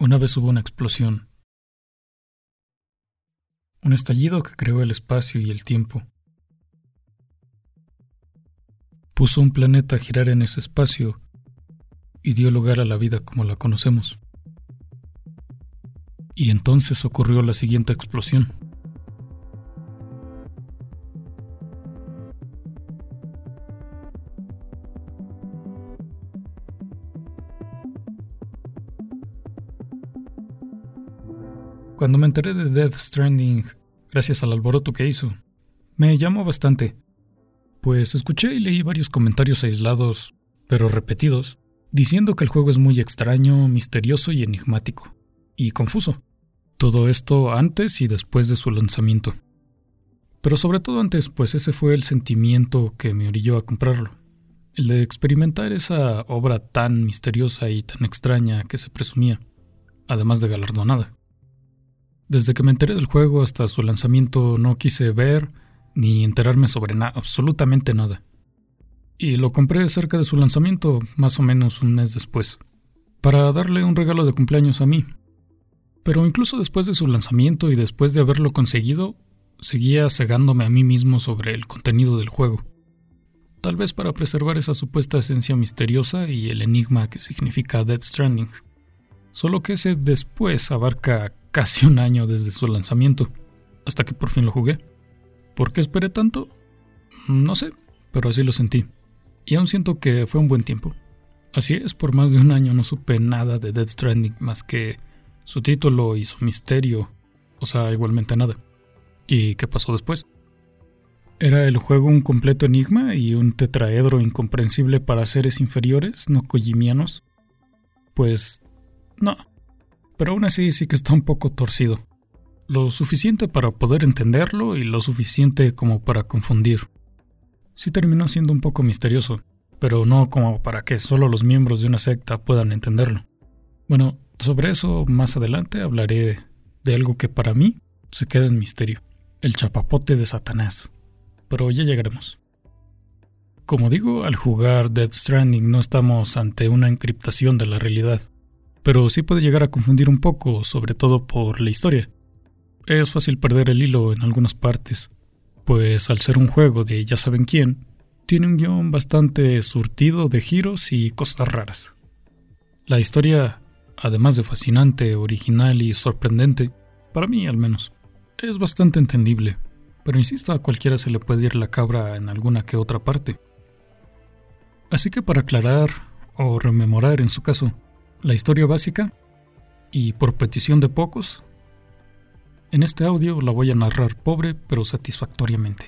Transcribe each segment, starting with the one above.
Una vez hubo una explosión. Un estallido que creó el espacio y el tiempo. Puso un planeta a girar en ese espacio y dio lugar a la vida como la conocemos. Y entonces ocurrió la siguiente explosión. Cuando me enteré de Death Stranding, gracias al alboroto que hizo, me llamó bastante, pues escuché y leí varios comentarios aislados, pero repetidos, diciendo que el juego es muy extraño, misterioso y enigmático, y confuso. Todo esto antes y después de su lanzamiento. Pero sobre todo antes, pues ese fue el sentimiento que me orilló a comprarlo. El de experimentar esa obra tan misteriosa y tan extraña que se presumía, además de galardonada. Desde que me enteré del juego hasta su lanzamiento no quise ver ni enterarme sobre nada, absolutamente nada. Y lo compré cerca de su lanzamiento, más o menos un mes después, para darle un regalo de cumpleaños a mí. Pero incluso después de su lanzamiento y después de haberlo conseguido, seguía cegándome a mí mismo sobre el contenido del juego. Tal vez para preservar esa supuesta esencia misteriosa y el enigma que significa Death Stranding. Solo que ese después abarca casi un año desde su lanzamiento, hasta que por fin lo jugué. ¿Por qué esperé tanto? No sé, pero así lo sentí. Y aún siento que fue un buen tiempo. Así es, por más de un año no supe nada de Dead Stranding más que su título y su misterio, o sea, igualmente nada. ¿Y qué pasó después? ¿Era el juego un completo enigma y un tetraedro incomprensible para seres inferiores, no kojimianos? Pues no, pero aún así sí que está un poco torcido. Lo suficiente para poder entenderlo y lo suficiente como para confundir. Sí terminó siendo un poco misterioso, pero no como para que solo los miembros de una secta puedan entenderlo. Bueno, sobre eso más adelante hablaré de algo que para mí se queda en misterio, el chapapote de Satanás. Pero ya llegaremos. Como digo, al jugar Dead Stranding no estamos ante una encriptación de la realidad pero sí puede llegar a confundir un poco, sobre todo por la historia. Es fácil perder el hilo en algunas partes, pues al ser un juego de ya saben quién, tiene un guion bastante surtido de giros y cosas raras. La historia, además de fascinante, original y sorprendente, para mí al menos, es bastante entendible, pero insisto, a cualquiera se le puede ir la cabra en alguna que otra parte. Así que para aclarar, o rememorar en su caso, la historia básica y por petición de pocos, en este audio la voy a narrar pobre pero satisfactoriamente.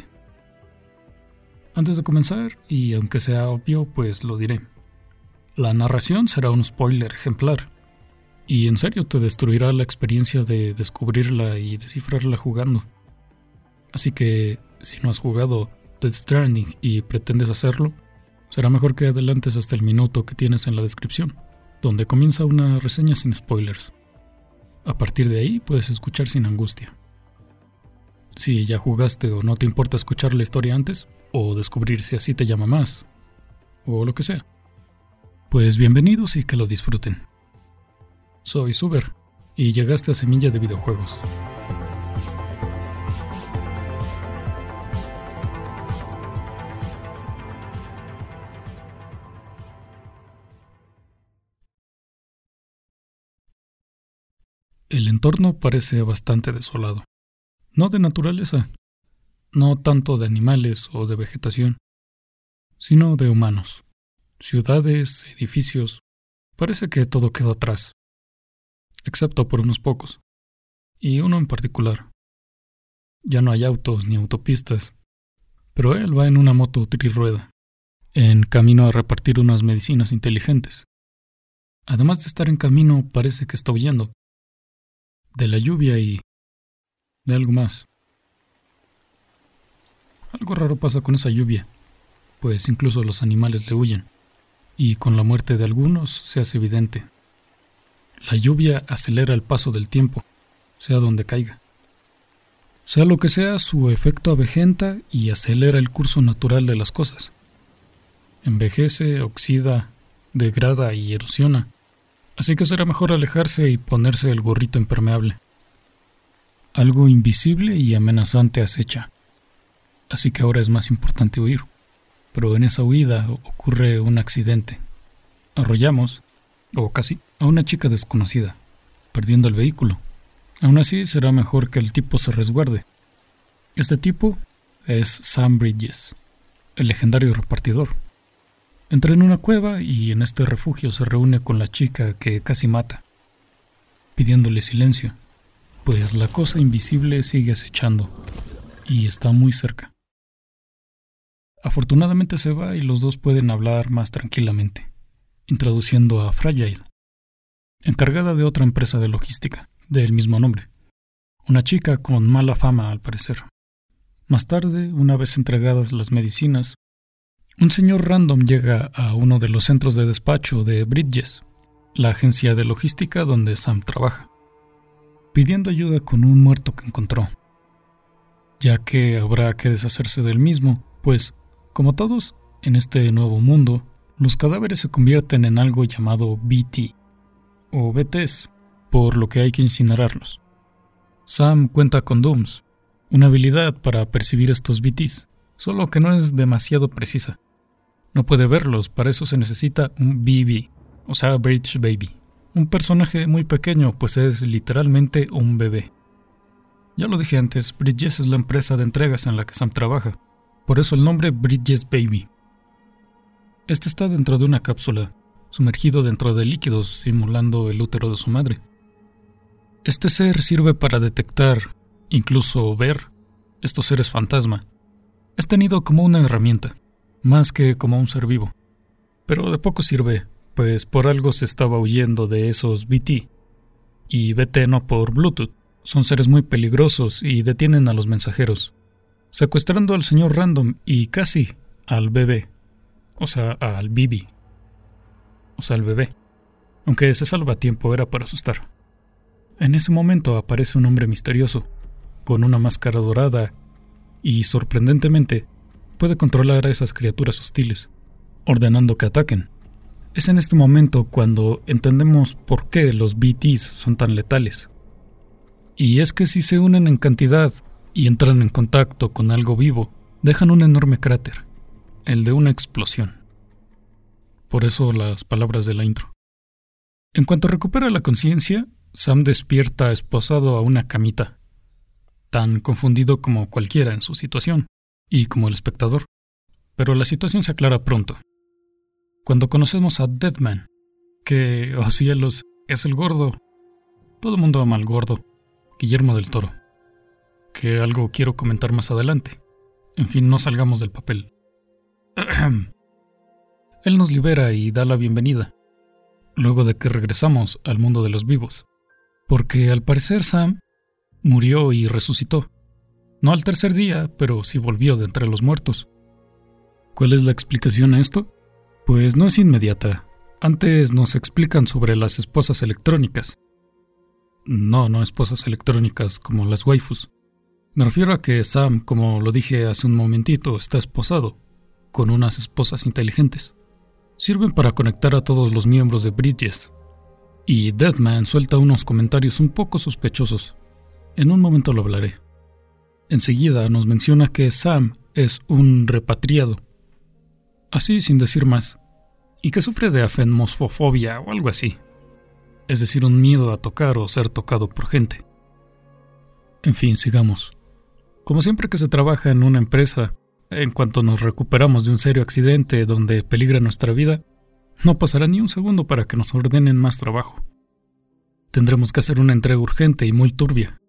Antes de comenzar, y aunque sea obvio, pues lo diré. La narración será un spoiler ejemplar, y en serio te destruirá la experiencia de descubrirla y descifrarla jugando. Así que, si no has jugado Dead Stranding y pretendes hacerlo, será mejor que adelantes hasta el minuto que tienes en la descripción donde comienza una reseña sin spoilers. A partir de ahí puedes escuchar sin angustia. Si ya jugaste o no te importa escuchar la historia antes, o descubrir si así te llama más, o lo que sea, pues bienvenidos y que lo disfruten. Soy Suber, y llegaste a Semilla de Videojuegos. El entorno parece bastante desolado. No de naturaleza, no tanto de animales o de vegetación, sino de humanos. Ciudades, edificios, parece que todo quedó atrás, excepto por unos pocos, y uno en particular. Ya no hay autos ni autopistas, pero él va en una moto trirrueda, en camino a repartir unas medicinas inteligentes. Además de estar en camino, parece que está huyendo de la lluvia y de algo más. Algo raro pasa con esa lluvia, pues incluso los animales le huyen, y con la muerte de algunos se hace evidente. La lluvia acelera el paso del tiempo, sea donde caiga. Sea lo que sea, su efecto avejenta y acelera el curso natural de las cosas. Envejece, oxida, degrada y erosiona Así que será mejor alejarse y ponerse el gorrito impermeable. Algo invisible y amenazante acecha. Así que ahora es más importante huir. Pero en esa huida ocurre un accidente. Arrollamos, o casi, a una chica desconocida, perdiendo el vehículo. Aún así será mejor que el tipo se resguarde. Este tipo es Sam Bridges, el legendario repartidor. Entra en una cueva y en este refugio se reúne con la chica que casi mata, pidiéndole silencio, pues la cosa invisible sigue acechando y está muy cerca. Afortunadamente se va y los dos pueden hablar más tranquilamente, introduciendo a Fragile, encargada de otra empresa de logística, del mismo nombre. Una chica con mala fama al parecer. Más tarde, una vez entregadas las medicinas, un señor random llega a uno de los centros de despacho de Bridges, la agencia de logística donde Sam trabaja, pidiendo ayuda con un muerto que encontró, ya que habrá que deshacerse del mismo, pues como todos, en este nuevo mundo, los cadáveres se convierten en algo llamado BT, o BTs, por lo que hay que incinerarlos. Sam cuenta con Dooms, una habilidad para percibir estos BTs, solo que no es demasiado precisa. No puede verlos, para eso se necesita un BB, o sea, Bridge Baby. Un personaje muy pequeño, pues es literalmente un bebé. Ya lo dije antes, Bridges es la empresa de entregas en la que Sam trabaja, por eso el nombre Bridges Baby. Este está dentro de una cápsula, sumergido dentro de líquidos, simulando el útero de su madre. Este ser sirve para detectar, incluso ver, estos seres fantasma. Es tenido como una herramienta, más que como un ser vivo. Pero de poco sirve, pues por algo se estaba huyendo de esos BT. Y BT no por Bluetooth. Son seres muy peligrosos y detienen a los mensajeros secuestrando al señor Random y casi al bebé, o sea, al Bibi, o sea, al bebé. Aunque se salva a tiempo era para asustar. En ese momento aparece un hombre misterioso, con una máscara dorada, y sorprendentemente puede controlar a esas criaturas hostiles, ordenando que ataquen. Es en este momento cuando entendemos por qué los BTs son tan letales. Y es que si se unen en cantidad y entran en contacto con algo vivo, dejan un enorme cráter, el de una explosión. Por eso las palabras de la intro. En cuanto recupera la conciencia, Sam despierta esposado a una camita, tan confundido como cualquiera en su situación, y como el espectador. Pero la situación se aclara pronto. Cuando conocemos a Deadman, que, oh cielos, es el gordo. Todo el mundo ama al gordo, Guillermo del Toro que algo quiero comentar más adelante. En fin, no salgamos del papel. Él nos libera y da la bienvenida, luego de que regresamos al mundo de los vivos, porque al parecer Sam murió y resucitó. No al tercer día, pero sí volvió de entre los muertos. ¿Cuál es la explicación a esto? Pues no es inmediata. Antes nos explican sobre las esposas electrónicas. No, no esposas electrónicas como las waifus. Me refiero a que Sam, como lo dije hace un momentito, está esposado, con unas esposas inteligentes. Sirven para conectar a todos los miembros de Bridges. Y Deadman suelta unos comentarios un poco sospechosos. En un momento lo hablaré. Enseguida nos menciona que Sam es un repatriado. Así sin decir más. Y que sufre de afenmosfofobia o algo así. Es decir, un miedo a tocar o ser tocado por gente. En fin, sigamos. Como siempre que se trabaja en una empresa, en cuanto nos recuperamos de un serio accidente donde peligra nuestra vida, no pasará ni un segundo para que nos ordenen más trabajo. Tendremos que hacer una entrega urgente y muy turbia.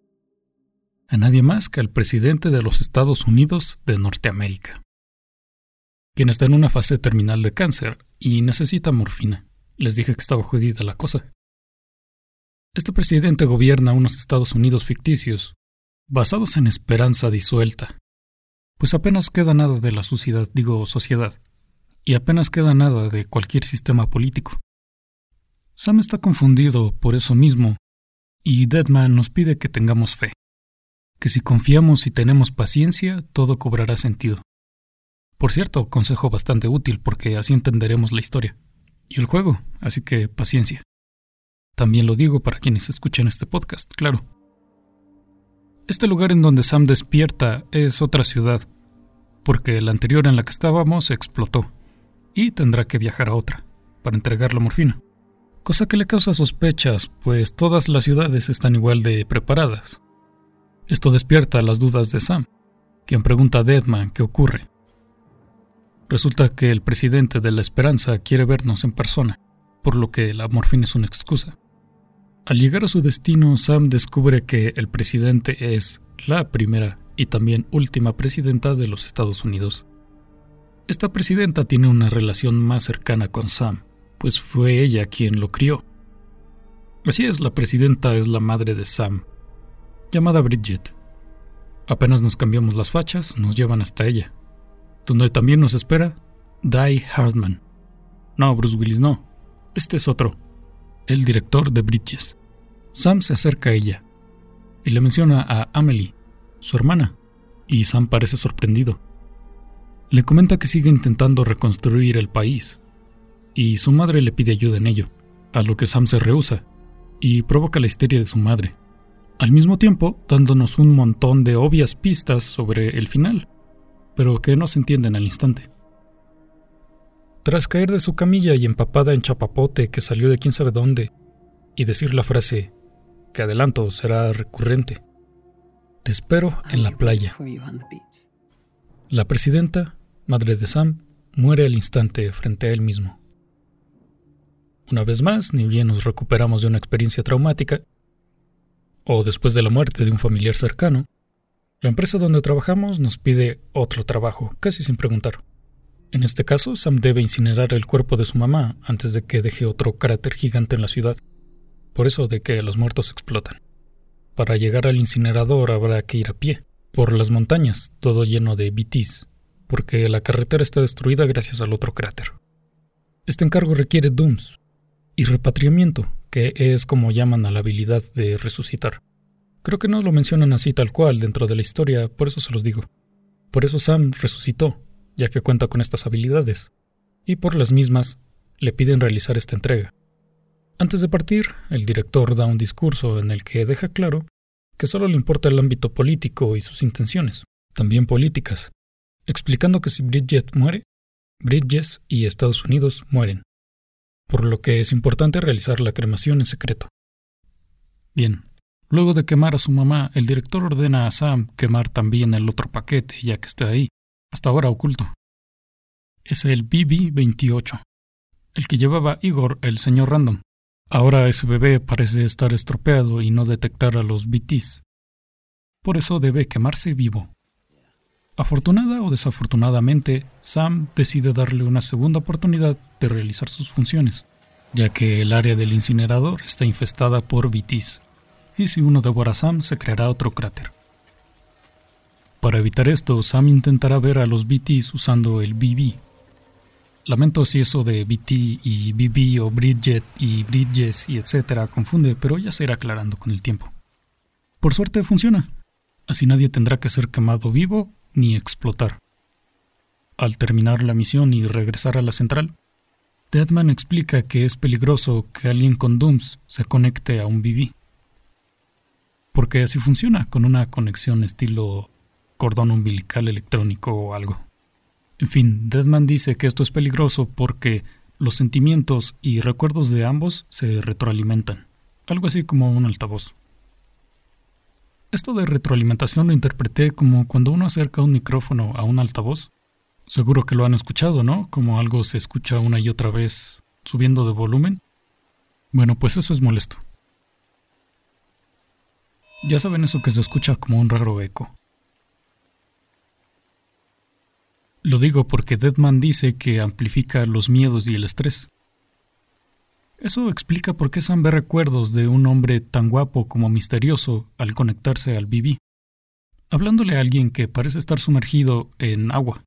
A nadie más que al presidente de los Estados Unidos de Norteamérica, quien está en una fase terminal de cáncer y necesita morfina. Les dije que estaba jodida la cosa. Este presidente gobierna unos Estados Unidos ficticios basados en esperanza disuelta. Pues apenas queda nada de la sociedad, digo sociedad, y apenas queda nada de cualquier sistema político. Sam está confundido por eso mismo, y Deadman nos pide que tengamos fe, que si confiamos y tenemos paciencia, todo cobrará sentido. Por cierto, consejo bastante útil porque así entenderemos la historia y el juego, así que paciencia. también lo digo para quienes escuchen este podcast, claro. Este lugar en donde Sam despierta es otra ciudad, porque la anterior en la que estábamos explotó, y tendrá que viajar a otra, para entregar la morfina. Cosa que le causa sospechas, pues todas las ciudades están igual de preparadas. Esto despierta las dudas de Sam, quien pregunta a Deadman qué ocurre. Resulta que el presidente de la Esperanza quiere vernos en persona, por lo que la morfina es una excusa. Al llegar a su destino, Sam descubre que el presidente es la primera y también última presidenta de los Estados Unidos. Esta presidenta tiene una relación más cercana con Sam, pues fue ella quien lo crió. Así es, la presidenta es la madre de Sam, llamada Bridget. Apenas nos cambiamos las fachas, nos llevan hasta ella, donde también nos espera Die Hartman. No, Bruce Willis no, este es otro, el director de Bridges. Sam se acerca a ella y le menciona a Amelie, su hermana, y Sam parece sorprendido. Le comenta que sigue intentando reconstruir el país, y su madre le pide ayuda en ello, a lo que Sam se rehúsa, y provoca la histeria de su madre, al mismo tiempo dándonos un montón de obvias pistas sobre el final, pero que no se entienden al instante. Tras caer de su camilla y empapada en chapapote que salió de quién sabe dónde, y decir la frase, que adelanto será recurrente, te espero en la playa. La presidenta, madre de Sam, muere al instante frente a él mismo. Una vez más, ni bien nos recuperamos de una experiencia traumática, o después de la muerte de un familiar cercano, la empresa donde trabajamos nos pide otro trabajo, casi sin preguntar. En este caso, Sam debe incinerar el cuerpo de su mamá antes de que deje otro cráter gigante en la ciudad. Por eso de que los muertos explotan. Para llegar al incinerador habrá que ir a pie, por las montañas, todo lleno de BTs, porque la carretera está destruida gracias al otro cráter. Este encargo requiere dooms y repatriamiento, que es como llaman a la habilidad de resucitar. Creo que no lo mencionan así tal cual dentro de la historia, por eso se los digo. Por eso Sam resucitó, ya que cuenta con estas habilidades, y por las mismas le piden realizar esta entrega. Antes de partir, el director da un discurso en el que deja claro que solo le importa el ámbito político y sus intenciones, también políticas, explicando que si Bridget muere, Bridges y Estados Unidos mueren, por lo que es importante realizar la cremación en secreto. Bien, luego de quemar a su mamá, el director ordena a Sam quemar también el otro paquete, ya que está ahí, hasta ahora oculto. Es el BB-28, el que llevaba Igor, el señor Random. Ahora ese bebé parece estar estropeado y no detectar a los BTs. Por eso debe quemarse vivo. Afortunada o desafortunadamente, Sam decide darle una segunda oportunidad de realizar sus funciones, ya que el área del incinerador está infestada por BTs, y si uno devora a Sam se creará otro cráter. Para evitar esto, Sam intentará ver a los BTs usando el BB. Lamento si eso de BT y BB o Bridget y Bridges y etcétera confunde, pero ya se irá aclarando con el tiempo. Por suerte funciona. Así nadie tendrá que ser quemado vivo ni explotar. Al terminar la misión y regresar a la central, Deadman explica que es peligroso que alguien con Dooms se conecte a un BB. Porque así funciona, con una conexión estilo cordón umbilical electrónico o algo. En fin, Deadman dice que esto es peligroso porque los sentimientos y recuerdos de ambos se retroalimentan, algo así como un altavoz. Esto de retroalimentación lo interpreté como cuando uno acerca un micrófono a un altavoz. Seguro que lo han escuchado, ¿no? Como algo se escucha una y otra vez subiendo de volumen. Bueno, pues eso es molesto. Ya saben eso que se escucha como un raro eco. Lo digo porque Deadman dice que amplifica los miedos y el estrés. Eso explica por qué Sam ve recuerdos de un hombre tan guapo como misterioso al conectarse al BB, hablándole a alguien que parece estar sumergido en agua.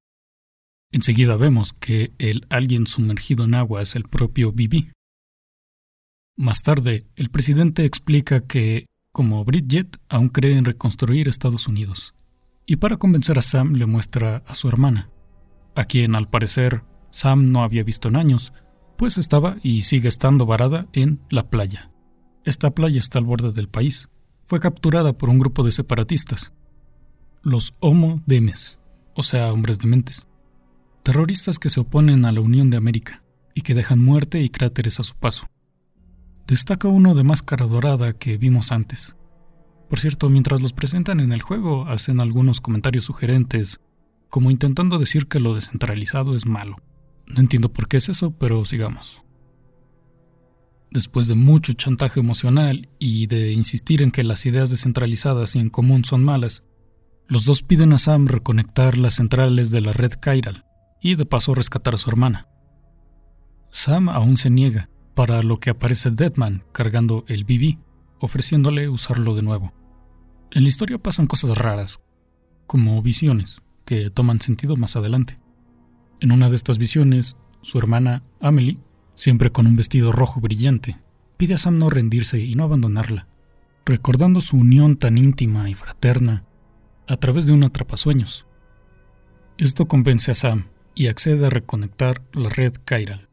Enseguida vemos que el alguien sumergido en agua es el propio BB. Más tarde, el presidente explica que, como Bridget, aún cree en reconstruir Estados Unidos. Y para convencer a Sam le muestra a su hermana, a quien al parecer Sam no había visto en años, pues estaba y sigue estando varada en la playa, Esta playa está al borde del país. Fue capturada por un grupo de separatistas, los Homo Demes, o sea, hombres dementes, terroristas que se oponen a la Unión de América y que dejan muerte y cráteres a su paso. Destaca uno de máscara dorada que vimos antes. Por cierto, mientras los presentan en el juego, hacen algunos comentarios sugerentes, como intentando decir que lo descentralizado es malo. No entiendo por qué es eso, pero sigamos. Después de mucho chantaje emocional y de insistir en que las ideas descentralizadas y en común son malas, los dos piden a Sam reconectar las centrales de la red Chiral y de paso rescatar a su hermana. Sam aún se niega, para lo que aparece Deadman cargando el BB, ofreciéndole usarlo de nuevo. En la historia pasan cosas raras, como visiones, que toman sentido más adelante. En una de estas visiones, su hermana, Amelie, siempre con un vestido rojo brillante, pide a Sam no rendirse y no abandonarla, recordando su unión tan íntima y fraterna a través de un atrapasueños. Esto convence a Sam y accede a reconectar la red Chiral.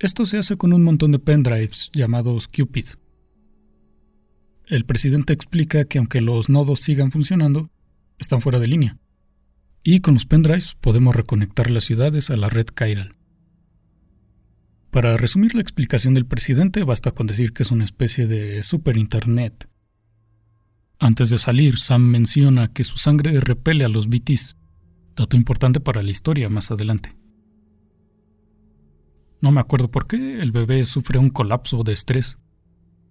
Esto se hace con un montón de pendrives llamados Cupid. El presidente explica que aunque los nodos sigan funcionando, están fuera de línea. Y con los pendrives podemos reconectar las ciudades a la red Chiral. Para resumir la explicación del presidente, basta con decir que es una especie de super internet. Antes de salir, Sam menciona que su sangre repele a los BTs, dato importante para la historia más adelante. No me acuerdo por qué el bebé sufre un colapso de estrés.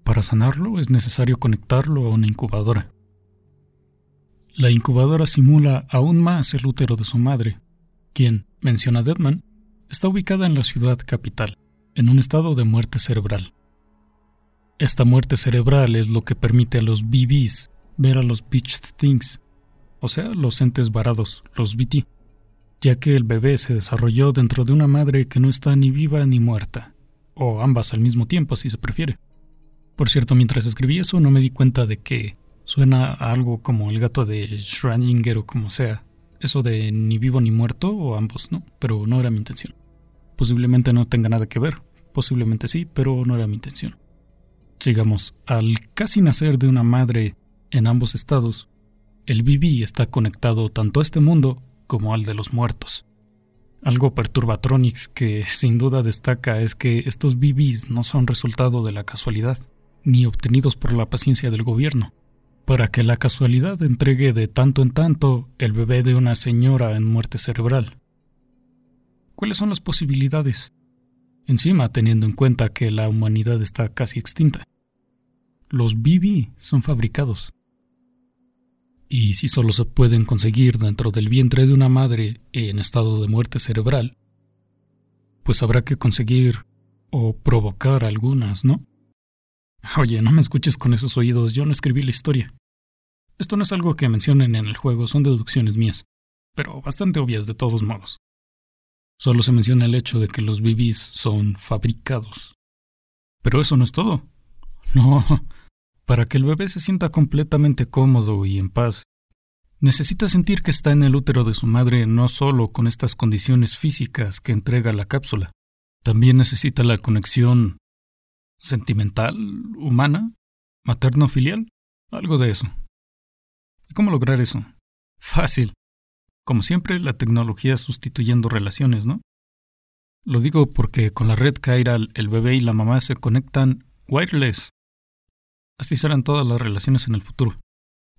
Para sanarlo es necesario conectarlo a una incubadora. La incubadora simula aún más el útero de su madre, quien, menciona Deadman, está ubicada en la ciudad capital en un estado de muerte cerebral. Esta muerte cerebral es lo que permite a los BBs ver a los Beach Things, o sea, los entes varados, los BT, ya que el bebé se desarrolló dentro de una madre que no está ni viva ni muerta, o ambas al mismo tiempo si se prefiere. Por cierto, mientras escribí eso no me di cuenta de que suena algo como el gato de Schrödinger o como sea, eso de ni vivo ni muerto o ambos, ¿no? Pero no era mi intención. Posiblemente no tenga nada que ver, Posiblemente sí, pero no era mi intención. Sigamos, al casi nacer de una madre en ambos estados, el BB está conectado tanto a este mundo como al de los muertos. Algo perturbatronics que sin duda destaca es que estos BBs no son resultado de la casualidad, ni obtenidos por la paciencia del gobierno, para que la casualidad entregue de tanto en tanto el bebé de una señora en muerte cerebral. ¿Cuáles son las posibilidades? encima teniendo en cuenta que la humanidad está casi extinta. Los BB son fabricados. Y si solo se pueden conseguir dentro del vientre de una madre en estado de muerte cerebral, pues habrá que conseguir o provocar algunas, ¿no? Oye, no me escuches con esos oídos, yo no escribí la historia. Esto no es algo que mencionen en el juego, son deducciones mías, pero bastante obvias de todos modos. Solo se menciona el hecho de que los BBs son fabricados. Pero eso no es todo. No, para que el bebé se sienta completamente cómodo y en paz, necesita sentir que está en el útero de su madre no solo con estas condiciones físicas que entrega la cápsula, también necesita la conexión sentimental, humana, materno-filial, algo de eso. ¿Y cómo lograr eso? Fácil. Como siempre, la tecnología sustituyendo relaciones, ¿no? Lo digo porque con la red Chiral el bebé y la mamá se conectan wireless. Así serán todas las relaciones en el futuro.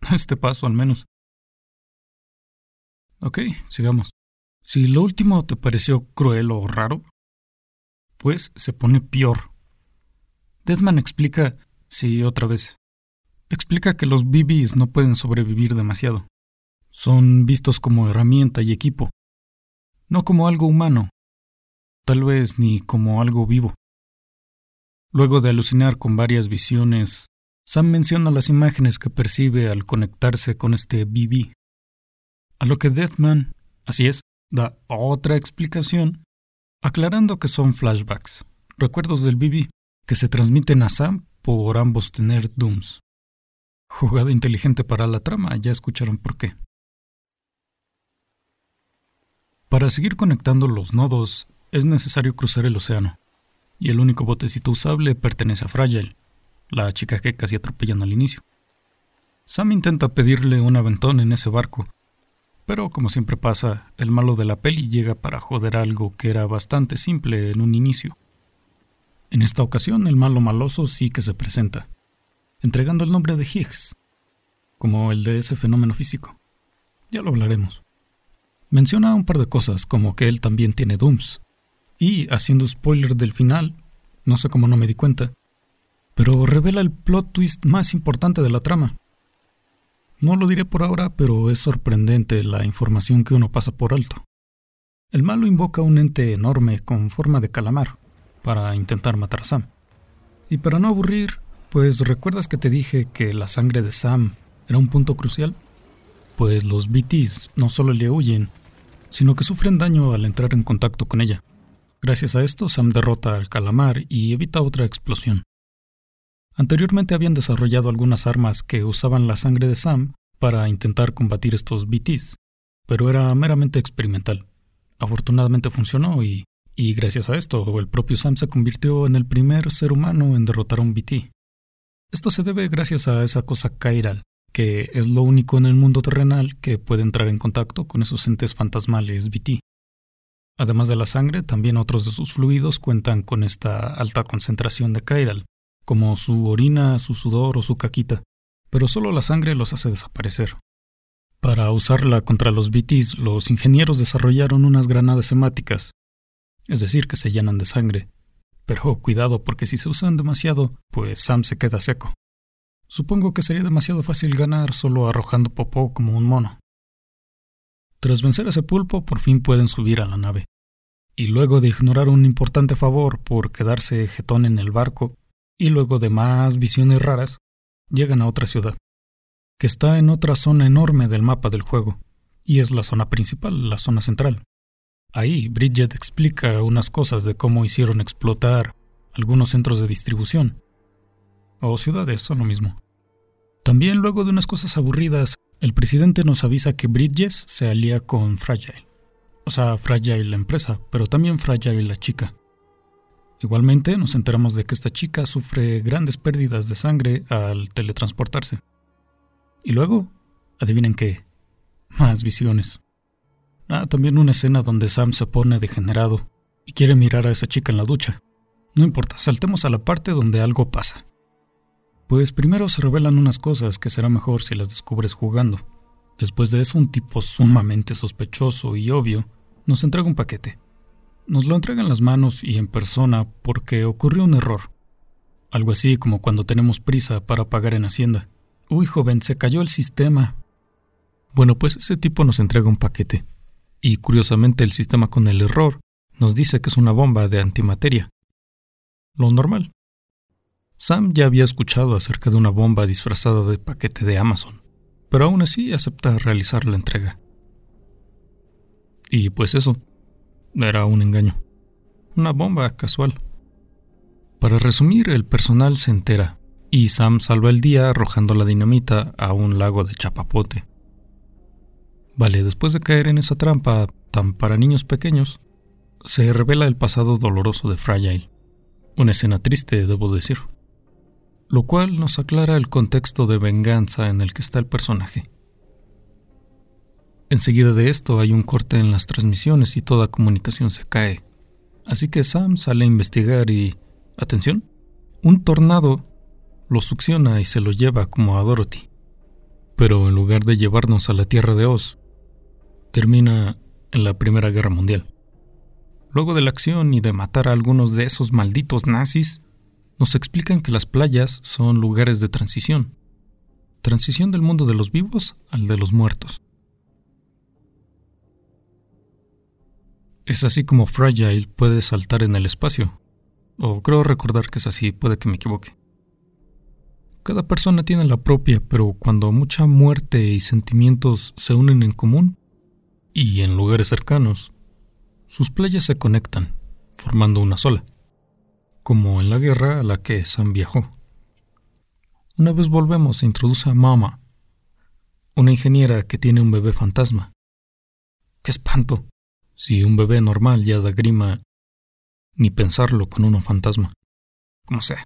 Este paso al menos. Ok, sigamos. Si lo último te pareció cruel o raro, pues se pone peor. Deadman explica, sí, otra vez, explica que los BBs no pueden sobrevivir demasiado. Son vistos como herramienta y equipo, no como algo humano, tal vez ni como algo vivo. Luego de alucinar con varias visiones, Sam menciona las imágenes que percibe al conectarse con este BB. A lo que Deathman, así es, da otra explicación, aclarando que son flashbacks, recuerdos del BB, que se transmiten a Sam por ambos tener Dooms. Jugada inteligente para la trama, ya escucharon por qué. Para seguir conectando los nodos es necesario cruzar el océano, y el único botecito usable pertenece a Fragile, la chica que casi atropellan al inicio. Sam intenta pedirle un aventón en ese barco, pero como siempre pasa, el malo de la peli llega para joder algo que era bastante simple en un inicio. En esta ocasión el malo maloso sí que se presenta, entregando el nombre de Higgs, como el de ese fenómeno físico. Ya lo hablaremos. Menciona un par de cosas, como que él también tiene Dooms, y, haciendo spoiler del final, no sé cómo no me di cuenta, pero revela el plot twist más importante de la trama. No lo diré por ahora, pero es sorprendente la información que uno pasa por alto. El malo invoca un ente enorme con forma de calamar para intentar matar a Sam. Y para no aburrir, pues recuerdas que te dije que la sangre de Sam era un punto crucial? Pues los BTs no solo le huyen, sino que sufren daño al entrar en contacto con ella. Gracias a esto, Sam derrota al calamar y evita otra explosión. Anteriormente habían desarrollado algunas armas que usaban la sangre de Sam para intentar combatir estos BTs, pero era meramente experimental. Afortunadamente funcionó y, y gracias a esto el propio Sam se convirtió en el primer ser humano en derrotar a un BT. Esto se debe gracias a esa cosa Kairal, que es lo único en el mundo terrenal que puede entrar en contacto con esos entes fantasmales BT. Además de la sangre, también otros de sus fluidos cuentan con esta alta concentración de Kairal, como su orina, su sudor o su caquita, pero solo la sangre los hace desaparecer. Para usarla contra los BTs, los ingenieros desarrollaron unas granadas hemáticas, es decir, que se llenan de sangre. Pero cuidado porque si se usan demasiado, pues Sam se queda seco. Supongo que sería demasiado fácil ganar solo arrojando popó como un mono. Tras vencer a ese pulpo, por fin pueden subir a la nave. Y luego de ignorar un importante favor por quedarse jetón en el barco, y luego de más visiones raras, llegan a otra ciudad, que está en otra zona enorme del mapa del juego, y es la zona principal, la zona central. Ahí, Bridget explica unas cosas de cómo hicieron explotar algunos centros de distribución, o ciudades, son lo mismo. También luego de unas cosas aburridas, el presidente nos avisa que Bridges se alía con Fragile. O sea, Fragile la empresa, pero también Fragile la chica. Igualmente nos enteramos de que esta chica sufre grandes pérdidas de sangre al teletransportarse. Y luego, adivinen qué, más visiones. Ah, también una escena donde Sam se pone degenerado y quiere mirar a esa chica en la ducha. No importa, saltemos a la parte donde algo pasa. Pues primero se revelan unas cosas que será mejor si las descubres jugando. Después de eso, un tipo sumamente sospechoso y obvio nos entrega un paquete. Nos lo entrega en las manos y en persona porque ocurrió un error. Algo así como cuando tenemos prisa para pagar en Hacienda. Uy, joven, se cayó el sistema. Bueno, pues ese tipo nos entrega un paquete. Y curiosamente el sistema con el error nos dice que es una bomba de antimateria. Lo normal. Sam ya había escuchado acerca de una bomba disfrazada de paquete de Amazon, pero aún así acepta realizar la entrega. Y pues eso, era un engaño. Una bomba casual. Para resumir, el personal se entera y Sam salva el día arrojando la dinamita a un lago de chapapote. Vale, después de caer en esa trampa tan para niños pequeños, se revela el pasado doloroso de Fragile. Una escena triste, debo decir. Lo cual nos aclara el contexto de venganza en el que está el personaje. Enseguida de esto hay un corte en las transmisiones y toda comunicación se cae. Así que Sam sale a investigar y... Atención, un tornado lo succiona y se lo lleva como a Dorothy. Pero en lugar de llevarnos a la Tierra de Oz, termina en la Primera Guerra Mundial. Luego de la acción y de matar a algunos de esos malditos nazis, nos explican que las playas son lugares de transición. Transición del mundo de los vivos al de los muertos. Es así como Fragile puede saltar en el espacio. O creo recordar que es así, puede que me equivoque. Cada persona tiene la propia, pero cuando mucha muerte y sentimientos se unen en común, y en lugares cercanos, sus playas se conectan, formando una sola, como en la guerra a la que Sam viajó. Una vez volvemos se introduce a Mama, una ingeniera que tiene un bebé fantasma. ¡Qué espanto! Si un bebé normal ya da grima, ni pensarlo con uno fantasma. Como sea.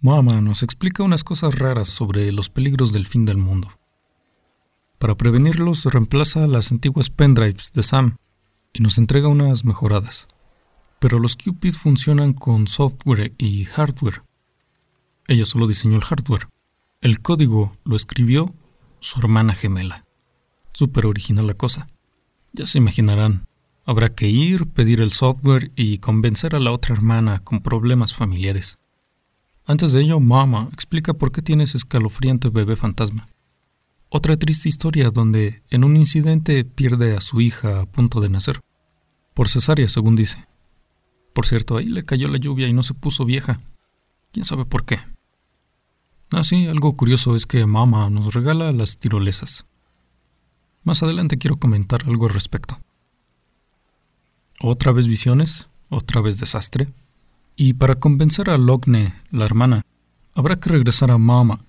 Mama nos explica unas cosas raras sobre los peligros del fin del mundo. Para prevenirlos, reemplaza las antiguas pendrives de Sam y nos entrega unas mejoradas. Pero los Cupid funcionan con software y hardware. Ella solo diseñó el hardware. El código lo escribió su hermana gemela. Súper original la cosa. Ya se imaginarán, habrá que ir, pedir el software y convencer a la otra hermana con problemas familiares. Antes de ello, Mama explica por qué tiene ese escalofriante bebé fantasma. Otra triste historia donde en un incidente pierde a su hija a punto de nacer. Por cesárea, según dice. Por cierto, ahí le cayó la lluvia y no se puso vieja. ¿Quién sabe por qué? Ah, sí, algo curioso es que Mama nos regala las tirolesas. Más adelante quiero comentar algo al respecto. Otra vez visiones, otra vez desastre. Y para convencer a Logne, la hermana, habrá que regresar a Mama,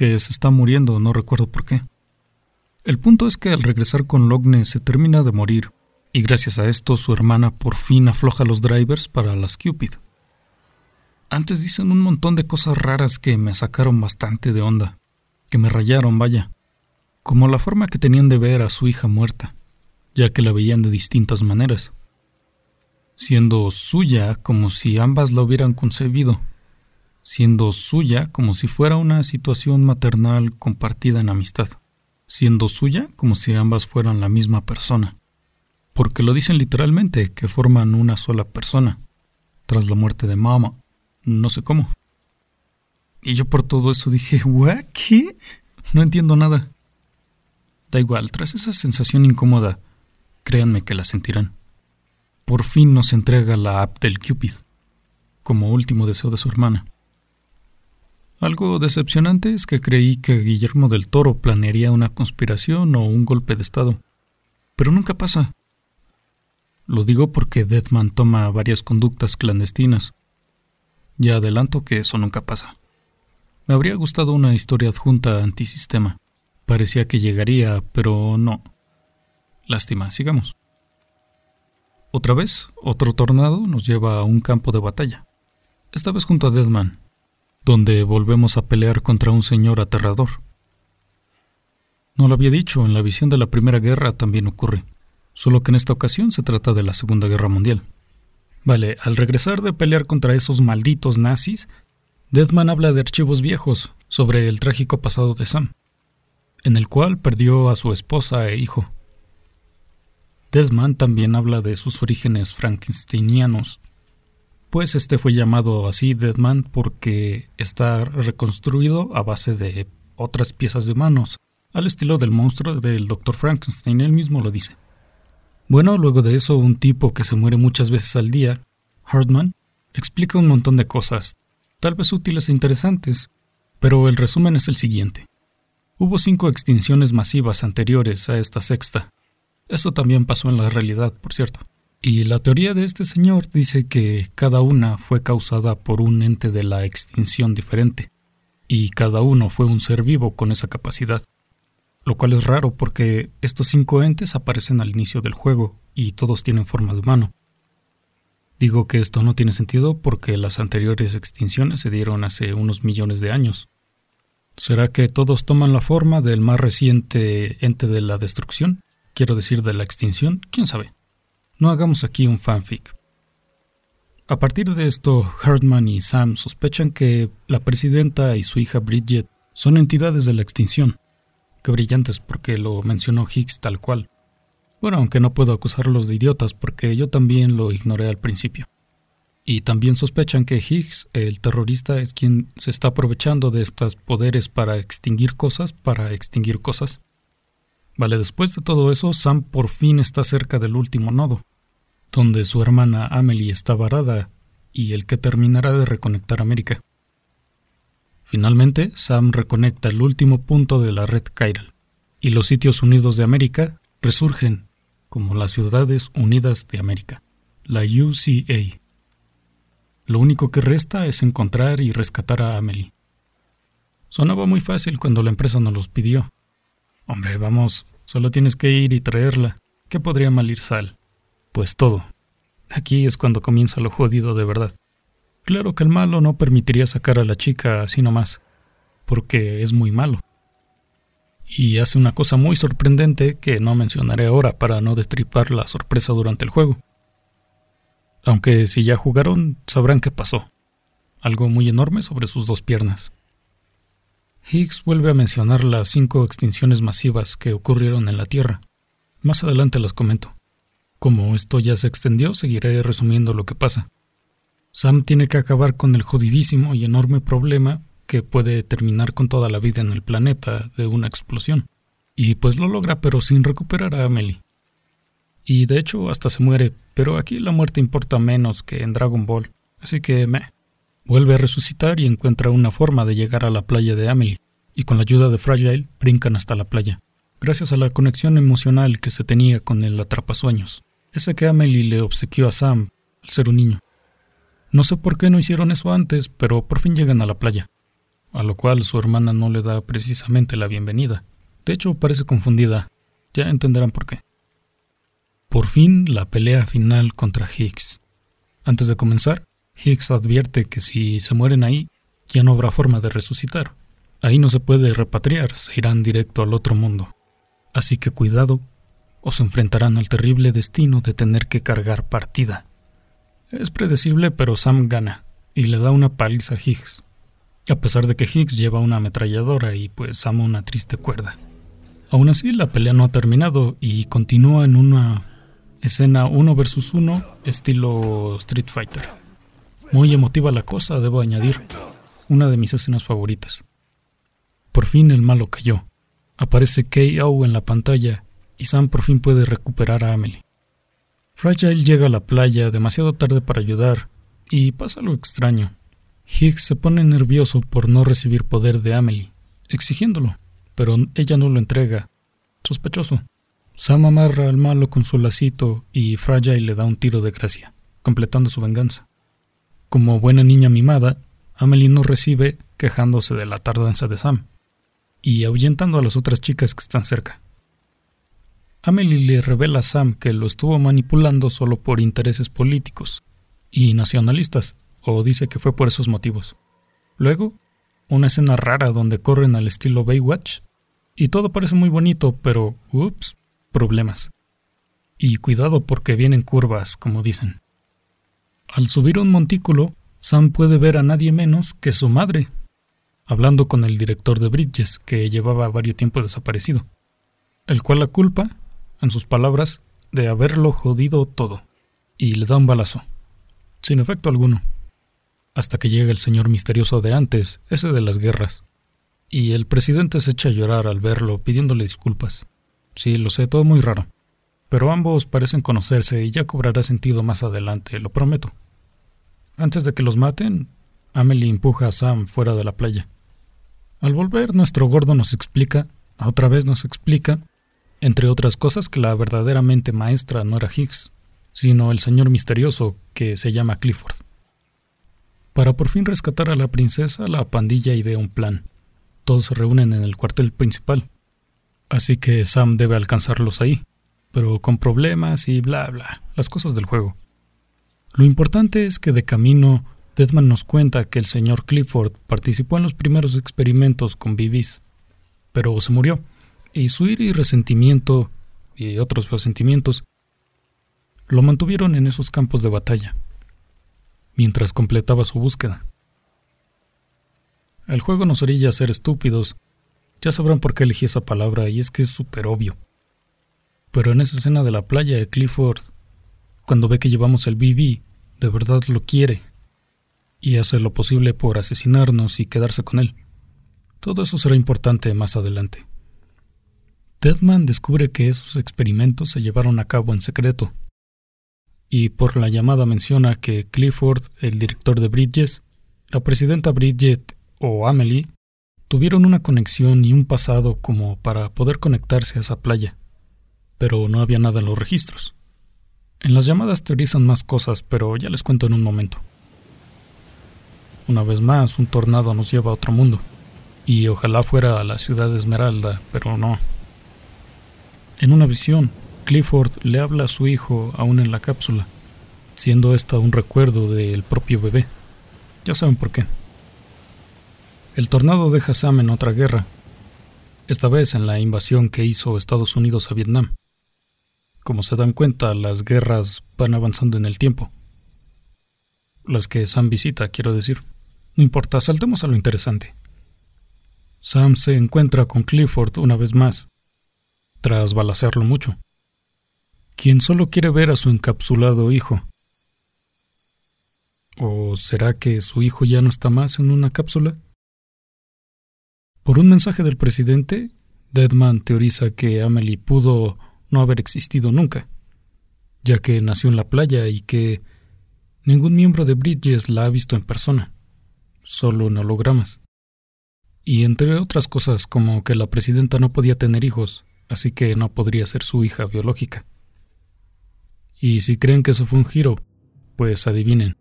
que se está muriendo, no recuerdo por qué. El punto es que al regresar con Logne se termina de morir, y gracias a esto su hermana por fin afloja los drivers para las Cupid. Antes dicen un montón de cosas raras que me sacaron bastante de onda, que me rayaron, vaya, como la forma que tenían de ver a su hija muerta, ya que la veían de distintas maneras, siendo suya como si ambas la hubieran concebido, siendo suya como si fuera una situación maternal compartida en amistad, siendo suya como si ambas fueran la misma persona, porque lo dicen literalmente que forman una sola persona, tras la muerte de mamá, no sé cómo. Y yo por todo eso dije, ¿qué? No entiendo nada. Da igual, tras esa sensación incómoda, créanme que la sentirán. Por fin nos entrega la app del Cupid, como último deseo de su hermana. Algo decepcionante es que creí que Guillermo del Toro planearía una conspiración o un golpe de Estado, pero nunca pasa. Lo digo porque Deadman toma varias conductas clandestinas. Ya adelanto que eso nunca pasa. Me habría gustado una historia adjunta antisistema. Parecía que llegaría, pero no. Lástima, sigamos. Otra vez, otro tornado nos lleva a un campo de batalla. Esta vez junto a Deadman, donde volvemos a pelear contra un señor aterrador. No lo había dicho, en la visión de la Primera Guerra también ocurre, solo que en esta ocasión se trata de la Segunda Guerra Mundial. Vale, al regresar de pelear contra esos malditos nazis, Deadman habla de archivos viejos sobre el trágico pasado de Sam, en el cual perdió a su esposa e hijo. Deadman también habla de sus orígenes frankensteinianos, pues este fue llamado así Deadman porque está reconstruido a base de otras piezas de manos, al estilo del monstruo del Dr. Frankenstein, él mismo lo dice. Bueno, luego de eso, un tipo que se muere muchas veces al día, Hartman, explica un montón de cosas, tal vez útiles e interesantes, pero el resumen es el siguiente. Hubo cinco extinciones masivas anteriores a esta sexta. Eso también pasó en la realidad, por cierto. Y la teoría de este señor dice que cada una fue causada por un ente de la extinción diferente, y cada uno fue un ser vivo con esa capacidad. Lo cual es raro porque estos cinco entes aparecen al inicio del juego y todos tienen forma de humano. Digo que esto no tiene sentido porque las anteriores extinciones se dieron hace unos millones de años. ¿Será que todos toman la forma del más reciente ente de la destrucción? Quiero decir de la extinción, quién sabe. No hagamos aquí un fanfic. A partir de esto, Hartman y Sam sospechan que la presidenta y su hija Bridget son entidades de la extinción. Qué brillantes porque lo mencionó Higgs tal cual. Bueno, aunque no puedo acusarlos de idiotas porque yo también lo ignoré al principio. Y también sospechan que Higgs, el terrorista, es quien se está aprovechando de estos poderes para extinguir cosas, para extinguir cosas. Vale, después de todo eso, Sam por fin está cerca del último nodo, donde su hermana Amelie está varada y el que terminará de reconectar América. Finalmente, Sam reconecta el último punto de la red Chiral, y los sitios unidos de América resurgen como las ciudades unidas de América, la UCA. Lo único que resta es encontrar y rescatar a Amelie. Sonaba muy fácil cuando la empresa nos los pidió. Hombre, vamos, solo tienes que ir y traerla. ¿Qué podría mal ir sal? Pues todo. Aquí es cuando comienza lo jodido de verdad. Claro que el malo no permitiría sacar a la chica así nomás, porque es muy malo. Y hace una cosa muy sorprendente que no mencionaré ahora para no destripar la sorpresa durante el juego. Aunque si ya jugaron, sabrán qué pasó. Algo muy enorme sobre sus dos piernas. Higgs vuelve a mencionar las cinco extinciones masivas que ocurrieron en la Tierra. Más adelante las comento. Como esto ya se extendió, seguiré resumiendo lo que pasa. Sam tiene que acabar con el jodidísimo y enorme problema que puede terminar con toda la vida en el planeta de una explosión. Y pues lo logra, pero sin recuperar a Amelie. Y de hecho hasta se muere, pero aquí la muerte importa menos que en Dragon Ball, así que me vuelve a resucitar y encuentra una forma de llegar a la playa de Amelie, y con la ayuda de Fragile brincan hasta la playa, gracias a la conexión emocional que se tenía con el atrapasueños, ese que Amelie le obsequió a Sam al ser un niño. No sé por qué no hicieron eso antes, pero por fin llegan a la playa, a lo cual su hermana no le da precisamente la bienvenida. De hecho, parece confundida. Ya entenderán por qué. Por fin la pelea final contra Higgs. Antes de comenzar, Higgs advierte que si se mueren ahí, ya no habrá forma de resucitar. Ahí no se puede repatriar, se irán directo al otro mundo. Así que cuidado, o se enfrentarán al terrible destino de tener que cargar partida. Es predecible, pero Sam gana, y le da una paliza a Higgs. A pesar de que Higgs lleva una ametralladora y pues Sam una triste cuerda. Aún así, la pelea no ha terminado y continúa en una Escena 1 versus 1, estilo Street Fighter. Muy emotiva la cosa, debo añadir. Una de mis escenas favoritas. Por fin el malo cayó. Aparece K.O. en la pantalla y Sam por fin puede recuperar a Amelie. Fragile llega a la playa demasiado tarde para ayudar y pasa algo extraño. Higgs se pone nervioso por no recibir poder de Amelie, exigiéndolo, pero ella no lo entrega. Sospechoso. Sam amarra al malo con su lacito y Fragile le da un tiro de gracia, completando su venganza. Como buena niña mimada, Amelie no recibe quejándose de la tardanza de Sam y ahuyentando a las otras chicas que están cerca. Amelie le revela a Sam que lo estuvo manipulando solo por intereses políticos y nacionalistas, o dice que fue por esos motivos. Luego, una escena rara donde corren al estilo Baywatch, y todo parece muy bonito, pero, ups, problemas. Y cuidado porque vienen curvas, como dicen. Al subir un montículo, Sam puede ver a nadie menos que su madre, hablando con el director de Bridges, que llevaba varios tiempo desaparecido, el cual la culpa, en sus palabras, de haberlo jodido todo, y le da un balazo, sin efecto alguno, hasta que llega el señor misterioso de antes, ese de las guerras, y el presidente se echa a llorar al verlo pidiéndole disculpas. Sí, lo sé, todo muy raro. Pero ambos parecen conocerse y ya cobrará sentido más adelante, lo prometo. Antes de que los maten, Amelie empuja a Sam fuera de la playa. Al volver, nuestro gordo nos explica, otra vez nos explica, entre otras cosas, que la verdaderamente maestra no era Higgs, sino el señor misterioso que se llama Clifford. Para por fin rescatar a la princesa, la pandilla idea un plan. Todos se reúnen en el cuartel principal. Así que Sam debe alcanzarlos ahí, pero con problemas y bla bla, las cosas del juego. Lo importante es que de camino, Deadman nos cuenta que el señor Clifford participó en los primeros experimentos con BBs, pero se murió, y su ira y resentimiento, y otros resentimientos, lo mantuvieron en esos campos de batalla, mientras completaba su búsqueda. El juego nos orilla ser estúpidos ya sabrán por qué elegí esa palabra y es que es súper obvio. Pero en esa escena de la playa de Clifford, cuando ve que llevamos el BB, de verdad lo quiere y hace lo posible por asesinarnos y quedarse con él. Todo eso será importante más adelante. Deadman descubre que esos experimentos se llevaron a cabo en secreto, y por la llamada menciona que Clifford, el director de Bridges, la presidenta Bridget o Amelie Tuvieron una conexión y un pasado como para poder conectarse a esa playa, pero no había nada en los registros. En las llamadas teorizan más cosas, pero ya les cuento en un momento. Una vez más, un tornado nos lleva a otro mundo, y ojalá fuera a la ciudad de Esmeralda, pero no. En una visión, Clifford le habla a su hijo aún en la cápsula, siendo esta un recuerdo del propio bebé. Ya saben por qué. El tornado deja a Sam en otra guerra, esta vez en la invasión que hizo Estados Unidos a Vietnam. Como se dan cuenta, las guerras van avanzando en el tiempo. Las que Sam visita, quiero decir. No importa, saltemos a lo interesante. Sam se encuentra con Clifford una vez más, tras balacearlo mucho, quien solo quiere ver a su encapsulado hijo. ¿O será que su hijo ya no está más en una cápsula? Por un mensaje del presidente, Deadman teoriza que Amelie pudo no haber existido nunca, ya que nació en la playa y que ningún miembro de Bridges la ha visto en persona, solo en hologramas. Y entre otras cosas como que la presidenta no podía tener hijos, así que no podría ser su hija biológica. Y si creen que eso fue un giro, pues adivinen.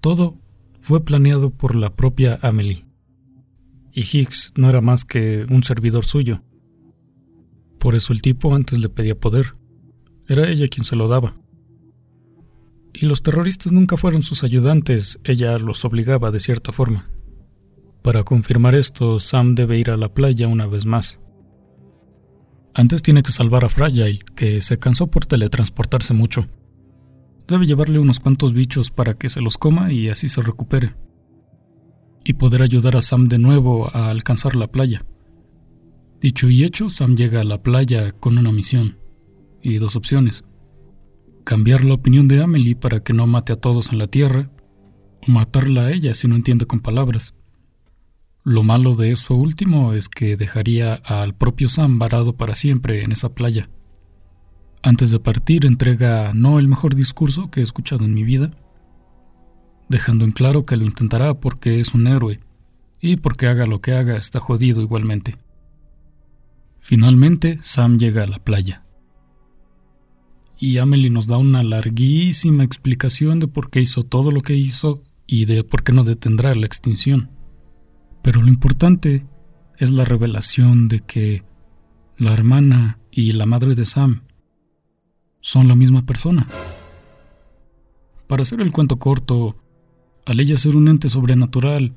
Todo fue planeado por la propia Amelie. Y Higgs no era más que un servidor suyo. Por eso el tipo antes le pedía poder. Era ella quien se lo daba. Y los terroristas nunca fueron sus ayudantes, ella los obligaba de cierta forma. Para confirmar esto, Sam debe ir a la playa una vez más. Antes tiene que salvar a Fragile, que se cansó por teletransportarse mucho. Debe llevarle unos cuantos bichos para que se los coma y así se recupere. Y poder ayudar a Sam de nuevo a alcanzar la playa. Dicho y hecho, Sam llega a la playa con una misión y dos opciones. Cambiar la opinión de Amelie para que no mate a todos en la Tierra, o matarla a ella si no entiende con palabras. Lo malo de eso último es que dejaría al propio Sam varado para siempre en esa playa. Antes de partir entrega no el mejor discurso que he escuchado en mi vida, dejando en claro que lo intentará porque es un héroe y porque haga lo que haga está jodido igualmente. Finalmente, Sam llega a la playa. Y Amelie nos da una larguísima explicación de por qué hizo todo lo que hizo y de por qué no detendrá la extinción. Pero lo importante es la revelación de que la hermana y la madre de Sam son la misma persona. Para hacer el cuento corto, al ella ser un ente sobrenatural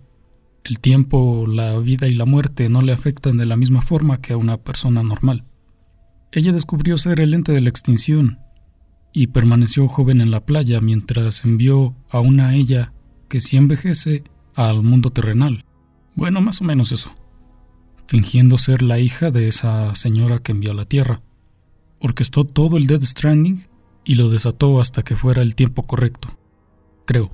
el tiempo, la vida y la muerte no le afectan de la misma forma que a una persona normal. Ella descubrió ser el ente de la extinción y permaneció joven en la playa mientras envió a una ella que si envejece al mundo terrenal. Bueno, más o menos eso. Fingiendo ser la hija de esa señora que envió a la Tierra. Orquestó todo el Dead Stranding y lo desató hasta que fuera el tiempo correcto. Creo.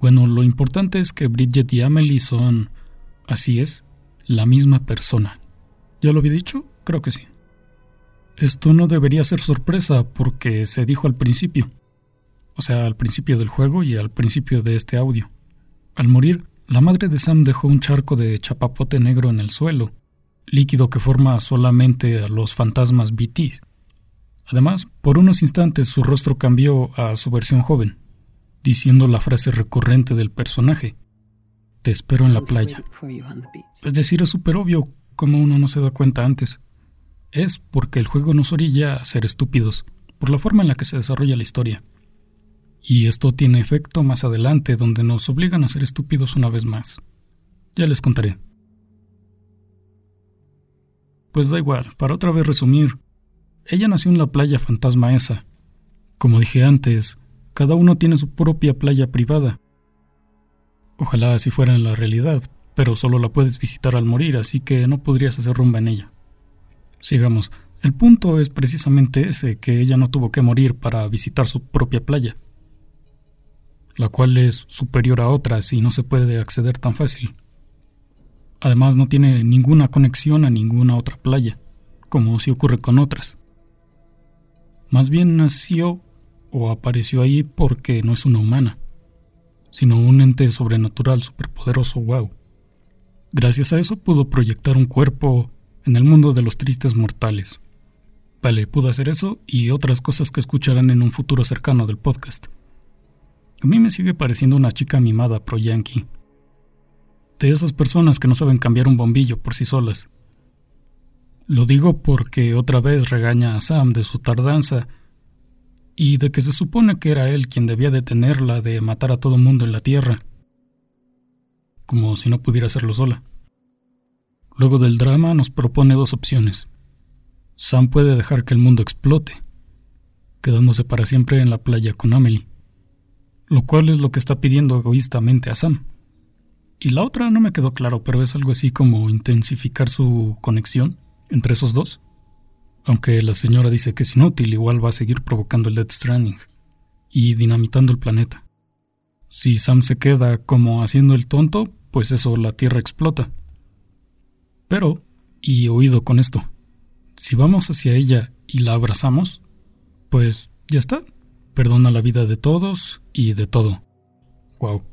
Bueno, lo importante es que Bridget y Amelie son, así es, la misma persona. ¿Ya lo había dicho? Creo que sí. Esto no debería ser sorpresa porque se dijo al principio. O sea, al principio del juego y al principio de este audio. Al morir, la madre de Sam dejó un charco de chapapote negro en el suelo, líquido que forma solamente a los fantasmas BT. Además, por unos instantes su rostro cambió a su versión joven diciendo la frase recurrente del personaje, te espero en la playa. Es decir, es súper obvio como uno no se da cuenta antes. Es porque el juego nos orilla a ser estúpidos, por la forma en la que se desarrolla la historia. Y esto tiene efecto más adelante, donde nos obligan a ser estúpidos una vez más. Ya les contaré. Pues da igual, para otra vez resumir, ella nació en la playa fantasma esa. Como dije antes, cada uno tiene su propia playa privada. Ojalá así fuera en la realidad, pero solo la puedes visitar al morir, así que no podrías hacer rumba en ella. Sigamos. El punto es precisamente ese, que ella no tuvo que morir para visitar su propia playa, la cual es superior a otras y no se puede acceder tan fácil. Además no tiene ninguna conexión a ninguna otra playa, como si ocurre con otras. Más bien nació o apareció ahí porque no es una humana, sino un ente sobrenatural superpoderoso, wow. Gracias a eso pudo proyectar un cuerpo en el mundo de los tristes mortales. Vale, pudo hacer eso y otras cosas que escucharán en un futuro cercano del podcast. A mí me sigue pareciendo una chica mimada pro yankee. De esas personas que no saben cambiar un bombillo por sí solas. Lo digo porque otra vez regaña a Sam de su tardanza y de que se supone que era él quien debía detenerla de matar a todo mundo en la Tierra, como si no pudiera hacerlo sola. Luego del drama nos propone dos opciones. Sam puede dejar que el mundo explote, quedándose para siempre en la playa con Amelie, lo cual es lo que está pidiendo egoístamente a Sam. Y la otra no me quedó claro, pero es algo así como intensificar su conexión entre esos dos. Aunque la señora dice que es inútil, igual va a seguir provocando el Death Stranding y dinamitando el planeta. Si Sam se queda como haciendo el tonto, pues eso, la Tierra explota. Pero, y oído con esto, si vamos hacia ella y la abrazamos, pues ya está. Perdona la vida de todos y de todo. Wow.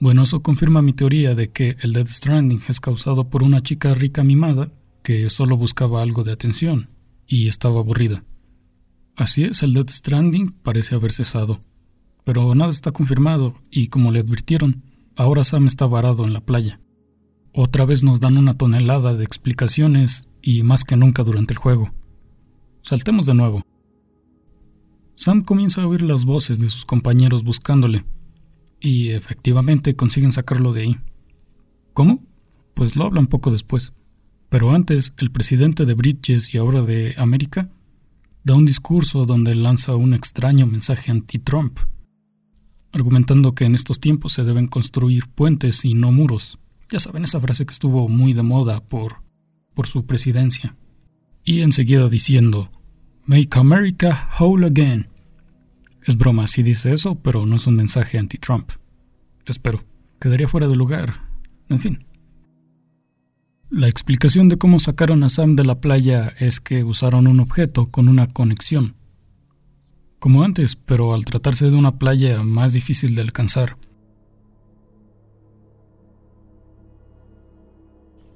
Bueno, eso confirma mi teoría de que el Death Stranding es causado por una chica rica mimada que solo buscaba algo de atención y estaba aburrida. Así es, el Death Stranding parece haber cesado. Pero nada está confirmado y como le advirtieron, ahora Sam está varado en la playa. Otra vez nos dan una tonelada de explicaciones y más que nunca durante el juego. Saltemos de nuevo. Sam comienza a oír las voces de sus compañeros buscándole, y efectivamente consiguen sacarlo de ahí. ¿Cómo? Pues lo hablan poco después. Pero antes, el presidente de Bridges y ahora de América da un discurso donde lanza un extraño mensaje anti-Trump, argumentando que en estos tiempos se deben construir puentes y no muros. Ya saben esa frase que estuvo muy de moda por, por su presidencia. Y enseguida diciendo, Make America Whole Again. Es broma si dice eso, pero no es un mensaje anti-Trump. Espero. Quedaría fuera de lugar. En fin. La explicación de cómo sacaron a Sam de la playa es que usaron un objeto con una conexión. Como antes, pero al tratarse de una playa más difícil de alcanzar.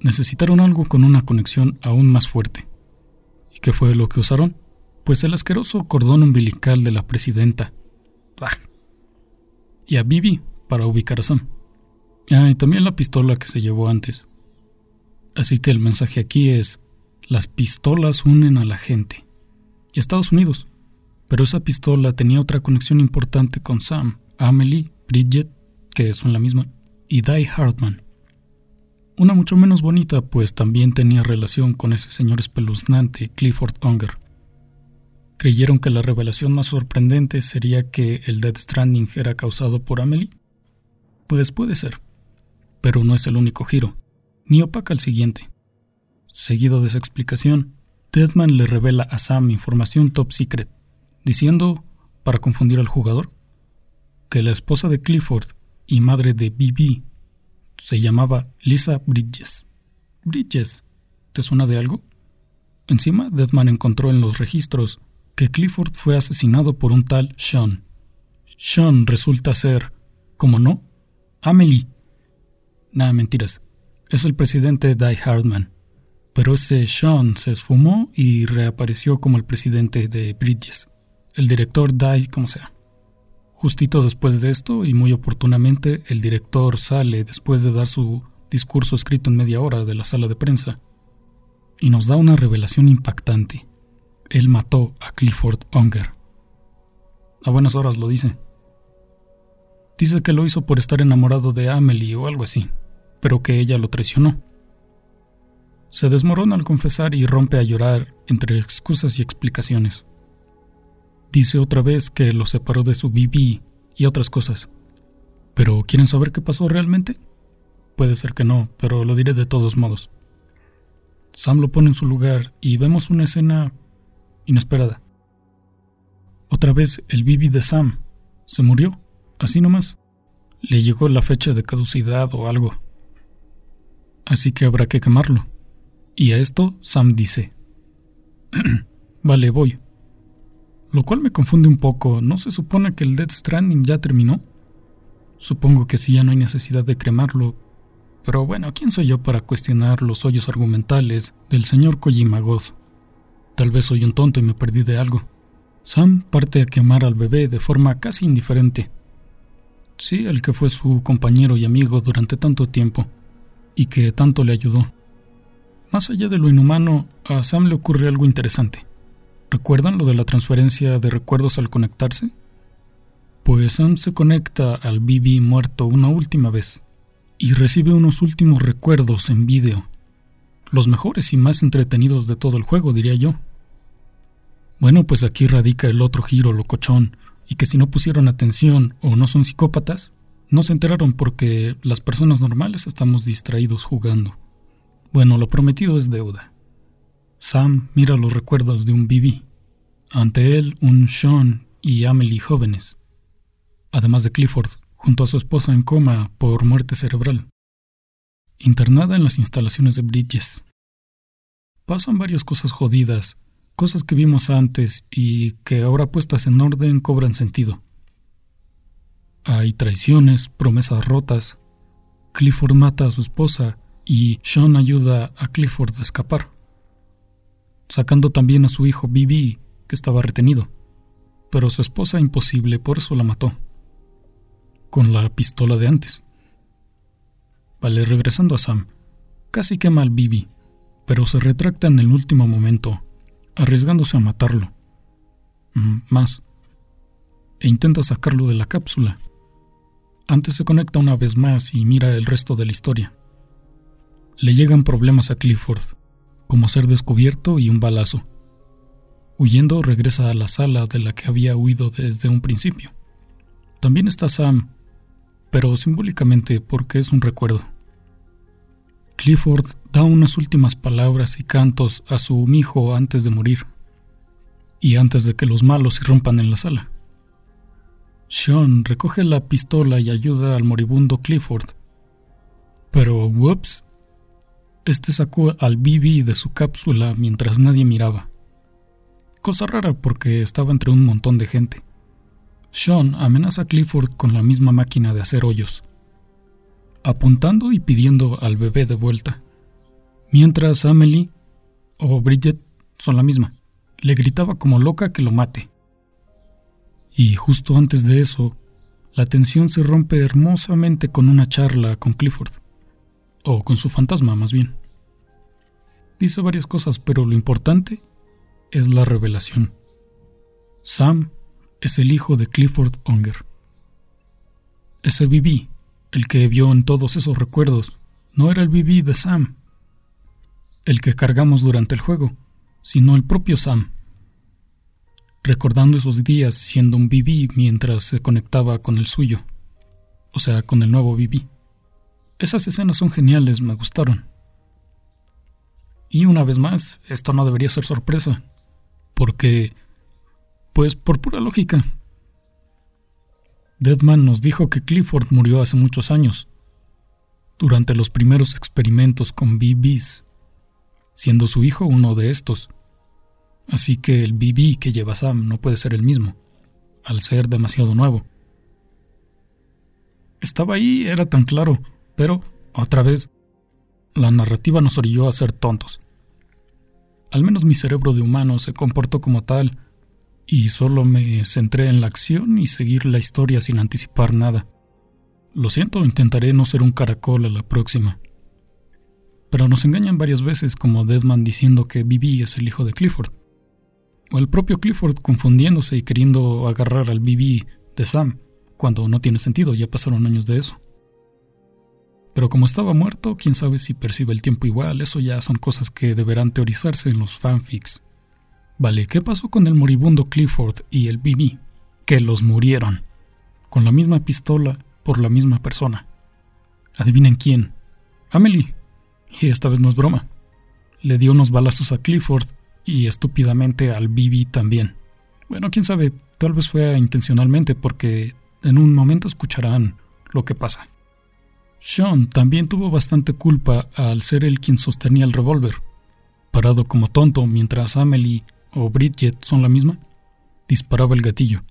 necesitaron algo con una conexión aún más fuerte. ¿Y qué fue lo que usaron? Pues el asqueroso cordón umbilical de la presidenta. Y a Bibi para ubicar a Sam. Ah, y también la pistola que se llevó antes. Así que el mensaje aquí es, las pistolas unen a la gente. Y Estados Unidos. Pero esa pistola tenía otra conexión importante con Sam, Amelie, Bridget, que son la misma, y Die Hartman. Una mucho menos bonita, pues también tenía relación con ese señor espeluznante, Clifford Unger. ¿Creyeron que la revelación más sorprendente sería que el Death Stranding era causado por Amelie? Pues puede ser, pero no es el único giro, ni opaca el siguiente. Seguido de esa explicación, Deadman le revela a Sam información top secret, diciendo, para confundir al jugador, que la esposa de Clifford y madre de BB se llamaba Lisa Bridges. Bridges, ¿te suena de algo? Encima, Deadman encontró en los registros que Clifford fue asesinado por un tal Sean. Sean resulta ser, como no, Amelie. Nada, mentiras. Es el presidente Die Hardman. Pero ese Sean se esfumó y reapareció como el presidente de Bridges. El director Die, como sea. Justito después de esto, y muy oportunamente, el director sale después de dar su discurso escrito en media hora de la sala de prensa y nos da una revelación impactante. Él mató a Clifford Unger. A buenas horas lo dice. Dice que lo hizo por estar enamorado de Amelie o algo así, pero que ella lo traicionó. Se desmorona al confesar y rompe a llorar entre excusas y explicaciones. Dice otra vez que lo separó de su BB y otras cosas. ¿Pero quieren saber qué pasó realmente? Puede ser que no, pero lo diré de todos modos. Sam lo pone en su lugar y vemos una escena inesperada. Otra vez el BB de Sam se murió, así nomás. Le llegó la fecha de caducidad o algo. Así que habrá que quemarlo. Y a esto Sam dice, vale, voy lo cual me confunde un poco. ¿No se supone que el Death Stranding ya terminó? Supongo que sí ya no hay necesidad de cremarlo. Pero bueno, ¿quién soy yo para cuestionar los hoyos argumentales del señor Kojima Tal vez soy un tonto y me perdí de algo. Sam parte a quemar al bebé de forma casi indiferente. Sí, el que fue su compañero y amigo durante tanto tiempo, y que tanto le ayudó. Más allá de lo inhumano, a Sam le ocurre algo interesante. ¿Recuerdan lo de la transferencia de recuerdos al conectarse? Pues Sam se conecta al BB muerto una última vez y recibe unos últimos recuerdos en vídeo. Los mejores y más entretenidos de todo el juego, diría yo. Bueno, pues aquí radica el otro giro locochón, y que si no pusieron atención o no son psicópatas, no se enteraron porque las personas normales estamos distraídos jugando. Bueno, lo prometido es deuda. Sam mira los recuerdos de un Bibi. Ante él, un Sean y Amelie jóvenes. Además de Clifford, junto a su esposa en coma por muerte cerebral. Internada en las instalaciones de Bridges. Pasan varias cosas jodidas, cosas que vimos antes y que ahora puestas en orden cobran sentido. Hay traiciones, promesas rotas. Clifford mata a su esposa y Sean ayuda a Clifford a escapar, sacando también a su hijo Bibi, que estaba retenido. Pero su esposa imposible, por eso la mató. Con la pistola de antes. Vale, regresando a Sam. Casi quema al Bibi, pero se retracta en el último momento, arriesgándose a matarlo. Mm, más. E intenta sacarlo de la cápsula. Antes se conecta una vez más y mira el resto de la historia. Le llegan problemas a Clifford, como ser descubierto y un balazo. Huyendo regresa a la sala de la que había huido desde un principio. También está Sam, pero simbólicamente porque es un recuerdo. Clifford da unas últimas palabras y cantos a su hijo antes de morir, y antes de que los malos irrumpan en la sala. Sean recoge la pistola y ayuda al moribundo Clifford. Pero, whoops, este sacó al Bibi de su cápsula mientras nadie miraba. Cosa rara porque estaba entre un montón de gente. Sean amenaza a Clifford con la misma máquina de hacer hoyos, apuntando y pidiendo al bebé de vuelta. Mientras Amelie o Bridget son la misma, le gritaba como loca que lo mate. Y justo antes de eso, la tensión se rompe hermosamente con una charla con Clifford, o con su fantasma más bien. Dice varias cosas, pero lo importante es la revelación. Sam es el hijo de Clifford Unger. Ese Bibi, el que vio en todos esos recuerdos, no era el Bibi de Sam, el que cargamos durante el juego, sino el propio Sam recordando esos días siendo un BB mientras se conectaba con el suyo, o sea, con el nuevo BB. Esas escenas son geniales, me gustaron. Y una vez más, esto no debería ser sorpresa, porque, pues por pura lógica, Deadman nos dijo que Clifford murió hace muchos años, durante los primeros experimentos con BBs, siendo su hijo uno de estos. Así que el BB que lleva Sam no puede ser el mismo, al ser demasiado nuevo. Estaba ahí, era tan claro, pero, otra vez, la narrativa nos orilló a ser tontos. Al menos mi cerebro de humano se comportó como tal, y solo me centré en la acción y seguir la historia sin anticipar nada. Lo siento, intentaré no ser un caracol a la próxima. Pero nos engañan varias veces como Deadman diciendo que Bibi es el hijo de Clifford o el propio Clifford confundiéndose y queriendo agarrar al BB de Sam, cuando no tiene sentido, ya pasaron años de eso. Pero como estaba muerto, quién sabe si percibe el tiempo igual, eso ya son cosas que deberán teorizarse en los fanfics. Vale, ¿qué pasó con el moribundo Clifford y el BB? Que los murieron. Con la misma pistola por la misma persona. Adivinen quién. Amelie. Y esta vez no es broma. Le dio unos balazos a Clifford y estúpidamente al Bibi también. Bueno, quién sabe, tal vez fue intencionalmente porque en un momento escucharán lo que pasa. Sean también tuvo bastante culpa al ser él quien sostenía el revólver. Parado como tonto mientras Amelie o Bridget son la misma, disparaba el gatillo.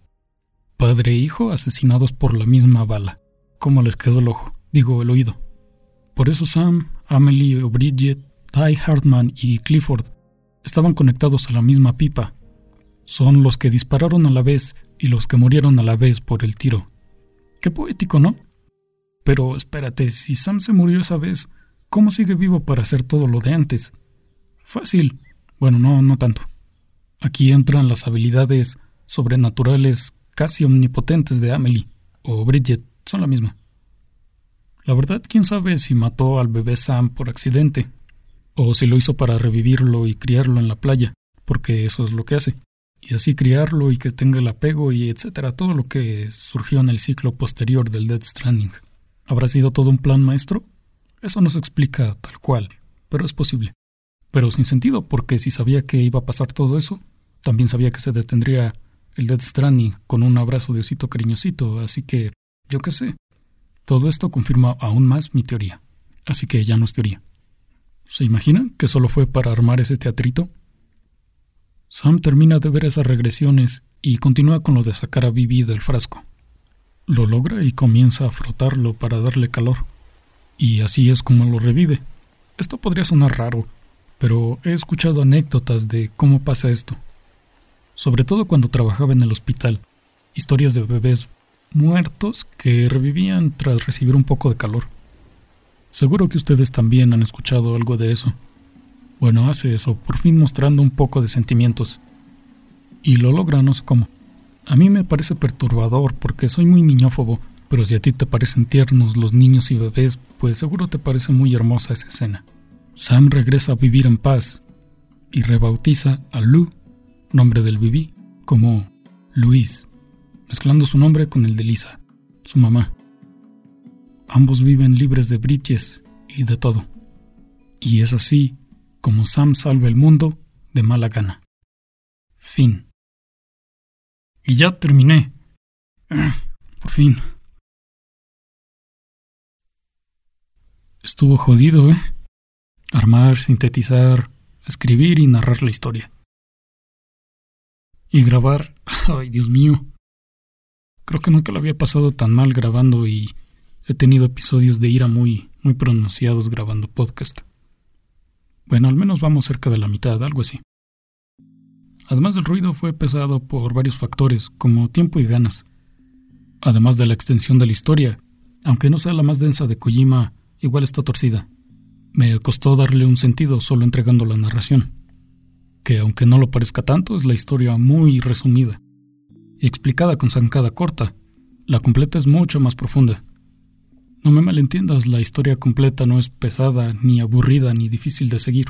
Padre e hijo asesinados por la misma bala. ¿Cómo les quedó el ojo? Digo, el oído. Por eso Sam, Amelie o Bridget, Ty Hartman y Clifford estaban conectados a la misma pipa. Son los que dispararon a la vez y los que murieron a la vez por el tiro. Qué poético, ¿no? Pero espérate, si Sam se murió esa vez, ¿cómo sigue vivo para hacer todo lo de antes? Fácil. Bueno, no, no tanto. Aquí entran las habilidades sobrenaturales casi omnipotentes de Amelie o Bridget, son la misma. La verdad, quién sabe si mató al bebé Sam por accidente, o si lo hizo para revivirlo y criarlo en la playa, porque eso es lo que hace. Y así criarlo y que tenga el apego y etcétera, todo lo que surgió en el ciclo posterior del Dead Stranding. ¿Habrá sido todo un plan maestro? Eso no se explica tal cual, pero es posible. Pero sin sentido, porque si sabía que iba a pasar todo eso, también sabía que se detendría el Dead Stranding con un abrazo de osito cariñosito, así que, yo qué sé. Todo esto confirma aún más mi teoría. Así que ya no es teoría. ¿Se imaginan que solo fue para armar ese teatrito? Sam termina de ver esas regresiones y continúa con lo de sacar a Vivi del frasco. Lo logra y comienza a frotarlo para darle calor. Y así es como lo revive. Esto podría sonar raro, pero he escuchado anécdotas de cómo pasa esto. Sobre todo cuando trabajaba en el hospital. Historias de bebés muertos que revivían tras recibir un poco de calor. Seguro que ustedes también han escuchado algo de eso. Bueno, hace eso, por fin mostrando un poco de sentimientos. Y lo logra no sé cómo. A mí me parece perturbador porque soy muy niñófobo, pero si a ti te parecen tiernos los niños y bebés, pues seguro te parece muy hermosa esa escena. Sam regresa a vivir en paz y rebautiza a Lou, nombre del bebé, como Luis, mezclando su nombre con el de Lisa, su mamá. Ambos viven libres de briches y de todo. Y es así como Sam salva el mundo de mala gana. Fin. Y ya terminé. Por fin. Estuvo jodido, ¿eh? Armar, sintetizar, escribir y narrar la historia. Y grabar. Ay, Dios mío. Creo que nunca lo había pasado tan mal grabando y he tenido episodios de ira muy, muy pronunciados grabando podcast. Bueno, al menos vamos cerca de la mitad, algo así. Además del ruido fue pesado por varios factores, como tiempo y ganas. Además de la extensión de la historia, aunque no sea la más densa de Kojima, igual está torcida. Me costó darle un sentido solo entregando la narración, que aunque no lo parezca tanto, es la historia muy resumida y explicada con zancada corta. La completa es mucho más profunda. No me malentiendas, la historia completa no es pesada, ni aburrida, ni difícil de seguir.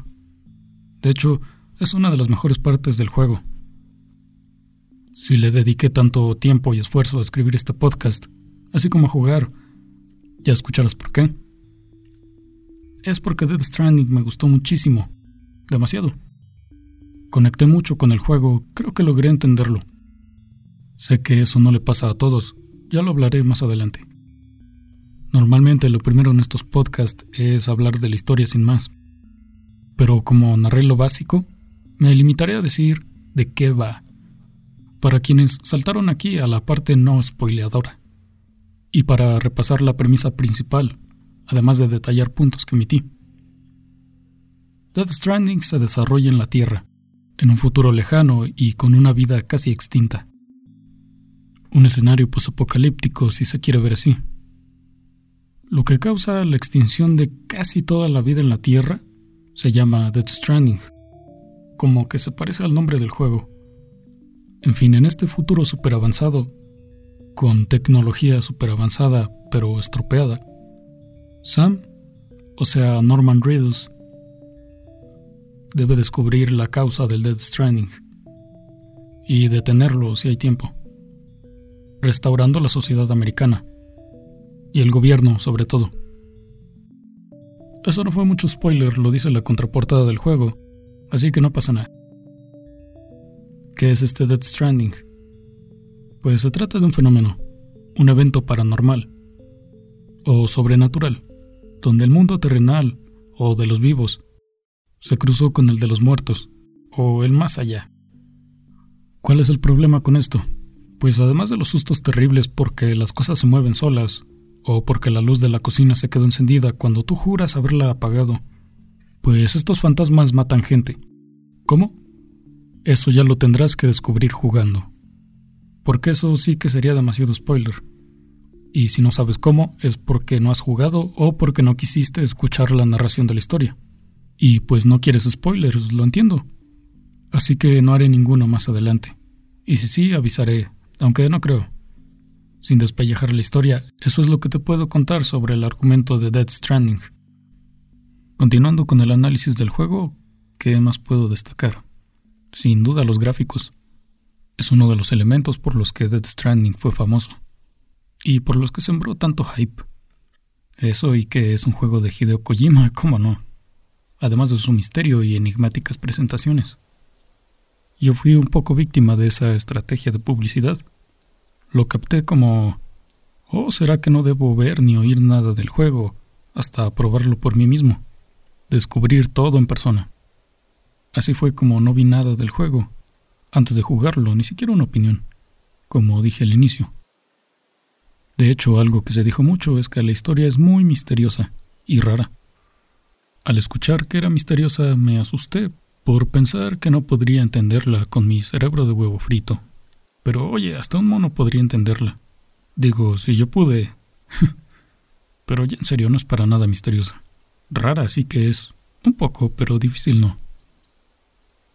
De hecho, es una de las mejores partes del juego. Si le dediqué tanto tiempo y esfuerzo a escribir este podcast, así como a jugar, ya escucharás por qué. Es porque Dead Stranding me gustó muchísimo, demasiado. Conecté mucho con el juego, creo que logré entenderlo. Sé que eso no le pasa a todos, ya lo hablaré más adelante. Normalmente lo primero en estos podcasts es hablar de la historia sin más. Pero como narré lo básico, me limitaré a decir de qué va, para quienes saltaron aquí a la parte no spoileadora, y para repasar la premisa principal, además de detallar puntos que emití. Death Stranding se desarrolla en la Tierra, en un futuro lejano y con una vida casi extinta. Un escenario posapocalíptico si se quiere ver así. Lo que causa la extinción de casi toda la vida en la Tierra se llama Death Stranding, como que se parece al nombre del juego. En fin, en este futuro super avanzado, con tecnología super avanzada pero estropeada, Sam, o sea Norman Reedus, debe descubrir la causa del Death Stranding y detenerlo si hay tiempo, restaurando la sociedad americana y el gobierno sobre todo. Eso no fue mucho spoiler, lo dice la contraportada del juego, así que no pasa nada. ¿Qué es este Death Stranding? Pues se trata de un fenómeno, un evento paranormal o sobrenatural, donde el mundo terrenal o de los vivos se cruzó con el de los muertos o el más allá. ¿Cuál es el problema con esto? Pues además de los sustos terribles porque las cosas se mueven solas o porque la luz de la cocina se quedó encendida cuando tú juras haberla apagado. Pues estos fantasmas matan gente. ¿Cómo? Eso ya lo tendrás que descubrir jugando. Porque eso sí que sería demasiado spoiler. Y si no sabes cómo, es porque no has jugado o porque no quisiste escuchar la narración de la historia. Y pues no quieres spoilers, lo entiendo. Así que no haré ninguno más adelante. Y si sí, avisaré, aunque no creo. Sin despellejar la historia, eso es lo que te puedo contar sobre el argumento de Dead Stranding. Continuando con el análisis del juego, ¿qué más puedo destacar? Sin duda los gráficos. Es uno de los elementos por los que Dead Stranding fue famoso y por los que sembró tanto hype. Eso y que es un juego de Hideo Kojima, cómo no. Además de su misterio y enigmáticas presentaciones. Yo fui un poco víctima de esa estrategia de publicidad. Lo capté como, ¿o será que no debo ver ni oír nada del juego hasta probarlo por mí mismo? Descubrir todo en persona. Así fue como no vi nada del juego, antes de jugarlo, ni siquiera una opinión, como dije al inicio. De hecho, algo que se dijo mucho es que la historia es muy misteriosa y rara. Al escuchar que era misteriosa me asusté por pensar que no podría entenderla con mi cerebro de huevo frito. Pero oye, hasta un mono podría entenderla. Digo, si yo pude. pero ya en serio no es para nada misteriosa. Rara sí que es. Un poco, pero difícil no.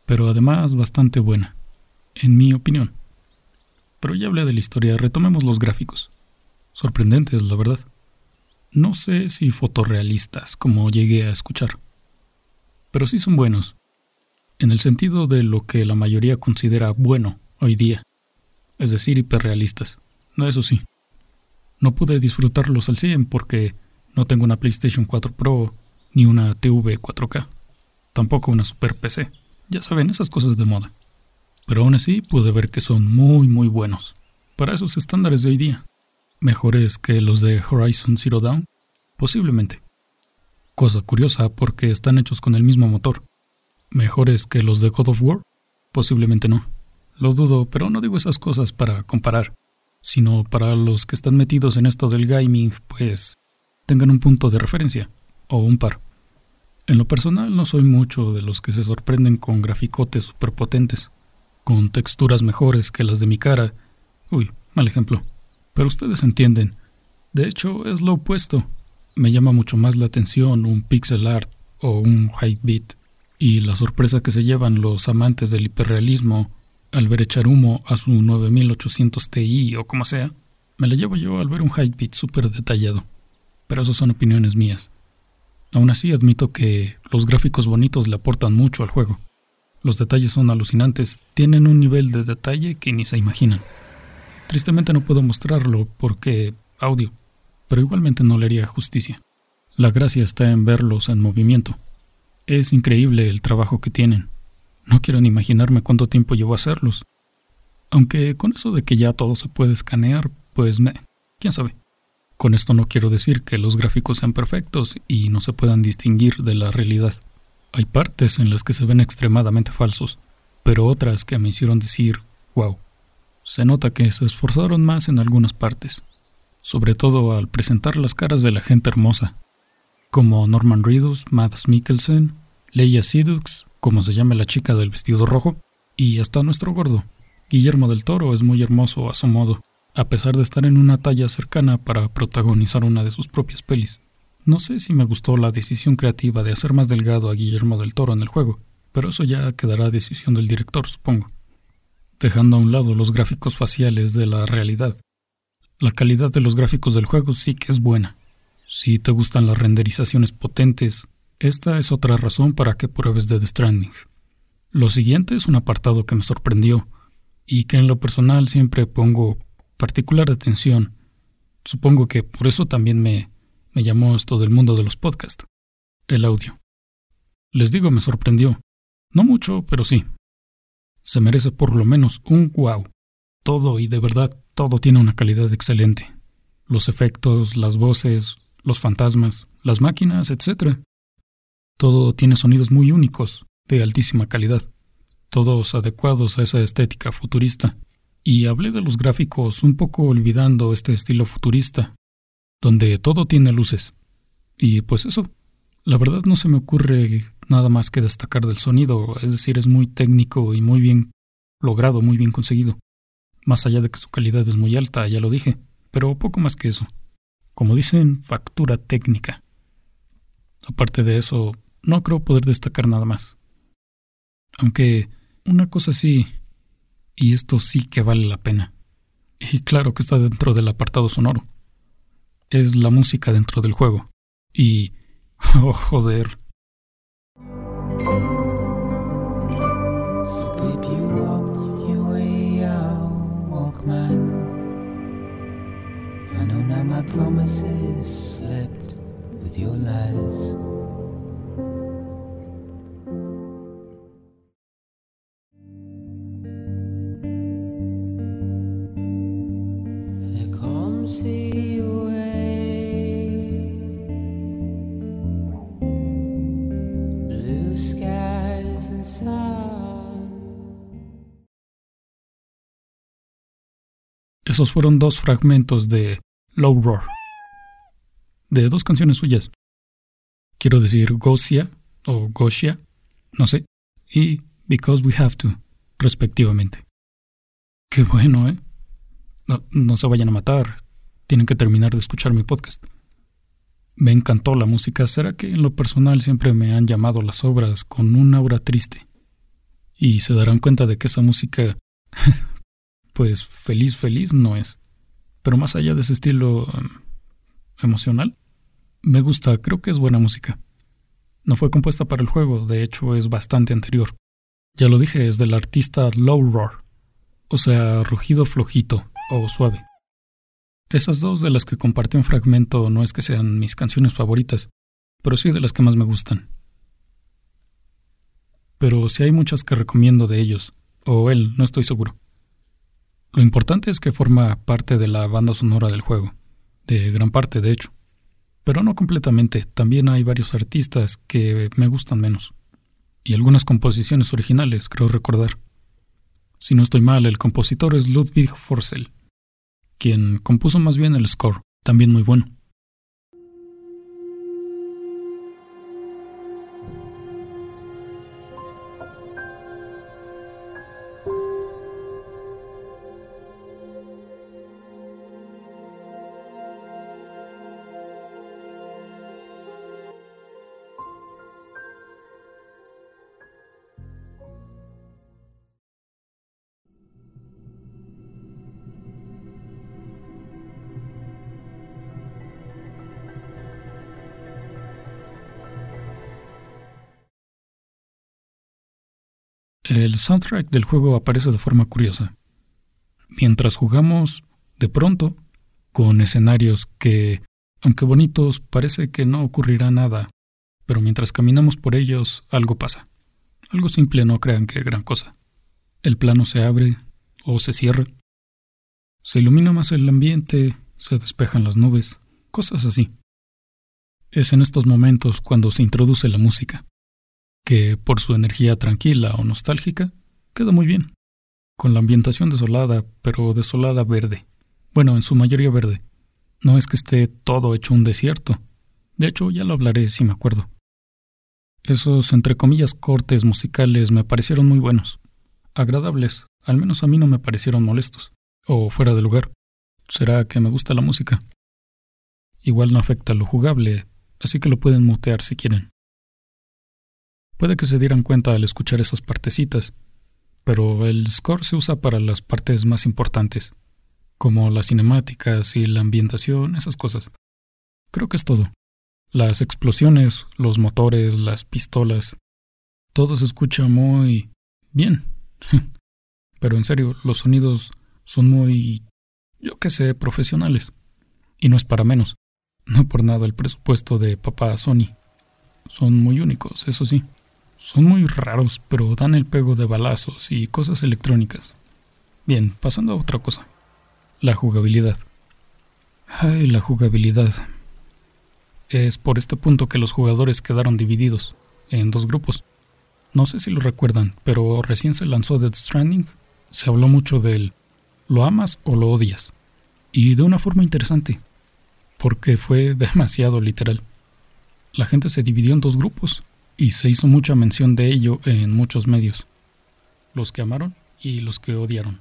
Pero además bastante buena, en mi opinión. Pero ya hablé de la historia, retomemos los gráficos sorprendentes, la verdad. No sé si fotorrealistas, como llegué a escuchar, pero sí son buenos, en el sentido de lo que la mayoría considera bueno hoy día, es decir, hiperrealistas. No, eso sí. No pude disfrutarlos al 100 porque no tengo una PlayStation 4 Pro ni una TV 4K, tampoco una Super PC. Ya saben, esas cosas de moda. Pero aún así pude ver que son muy muy buenos, para esos estándares de hoy día mejores que los de Horizon Zero Dawn? Posiblemente. Cosa curiosa porque están hechos con el mismo motor. ¿Mejores que los de God of War? Posiblemente no. Lo dudo, pero no digo esas cosas para comparar, sino para los que están metidos en esto del gaming, pues tengan un punto de referencia, o un par. En lo personal no soy mucho de los que se sorprenden con graficotes superpotentes, con texturas mejores que las de mi cara. Uy, mal ejemplo. Pero ustedes entienden. De hecho, es lo opuesto. Me llama mucho más la atención un pixel art o un high beat. Y la sorpresa que se llevan los amantes del hiperrealismo al ver echar humo a su 9800 Ti o como sea, me la llevo yo al ver un high beat súper detallado. Pero eso son opiniones mías. Aún así admito que los gráficos bonitos le aportan mucho al juego. Los detalles son alucinantes, tienen un nivel de detalle que ni se imaginan. Tristemente no puedo mostrarlo porque audio, pero igualmente no le haría justicia. La gracia está en verlos en movimiento. Es increíble el trabajo que tienen. No quiero ni imaginarme cuánto tiempo llevó a hacerlos. Aunque con eso de que ya todo se puede escanear, pues me... quién sabe. Con esto no quiero decir que los gráficos sean perfectos y no se puedan distinguir de la realidad. Hay partes en las que se ven extremadamente falsos, pero otras que me hicieron decir, wow. Se nota que se esforzaron más en algunas partes, sobre todo al presentar las caras de la gente hermosa, como Norman Reedus, Mads Mikkelsen, Leia Sidux, como se llama la chica del vestido rojo, y hasta nuestro gordo. Guillermo del Toro es muy hermoso a su modo, a pesar de estar en una talla cercana para protagonizar una de sus propias pelis. No sé si me gustó la decisión creativa de hacer más delgado a Guillermo del Toro en el juego, pero eso ya quedará decisión del director, supongo dejando a un lado los gráficos faciales de la realidad. La calidad de los gráficos del juego sí que es buena. Si te gustan las renderizaciones potentes, esta es otra razón para que pruebes Dead Stranding. Lo siguiente es un apartado que me sorprendió y que en lo personal siempre pongo particular atención. Supongo que por eso también me, me llamó esto del mundo de los podcasts. El audio. Les digo, me sorprendió. No mucho, pero sí se merece por lo menos un wow. Todo y de verdad todo tiene una calidad excelente. Los efectos, las voces, los fantasmas, las máquinas, etc. Todo tiene sonidos muy únicos, de altísima calidad, todos adecuados a esa estética futurista. Y hablé de los gráficos un poco olvidando este estilo futurista, donde todo tiene luces. Y pues eso, la verdad no se me ocurre nada más que destacar del sonido, es decir, es muy técnico y muy bien logrado, muy bien conseguido. Más allá de que su calidad es muy alta, ya lo dije, pero poco más que eso. Como dicen, factura técnica. Aparte de eso, no creo poder destacar nada más. Aunque una cosa sí, y esto sí que vale la pena, Y claro que está dentro del apartado sonoro. Es la música dentro del juego. Y... Oh, joder. promises slept with your lies. Esos fueron dos fragmentos de Low Roar, de dos canciones suyas. Quiero decir Gosia o Gosia, no sé, y Because We Have To, respectivamente. Qué bueno, ¿eh? No, no se vayan a matar, tienen que terminar de escuchar mi podcast. Me encantó la música, será que en lo personal siempre me han llamado las obras con un aura triste. Y se darán cuenta de que esa música, pues feliz, feliz no es. Pero más allá de ese estilo em, emocional, me gusta, creo que es buena música. No fue compuesta para el juego, de hecho es bastante anterior. Ya lo dije, es del artista Low Roar, o sea, rugido flojito o suave. Esas dos de las que compartí un fragmento no es que sean mis canciones favoritas, pero sí de las que más me gustan. Pero sí hay muchas que recomiendo de ellos, o él, no estoy seguro. Lo importante es que forma parte de la banda sonora del juego, de gran parte de hecho. Pero no completamente, también hay varios artistas que me gustan menos. Y algunas composiciones originales, creo recordar. Si no estoy mal, el compositor es Ludwig Forssell, quien compuso más bien el score, también muy bueno. El soundtrack del juego aparece de forma curiosa. Mientras jugamos, de pronto, con escenarios que, aunque bonitos, parece que no ocurrirá nada, pero mientras caminamos por ellos, algo pasa. Algo simple, no crean que gran cosa. El plano se abre o se cierra. Se ilumina más el ambiente, se despejan las nubes, cosas así. Es en estos momentos cuando se introduce la música que por su energía tranquila o nostálgica queda muy bien, con la ambientación desolada, pero desolada verde. Bueno, en su mayoría verde. No es que esté todo hecho un desierto. De hecho, ya lo hablaré si me acuerdo. Esos, entre comillas, cortes musicales me parecieron muy buenos. Agradables, al menos a mí no me parecieron molestos. O fuera de lugar. Será que me gusta la música. Igual no afecta lo jugable, así que lo pueden mutear si quieren. Puede que se dieran cuenta al escuchar esas partecitas, pero el score se usa para las partes más importantes, como las cinemáticas y la ambientación, esas cosas. Creo que es todo. Las explosiones, los motores, las pistolas, todo se escucha muy bien. pero en serio, los sonidos son muy, yo qué sé, profesionales. Y no es para menos. No por nada el presupuesto de papá Sony. Son muy únicos, eso sí. Son muy raros, pero dan el pego de balazos y cosas electrónicas. Bien, pasando a otra cosa. La jugabilidad. Ay, la jugabilidad. Es por este punto que los jugadores quedaron divididos en dos grupos. No sé si lo recuerdan, pero recién se lanzó Dead Stranding. Se habló mucho del lo amas o lo odias. Y de una forma interesante, porque fue demasiado literal. La gente se dividió en dos grupos y se hizo mucha mención de ello en muchos medios, los que amaron y los que odiaron.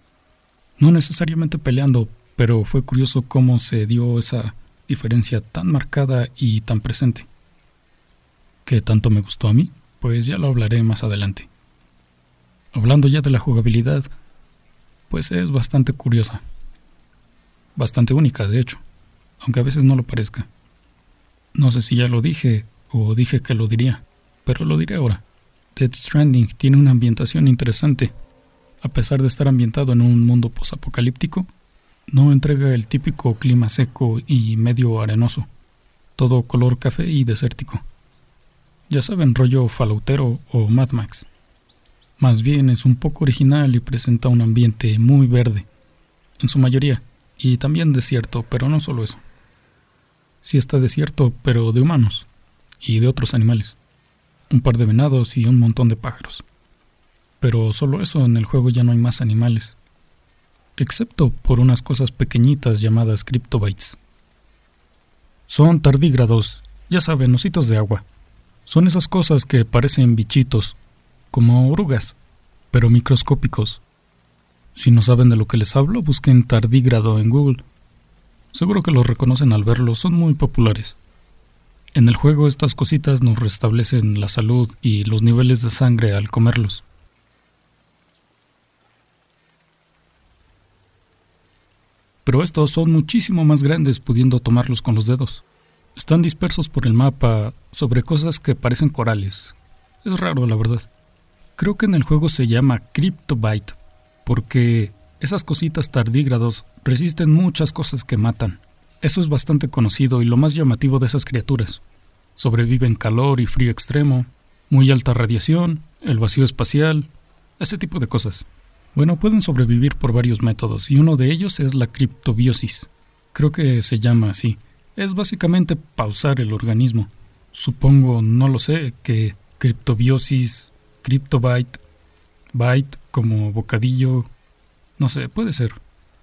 No necesariamente peleando, pero fue curioso cómo se dio esa diferencia tan marcada y tan presente. ¿Qué tanto me gustó a mí? Pues ya lo hablaré más adelante. Hablando ya de la jugabilidad, pues es bastante curiosa. bastante única, de hecho, aunque a veces no lo parezca. No sé si ya lo dije o dije que lo diría, pero lo diré ahora. Dead Stranding tiene una ambientación interesante. A pesar de estar ambientado en un mundo posapocalíptico, no entrega el típico clima seco y medio arenoso, todo color café y desértico. Ya saben, rollo falautero o Mad Max. Más bien es un poco original y presenta un ambiente muy verde, en su mayoría, y también desierto, pero no solo eso. Sí está desierto, pero de humanos y de otros animales. Un par de venados y un montón de pájaros. Pero solo eso, en el juego ya no hay más animales. Excepto por unas cosas pequeñitas llamadas cryptobytes. Son tardígrados, ya saben, ositos de agua. Son esas cosas que parecen bichitos, como orugas, pero microscópicos. Si no saben de lo que les hablo, busquen tardígrado en Google. Seguro que los reconocen al verlos, son muy populares. En el juego estas cositas nos restablecen la salud y los niveles de sangre al comerlos. Pero estos son muchísimo más grandes pudiendo tomarlos con los dedos. Están dispersos por el mapa sobre cosas que parecen corales. Es raro, la verdad. Creo que en el juego se llama Cryptobite, porque esas cositas tardígrados resisten muchas cosas que matan. Eso es bastante conocido y lo más llamativo de esas criaturas. Sobreviven calor y frío extremo, muy alta radiación, el vacío espacial, ese tipo de cosas. Bueno, pueden sobrevivir por varios métodos y uno de ellos es la criptobiosis. Creo que se llama así. Es básicamente pausar el organismo. Supongo, no lo sé, que criptobiosis, criptobite, byte como bocadillo, no sé, puede ser.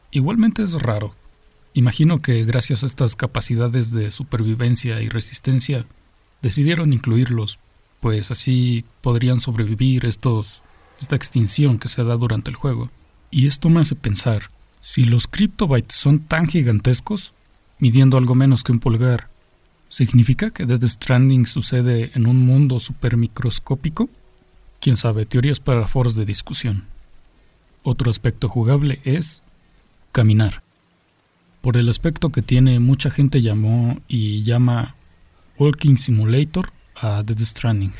Igualmente es raro. Imagino que gracias a estas capacidades de supervivencia y resistencia, decidieron incluirlos, pues así podrían sobrevivir estos esta extinción que se da durante el juego. Y esto me hace pensar, si los cryptobytes son tan gigantescos, midiendo algo menos que un pulgar, ¿significa que Dead Stranding sucede en un mundo supermicroscópico? Quién sabe, teorías para foros de discusión. Otro aspecto jugable es caminar. Por el aspecto que tiene, mucha gente llamó y llama Walking Simulator a Dead Stranding.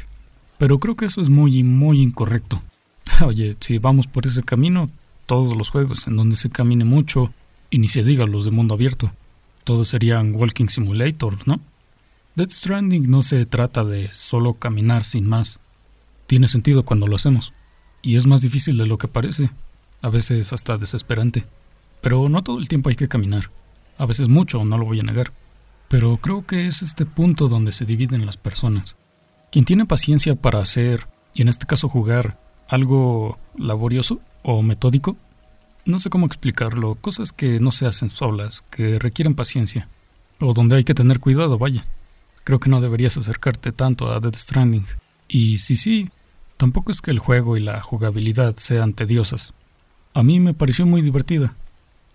Pero creo que eso es muy, muy incorrecto. Oye, si vamos por ese camino, todos los juegos en donde se camine mucho, y ni se diga los de mundo abierto, todos serían Walking Simulator, ¿no? Dead Stranding no se trata de solo caminar sin más. Tiene sentido cuando lo hacemos. Y es más difícil de lo que parece. A veces hasta desesperante. Pero no todo el tiempo hay que caminar. A veces mucho, no lo voy a negar. Pero creo que es este punto donde se dividen las personas. Quien tiene paciencia para hacer, y en este caso jugar, algo laborioso o metódico. No sé cómo explicarlo, cosas que no se hacen solas, que requieren paciencia, o donde hay que tener cuidado, vaya. Creo que no deberías acercarte tanto a Dead Stranding. Y si sí, tampoco es que el juego y la jugabilidad sean tediosas. A mí me pareció muy divertida,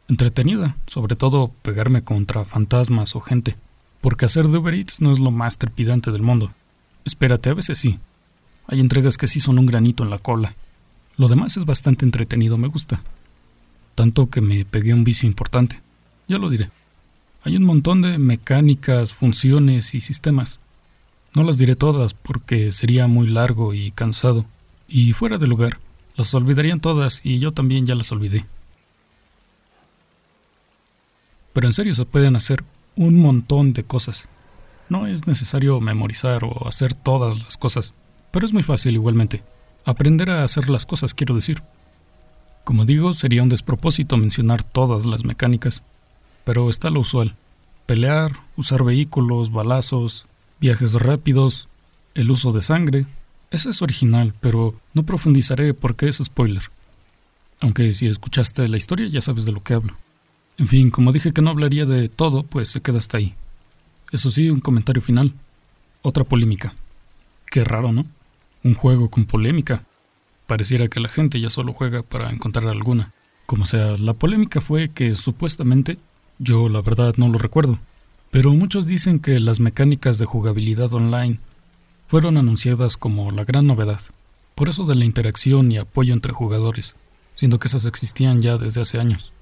entretenida, sobre todo pegarme contra fantasmas o gente, porque hacer de Uber Eats no es lo más trepidante del mundo. Espérate, a veces sí, hay entregas que sí son un granito en la cola. Lo demás es bastante entretenido, me gusta. Tanto que me pegué un vicio importante. Ya lo diré. Hay un montón de mecánicas, funciones y sistemas. No las diré todas porque sería muy largo y cansado. Y fuera de lugar, las olvidarían todas y yo también ya las olvidé. Pero en serio se pueden hacer un montón de cosas. No es necesario memorizar o hacer todas las cosas. Pero es muy fácil igualmente. Aprender a hacer las cosas, quiero decir. Como digo, sería un despropósito mencionar todas las mecánicas, pero está lo usual. Pelear, usar vehículos, balazos, viajes rápidos, el uso de sangre. Ese es original, pero no profundizaré porque es spoiler. Aunque si escuchaste la historia ya sabes de lo que hablo. En fin, como dije que no hablaría de todo, pues se queda hasta ahí. Eso sí, un comentario final. Otra polémica. Qué raro, ¿no? un juego con polémica. Pareciera que la gente ya solo juega para encontrar alguna. Como sea, la polémica fue que supuestamente, yo la verdad no lo recuerdo, pero muchos dicen que las mecánicas de jugabilidad online fueron anunciadas como la gran novedad, por eso de la interacción y apoyo entre jugadores, siendo que esas existían ya desde hace años.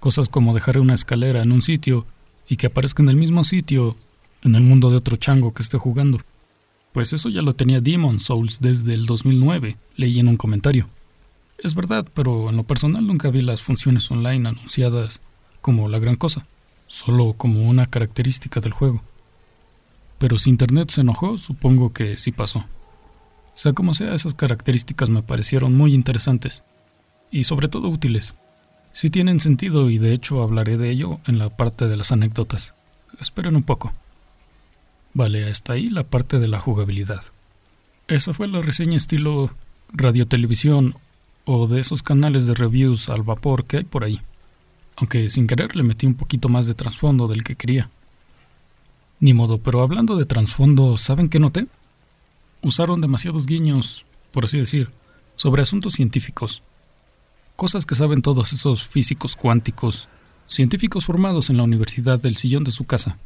Cosas como dejar una escalera en un sitio y que aparezca en el mismo sitio en el mundo de otro chango que esté jugando. Pues eso ya lo tenía Demon Souls desde el 2009, leí en un comentario. Es verdad, pero en lo personal nunca vi las funciones online anunciadas como la gran cosa, solo como una característica del juego. Pero si Internet se enojó, supongo que sí pasó. Sea como sea, esas características me parecieron muy interesantes y sobre todo útiles. Sí tienen sentido y de hecho hablaré de ello en la parte de las anécdotas. Esperen un poco. Vale, hasta ahí la parte de la jugabilidad. Esa fue la reseña estilo radiotelevisión o de esos canales de reviews al vapor que hay por ahí. Aunque sin querer le metí un poquito más de trasfondo del que quería. Ni modo, pero hablando de trasfondo, ¿saben qué noté? Usaron demasiados guiños, por así decir, sobre asuntos científicos. Cosas que saben todos esos físicos cuánticos, científicos formados en la universidad del sillón de su casa.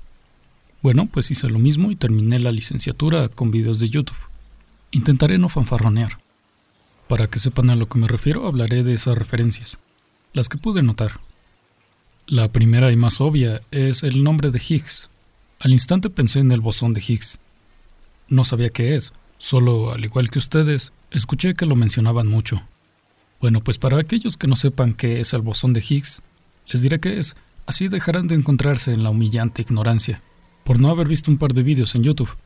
Bueno, pues hice lo mismo y terminé la licenciatura con videos de YouTube. Intentaré no fanfarronear. Para que sepan a lo que me refiero, hablaré de esas referencias, las que pude notar. La primera y más obvia es el nombre de Higgs. Al instante pensé en el bosón de Higgs. No sabía qué es, solo, al igual que ustedes, escuché que lo mencionaban mucho. Bueno, pues para aquellos que no sepan qué es el bosón de Higgs, les diré qué es, así dejarán de encontrarse en la humillante ignorancia por no haber visto un par de vídeos en YouTube.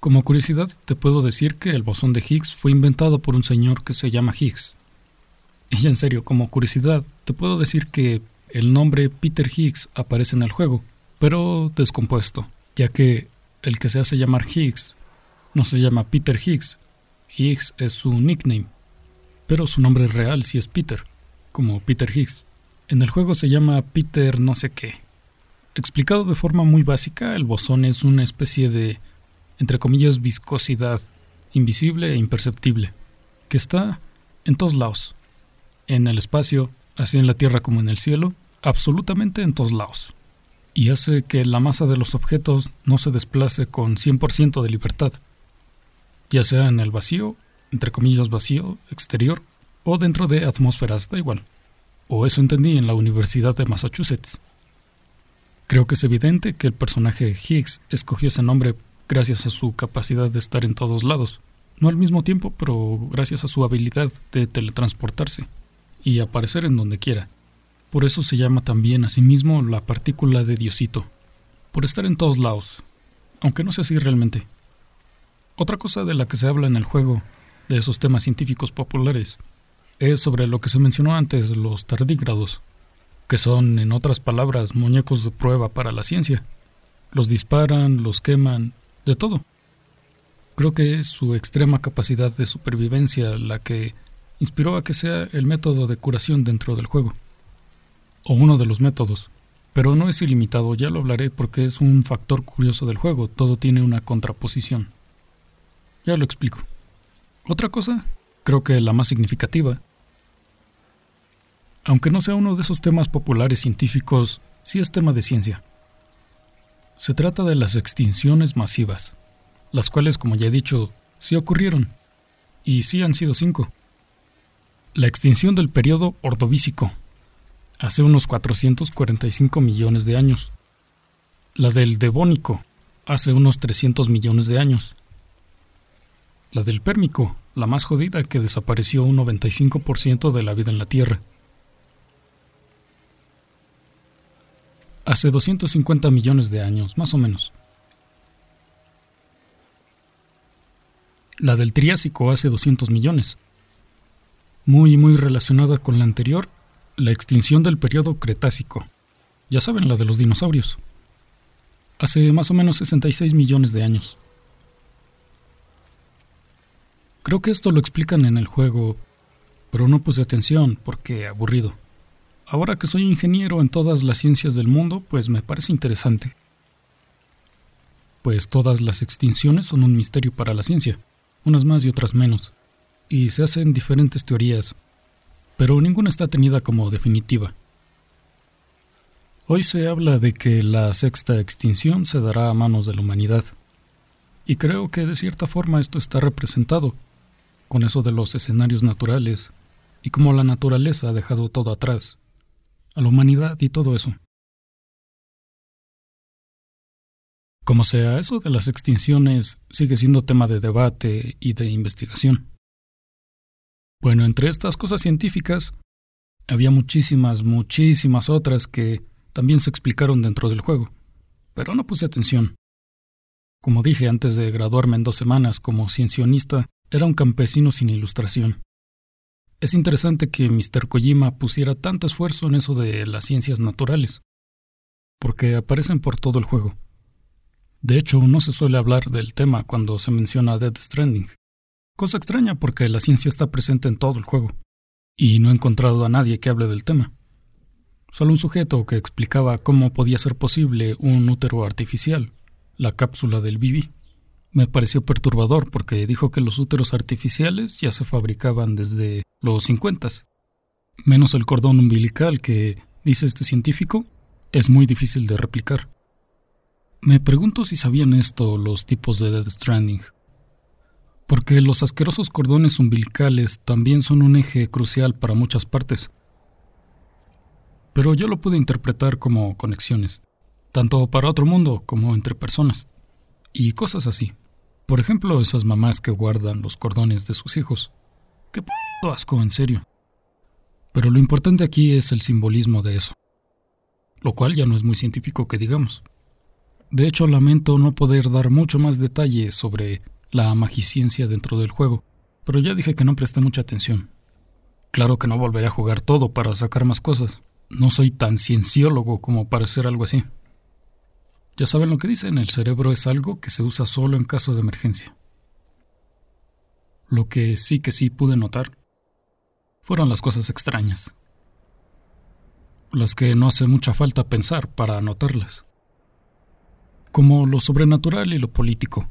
Como curiosidad, te puedo decir que el bosón de Higgs fue inventado por un señor que se llama Higgs. Y en serio, como curiosidad, te puedo decir que el nombre Peter Higgs aparece en el juego, pero descompuesto, ya que el que se hace llamar Higgs no se llama Peter Higgs. Higgs es su nickname, pero su nombre real sí es Peter, como Peter Higgs. En el juego se llama Peter no sé qué. Explicado de forma muy básica, el bosón es una especie de, entre comillas, viscosidad, invisible e imperceptible, que está en todos lados, en el espacio, así en la Tierra como en el cielo, absolutamente en todos lados, y hace que la masa de los objetos no se desplace con 100% de libertad, ya sea en el vacío, entre comillas vacío, exterior, o dentro de atmósferas, da igual. O eso entendí en la Universidad de Massachusetts. Creo que es evidente que el personaje Higgs escogió ese nombre gracias a su capacidad de estar en todos lados, no al mismo tiempo, pero gracias a su habilidad de teletransportarse y aparecer en donde quiera. Por eso se llama también a sí mismo la partícula de Diosito, por estar en todos lados, aunque no sea así realmente. Otra cosa de la que se habla en el juego, de esos temas científicos populares, es sobre lo que se mencionó antes, los tardígrados que son, en otras palabras, muñecos de prueba para la ciencia. Los disparan, los queman, de todo. Creo que es su extrema capacidad de supervivencia la que inspiró a que sea el método de curación dentro del juego. O uno de los métodos. Pero no es ilimitado, ya lo hablaré porque es un factor curioso del juego, todo tiene una contraposición. Ya lo explico. Otra cosa, creo que la más significativa, aunque no sea uno de esos temas populares científicos, sí es tema de ciencia. Se trata de las extinciones masivas, las cuales, como ya he dicho, sí ocurrieron, y sí han sido cinco. La extinción del periodo ordovícico, hace unos 445 millones de años. La del devónico, hace unos 300 millones de años. La del pérmico, la más jodida que desapareció un 95% de la vida en la Tierra. hace 250 millones de años, más o menos. La del Triásico hace 200 millones. Muy, muy relacionada con la anterior, la extinción del periodo Cretácico. Ya saben, la de los dinosaurios. Hace más o menos 66 millones de años. Creo que esto lo explican en el juego, pero no puse atención porque aburrido. Ahora que soy ingeniero en todas las ciencias del mundo, pues me parece interesante. Pues todas las extinciones son un misterio para la ciencia, unas más y otras menos, y se hacen diferentes teorías, pero ninguna está tenida como definitiva. Hoy se habla de que la sexta extinción se dará a manos de la humanidad, y creo que de cierta forma esto está representado, con eso de los escenarios naturales, y cómo la naturaleza ha dejado todo atrás a la humanidad y todo eso. Como sea, eso de las extinciones sigue siendo tema de debate y de investigación. Bueno, entre estas cosas científicas, había muchísimas, muchísimas otras que también se explicaron dentro del juego, pero no puse atención. Como dije antes de graduarme en dos semanas como ciencionista, era un campesino sin ilustración. Es interesante que Mr. Kojima pusiera tanto esfuerzo en eso de las ciencias naturales, porque aparecen por todo el juego. De hecho, no se suele hablar del tema cuando se menciona Dead Stranding. Cosa extraña porque la ciencia está presente en todo el juego, y no he encontrado a nadie que hable del tema. Solo un sujeto que explicaba cómo podía ser posible un útero artificial, la cápsula del BB. Me pareció perturbador porque dijo que los úteros artificiales ya se fabricaban desde los 50, menos el cordón umbilical que, dice este científico, es muy difícil de replicar. Me pregunto si sabían esto los tipos de Dead Stranding, porque los asquerosos cordones umbilicales también son un eje crucial para muchas partes. Pero yo lo pude interpretar como conexiones tanto para otro mundo como entre personas, y cosas así. Por ejemplo, esas mamás que guardan los cordones de sus hijos. Qué p asco, en serio. Pero lo importante aquí es el simbolismo de eso, lo cual ya no es muy científico que digamos. De hecho, lamento no poder dar mucho más detalle sobre la magiciencia dentro del juego, pero ya dije que no presté mucha atención. Claro que no volveré a jugar todo para sacar más cosas. No soy tan cienciólogo como para hacer algo así. Ya saben lo que dicen, el cerebro es algo que se usa solo en caso de emergencia. Lo que sí que sí pude notar fueron las cosas extrañas, las que no hace mucha falta pensar para notarlas, como lo sobrenatural y lo político.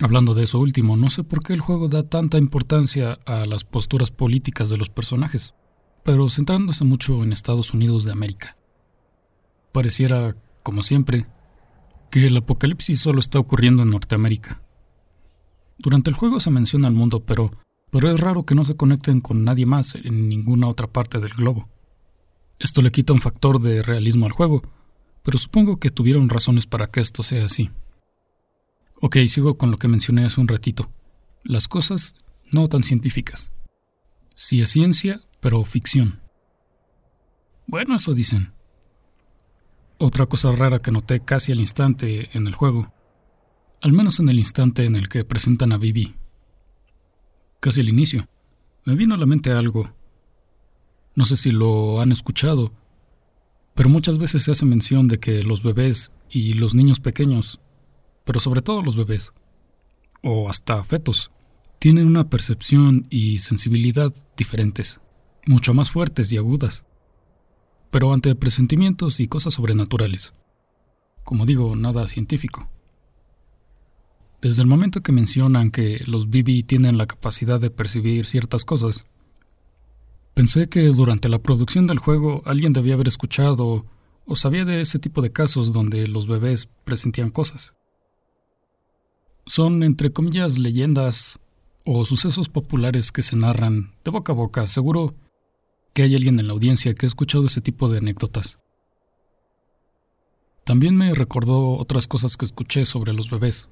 Hablando de eso último, no sé por qué el juego da tanta importancia a las posturas políticas de los personajes, pero centrándose mucho en Estados Unidos de América. Pareciera como siempre, que el apocalipsis solo está ocurriendo en Norteamérica. Durante el juego se menciona el mundo, pero, pero es raro que no se conecten con nadie más en ninguna otra parte del globo. Esto le quita un factor de realismo al juego, pero supongo que tuvieron razones para que esto sea así. Ok, sigo con lo que mencioné hace un ratito. Las cosas no tan científicas. Sí es ciencia, pero ficción. Bueno, eso dicen. Otra cosa rara que noté casi al instante en el juego, al menos en el instante en el que presentan a Bibi. Casi al inicio, me vino a la mente algo. No sé si lo han escuchado, pero muchas veces se hace mención de que los bebés y los niños pequeños, pero sobre todo los bebés, o hasta fetos, tienen una percepción y sensibilidad diferentes, mucho más fuertes y agudas pero ante presentimientos y cosas sobrenaturales. Como digo, nada científico. Desde el momento que mencionan que los BB tienen la capacidad de percibir ciertas cosas, pensé que durante la producción del juego alguien debía haber escuchado o sabía de ese tipo de casos donde los bebés presentían cosas. Son, entre comillas, leyendas o sucesos populares que se narran de boca a boca, seguro que hay alguien en la audiencia que ha escuchado ese tipo de anécdotas. También me recordó otras cosas que escuché sobre los bebés,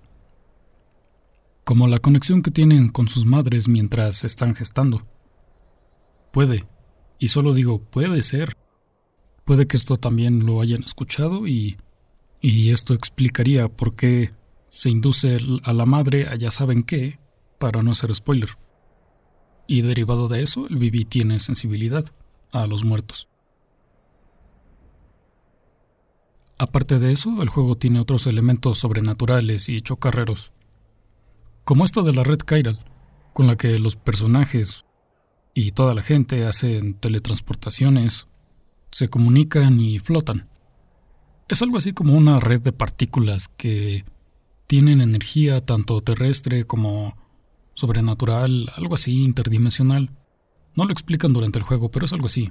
como la conexión que tienen con sus madres mientras están gestando. Puede, y solo digo puede ser. Puede que esto también lo hayan escuchado y, y esto explicaría por qué se induce a la madre a ya saben qué, para no hacer spoiler y derivado de eso el BB tiene sensibilidad a los muertos. Aparte de eso, el juego tiene otros elementos sobrenaturales y chocarreros, como esto de la red chiral, con la que los personajes y toda la gente hacen teletransportaciones, se comunican y flotan. Es algo así como una red de partículas que tienen energía tanto terrestre como sobrenatural, algo así, interdimensional. No lo explican durante el juego, pero es algo así.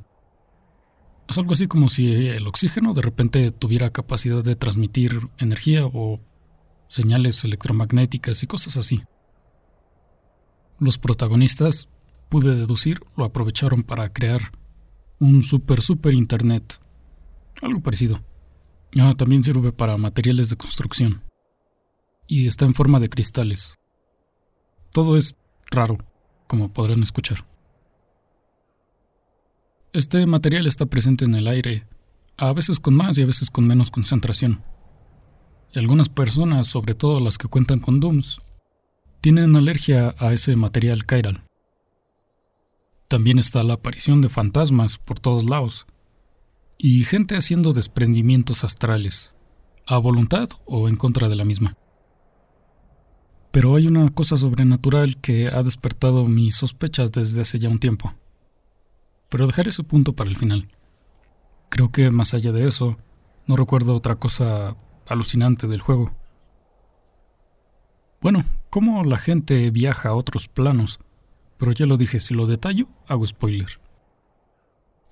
Es algo así como si el oxígeno de repente tuviera capacidad de transmitir energía o señales electromagnéticas y cosas así. Los protagonistas, pude deducir, lo aprovecharon para crear un super super internet, algo parecido. Ah, también sirve para materiales de construcción. Y está en forma de cristales. Todo es raro, como podrán escuchar. Este material está presente en el aire, a veces con más y a veces con menos concentración. Y algunas personas, sobre todo las que cuentan con DOOMS, tienen alergia a ese material chiral. También está la aparición de fantasmas por todos lados, y gente haciendo desprendimientos astrales, a voluntad o en contra de la misma. Pero hay una cosa sobrenatural que ha despertado mis sospechas desde hace ya un tiempo. Pero dejaré ese punto para el final. Creo que más allá de eso, no recuerdo otra cosa alucinante del juego. Bueno, cómo la gente viaja a otros planos, pero ya lo dije, si lo detallo, hago spoiler.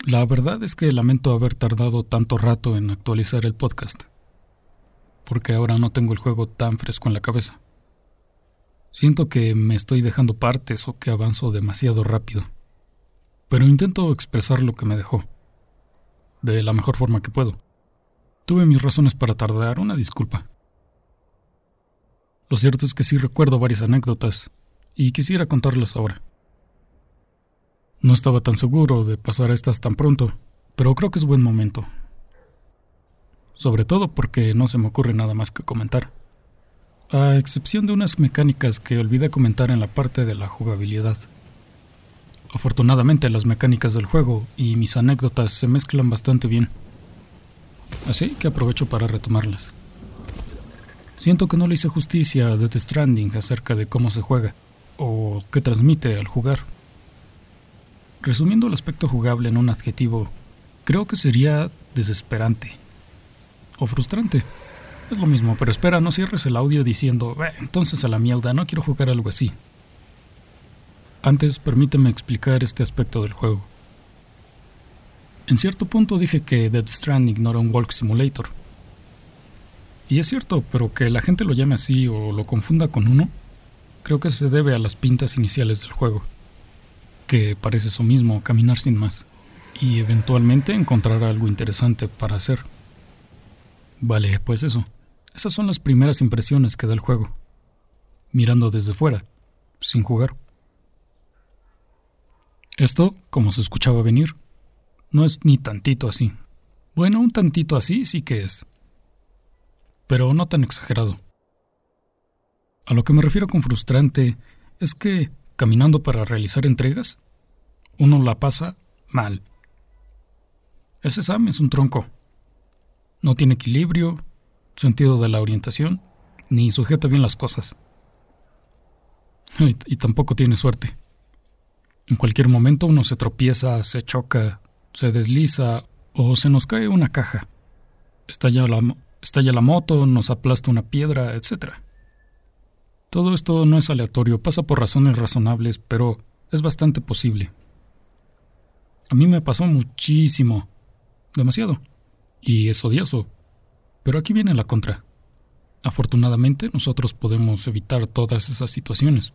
La verdad es que lamento haber tardado tanto rato en actualizar el podcast, porque ahora no tengo el juego tan fresco en la cabeza. Siento que me estoy dejando partes o que avanzo demasiado rápido, pero intento expresar lo que me dejó, de la mejor forma que puedo. Tuve mis razones para tardar, una disculpa. Lo cierto es que sí recuerdo varias anécdotas, y quisiera contarlas ahora. No estaba tan seguro de pasar estas tan pronto, pero creo que es buen momento. Sobre todo porque no se me ocurre nada más que comentar. A excepción de unas mecánicas que olvidé comentar en la parte de la jugabilidad. Afortunadamente las mecánicas del juego y mis anécdotas se mezclan bastante bien. Así que aprovecho para retomarlas. Siento que no le hice justicia a Death Stranding acerca de cómo se juega, o qué transmite al jugar. Resumiendo el aspecto jugable en un adjetivo, creo que sería desesperante. O frustrante. Es lo mismo, pero espera, no cierres el audio diciendo, entonces a la mierda, no quiero jugar algo así. Antes, permíteme explicar este aspecto del juego. En cierto punto dije que Dead Stranding no era un Walk Simulator. Y es cierto, pero que la gente lo llame así o lo confunda con uno, creo que se debe a las pintas iniciales del juego que parece eso mismo, caminar sin más, y eventualmente encontrar algo interesante para hacer. Vale, pues eso. Esas son las primeras impresiones que da el juego. Mirando desde fuera, sin jugar. Esto, como se escuchaba venir, no es ni tantito así. Bueno, un tantito así sí que es. Pero no tan exagerado. A lo que me refiero con frustrante es que caminando para realizar entregas, uno la pasa mal. Ese Sam es un tronco. No tiene equilibrio, sentido de la orientación, ni sujeta bien las cosas. Y, tampoco tiene suerte. En cualquier momento uno se tropieza, se choca, se desliza o se nos cae una caja. Estalla la, estalla la moto, nos aplasta una piedra, etc. Todo esto no es aleatorio, pasa por razones razonables, pero es bastante posible. A mí me pasó muchísimo, demasiado, y es odioso. Pero aquí viene la contra. Afortunadamente nosotros podemos evitar todas esas situaciones.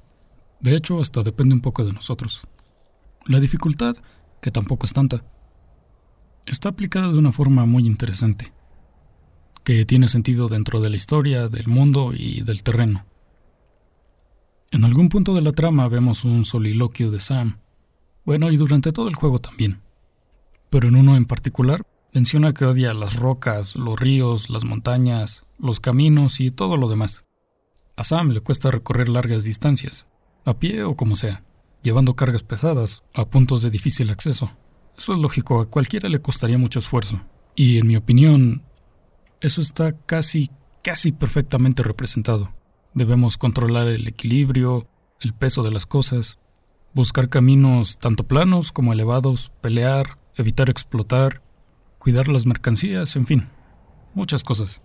De hecho, hasta depende un poco de nosotros. La dificultad, que tampoco es tanta, está aplicada de una forma muy interesante, que tiene sentido dentro de la historia, del mundo y del terreno. En algún punto de la trama vemos un soliloquio de Sam. Bueno, y durante todo el juego también. Pero en uno en particular menciona que odia las rocas, los ríos, las montañas, los caminos y todo lo demás. A Sam le cuesta recorrer largas distancias, a pie o como sea, llevando cargas pesadas a puntos de difícil acceso. Eso es lógico, a cualquiera le costaría mucho esfuerzo. Y en mi opinión, eso está casi, casi perfectamente representado. Debemos controlar el equilibrio, el peso de las cosas, buscar caminos tanto planos como elevados, pelear, evitar explotar, cuidar las mercancías, en fin, muchas cosas.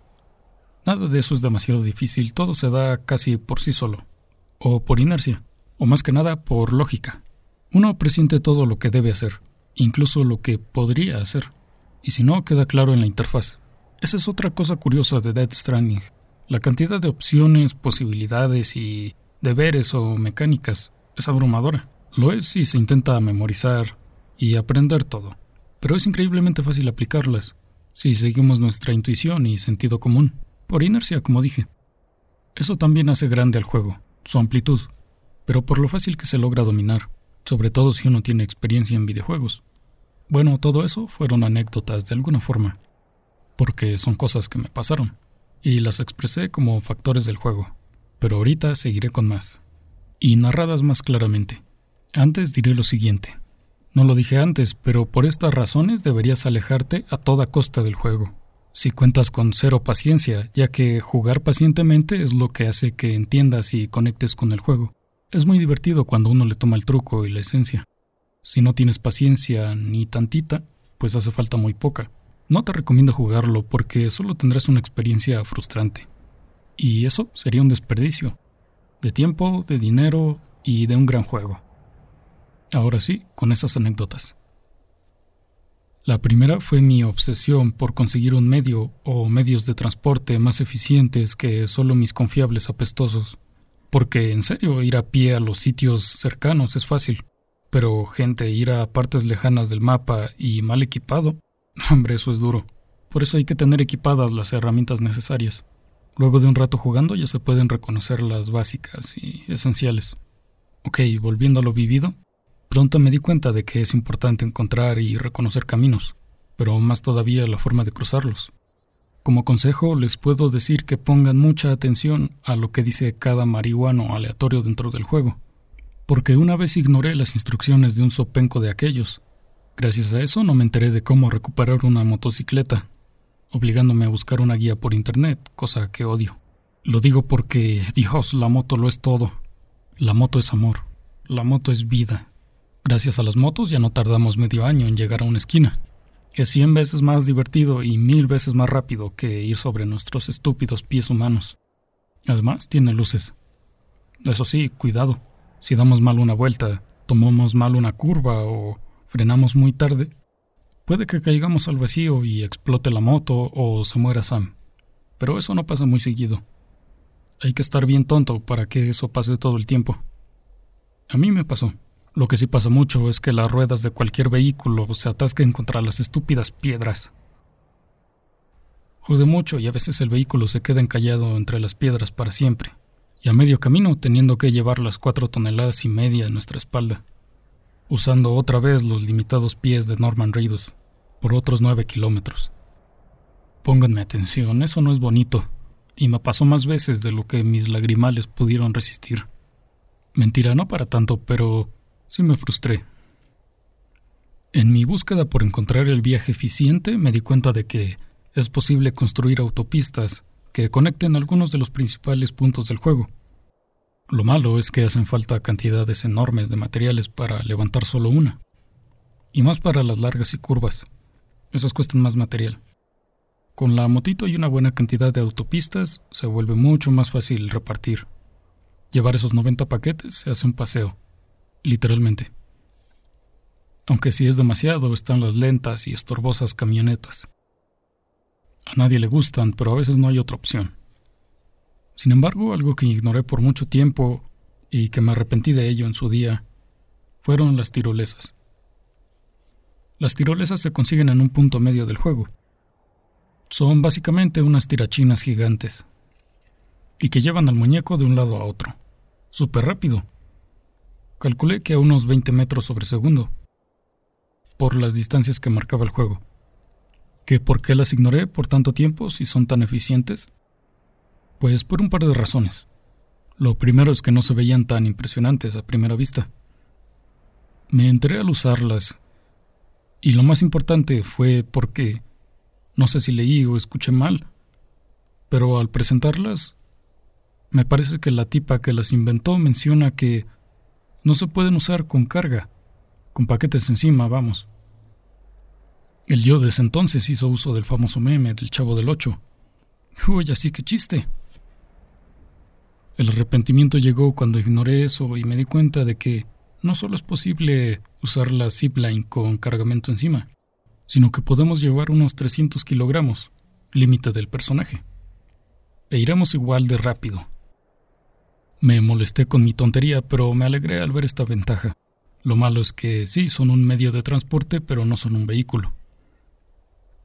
Nada de eso es demasiado difícil, todo se da casi por sí solo, o por inercia, o más que nada por lógica. Uno presiente todo lo que debe hacer, incluso lo que podría hacer, y si no, queda claro en la interfaz. Esa es otra cosa curiosa de Dead Stranding. La cantidad de opciones, posibilidades y deberes o mecánicas es abrumadora. Lo es si se intenta memorizar y aprender todo. Pero es increíblemente fácil aplicarlas si seguimos nuestra intuición y sentido común, por inercia, como dije. Eso también hace grande al juego, su amplitud, pero por lo fácil que se logra dominar, sobre todo si uno tiene experiencia en videojuegos. Bueno, todo eso fueron anécdotas de alguna forma, porque son cosas que me pasaron, y las expresé como factores del juego, pero ahorita seguiré con más, y narradas más claramente. Antes diré lo siguiente. No lo dije antes, pero por estas razones deberías alejarte a toda costa del juego. Si cuentas con cero paciencia, ya que jugar pacientemente es lo que hace que entiendas y conectes con el juego. Es muy divertido cuando uno le toma el truco y la esencia. Si no tienes paciencia ni tantita, pues hace falta muy poca. No te recomiendo jugarlo porque solo tendrás una experiencia frustrante. Y eso sería un desperdicio. De tiempo, de dinero y de un gran juego. Ahora sí, con esas anécdotas. La primera fue mi obsesión por conseguir un medio o medios de transporte más eficientes que solo mis confiables apestosos. Porque en serio, ir a pie a los sitios cercanos es fácil. Pero gente, ir a partes lejanas del mapa y mal equipado, hombre, eso es duro. Por eso hay que tener equipadas las herramientas necesarias. Luego de un rato jugando ya se pueden reconocer las básicas y esenciales. Ok, volviendo a lo vivido, Pronto me di cuenta de que es importante encontrar y reconocer caminos, pero más todavía la forma de cruzarlos. Como consejo les puedo decir que pongan mucha atención a lo que dice cada marihuano aleatorio dentro del juego, porque una vez ignoré las instrucciones de un sopenco de aquellos. Gracias a eso no me enteré de cómo recuperar una motocicleta, obligándome a buscar una guía por internet, cosa que odio. Lo digo porque, Dios, la moto lo es todo. La moto es amor. La moto es vida. Gracias a las motos ya no tardamos medio año en llegar a una esquina. Es cien veces más divertido y mil veces más rápido que ir sobre nuestros estúpidos pies humanos. Además, tiene luces. Eso sí, cuidado. Si damos mal una vuelta, tomamos mal una curva o frenamos muy tarde, puede que caigamos al vacío y explote la moto o se muera Sam. Pero eso no pasa muy seguido. Hay que estar bien tonto para que eso pase todo el tiempo. A mí me pasó. Lo que sí pasa mucho es que las ruedas de cualquier vehículo se atasquen contra las estúpidas piedras. Jode mucho y a veces el vehículo se queda encallado entre las piedras para siempre, y a medio camino teniendo que llevar las cuatro toneladas y media en nuestra espalda, usando otra vez los limitados pies de Norman Reedus por otros nueve kilómetros. Pónganme atención, eso no es bonito, y me pasó más veces de lo que mis lagrimales pudieron resistir. Mentira, no para tanto, pero sí me frustré. En mi búsqueda por encontrar el viaje eficiente me di cuenta de que es posible construir autopistas que conecten algunos de los principales puntos del juego. Lo malo es que hacen falta cantidades enormes de materiales para levantar solo una. Y más para las largas y curvas. Esas cuestan más material. Con la motito y una buena cantidad de autopistas se vuelve mucho más fácil repartir. Llevar esos 90 paquetes se hace un paseo literalmente. Aunque si es demasiado están las lentas y estorbosas camionetas. A nadie le gustan, pero a veces no hay otra opción. Sin embargo, algo que ignoré por mucho tiempo y que me arrepentí de ello en su día fueron las tirolesas. Las tirolesas se consiguen en un punto medio del juego. Son básicamente unas tirachinas gigantes y que llevan al muñeco de un lado a otro, súper rápido, Calculé que a unos 20 metros sobre segundo, por las distancias que marcaba el juego. ¿Que por qué las ignoré por tanto tiempo si son tan eficientes? Pues por un par de razones. Lo primero es que no se veían tan impresionantes a primera vista. Me enteré al usarlas. Y lo más importante fue porque, no sé si leí o escuché mal, pero al presentarlas, me parece que la tipa que las inventó menciona que no se pueden usar con carga, con paquetes encima, vamos. El yo desde entonces hizo uso del famoso meme del chavo del 8. Uy, así que chiste. El arrepentimiento llegó cuando ignoré eso y me di cuenta de que no solo es posible usar la zipline con cargamento encima, sino que podemos llevar unos 300 kilogramos, límite del personaje. E iremos igual de rápido. Me molesté con mi tontería, pero me alegré al ver esta ventaja. Lo malo es que sí, son un medio de transporte, pero no son un vehículo.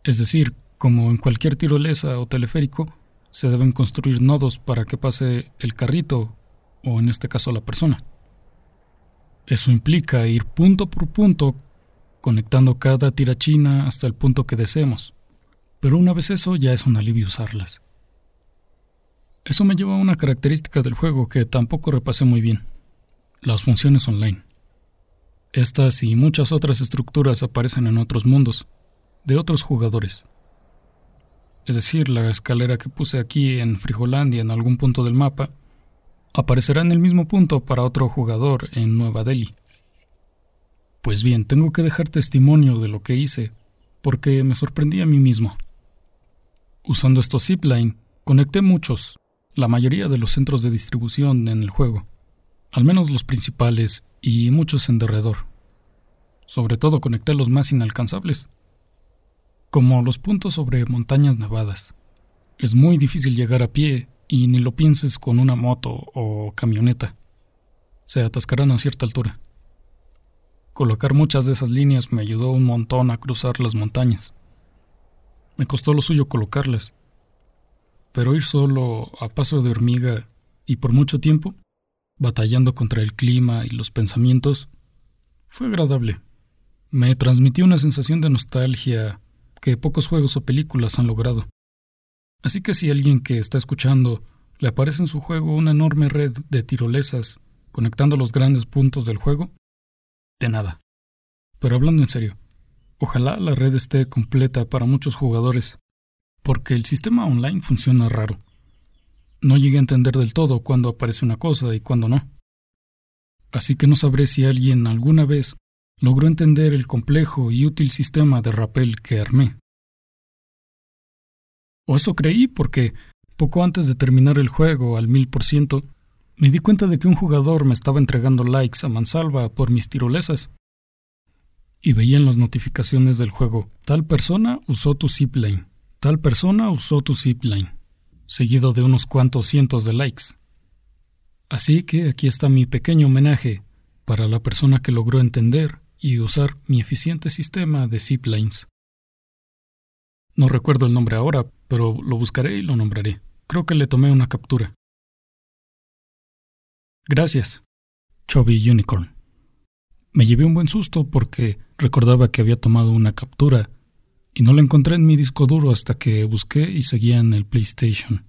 Es decir, como en cualquier tirolesa o teleférico, se deben construir nodos para que pase el carrito, o en este caso la persona. Eso implica ir punto por punto, conectando cada tirachina hasta el punto que deseemos. Pero una vez eso ya es un alivio usarlas. Eso me lleva a una característica del juego que tampoco repasé muy bien. Las funciones online. Estas y muchas otras estructuras aparecen en otros mundos, de otros jugadores. Es decir, la escalera que puse aquí en Frijolandia en algún punto del mapa aparecerá en el mismo punto para otro jugador en Nueva Delhi. Pues bien, tengo que dejar testimonio de lo que hice, porque me sorprendí a mí mismo. Usando estos zipline, conecté muchos, la mayoría de los centros de distribución en el juego, al menos los principales y muchos en derredor. Sobre todo conecté los más inalcanzables, como los puntos sobre montañas nevadas. Es muy difícil llegar a pie y ni lo pienses con una moto o camioneta. Se atascarán a cierta altura. Colocar muchas de esas líneas me ayudó un montón a cruzar las montañas. Me costó lo suyo colocarlas, pero ir solo a paso de hormiga y por mucho tiempo, batallando contra el clima y los pensamientos, fue agradable. Me transmitió una sensación de nostalgia que pocos juegos o películas han logrado. Así que si alguien que está escuchando le aparece en su juego una enorme red de tirolesas conectando los grandes puntos del juego, de nada. Pero hablando en serio, ojalá la red esté completa para muchos jugadores, porque el sistema online funciona raro. No llegué a entender del todo cuándo aparece una cosa y cuándo no. Así que no sabré si alguien alguna vez logró entender el complejo y útil sistema de rappel que armé. O eso creí porque, poco antes de terminar el juego al mil por ciento, me di cuenta de que un jugador me estaba entregando likes a mansalva por mis tirolesas. Y veía en las notificaciones del juego, tal persona usó tu zipline, tal persona usó tu zipline, seguido de unos cuantos cientos de likes. Así que aquí está mi pequeño homenaje para la persona que logró entender y usar mi eficiente sistema de ziplines. No recuerdo el nombre ahora, pero lo buscaré y lo nombraré. Creo que le tomé una captura. Gracias, Chubby Unicorn. Me llevé un buen susto porque recordaba que había tomado una captura y no la encontré en mi disco duro hasta que busqué y seguía en el PlayStation.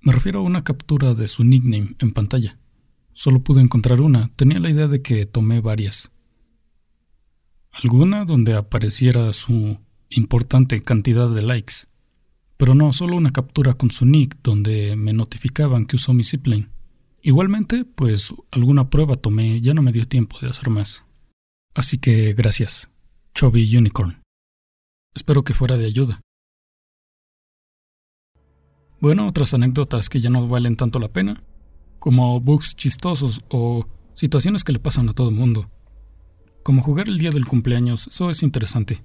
Me refiero a una captura de su nickname en pantalla. Solo pude encontrar una, tenía la idea de que tomé varias. Alguna donde apareciera su importante cantidad de likes. Pero no, solo una captura con su nick donde me notificaban que usó mi zipline. Igualmente, pues alguna prueba tomé, ya no me dio tiempo de hacer más. Así que gracias, Chubby Unicorn. Espero que fuera de ayuda. Bueno, otras anécdotas que ya no valen tanto la pena, como bugs chistosos o situaciones que le pasan a todo el mundo. Como jugar el día del cumpleaños, eso es interesante.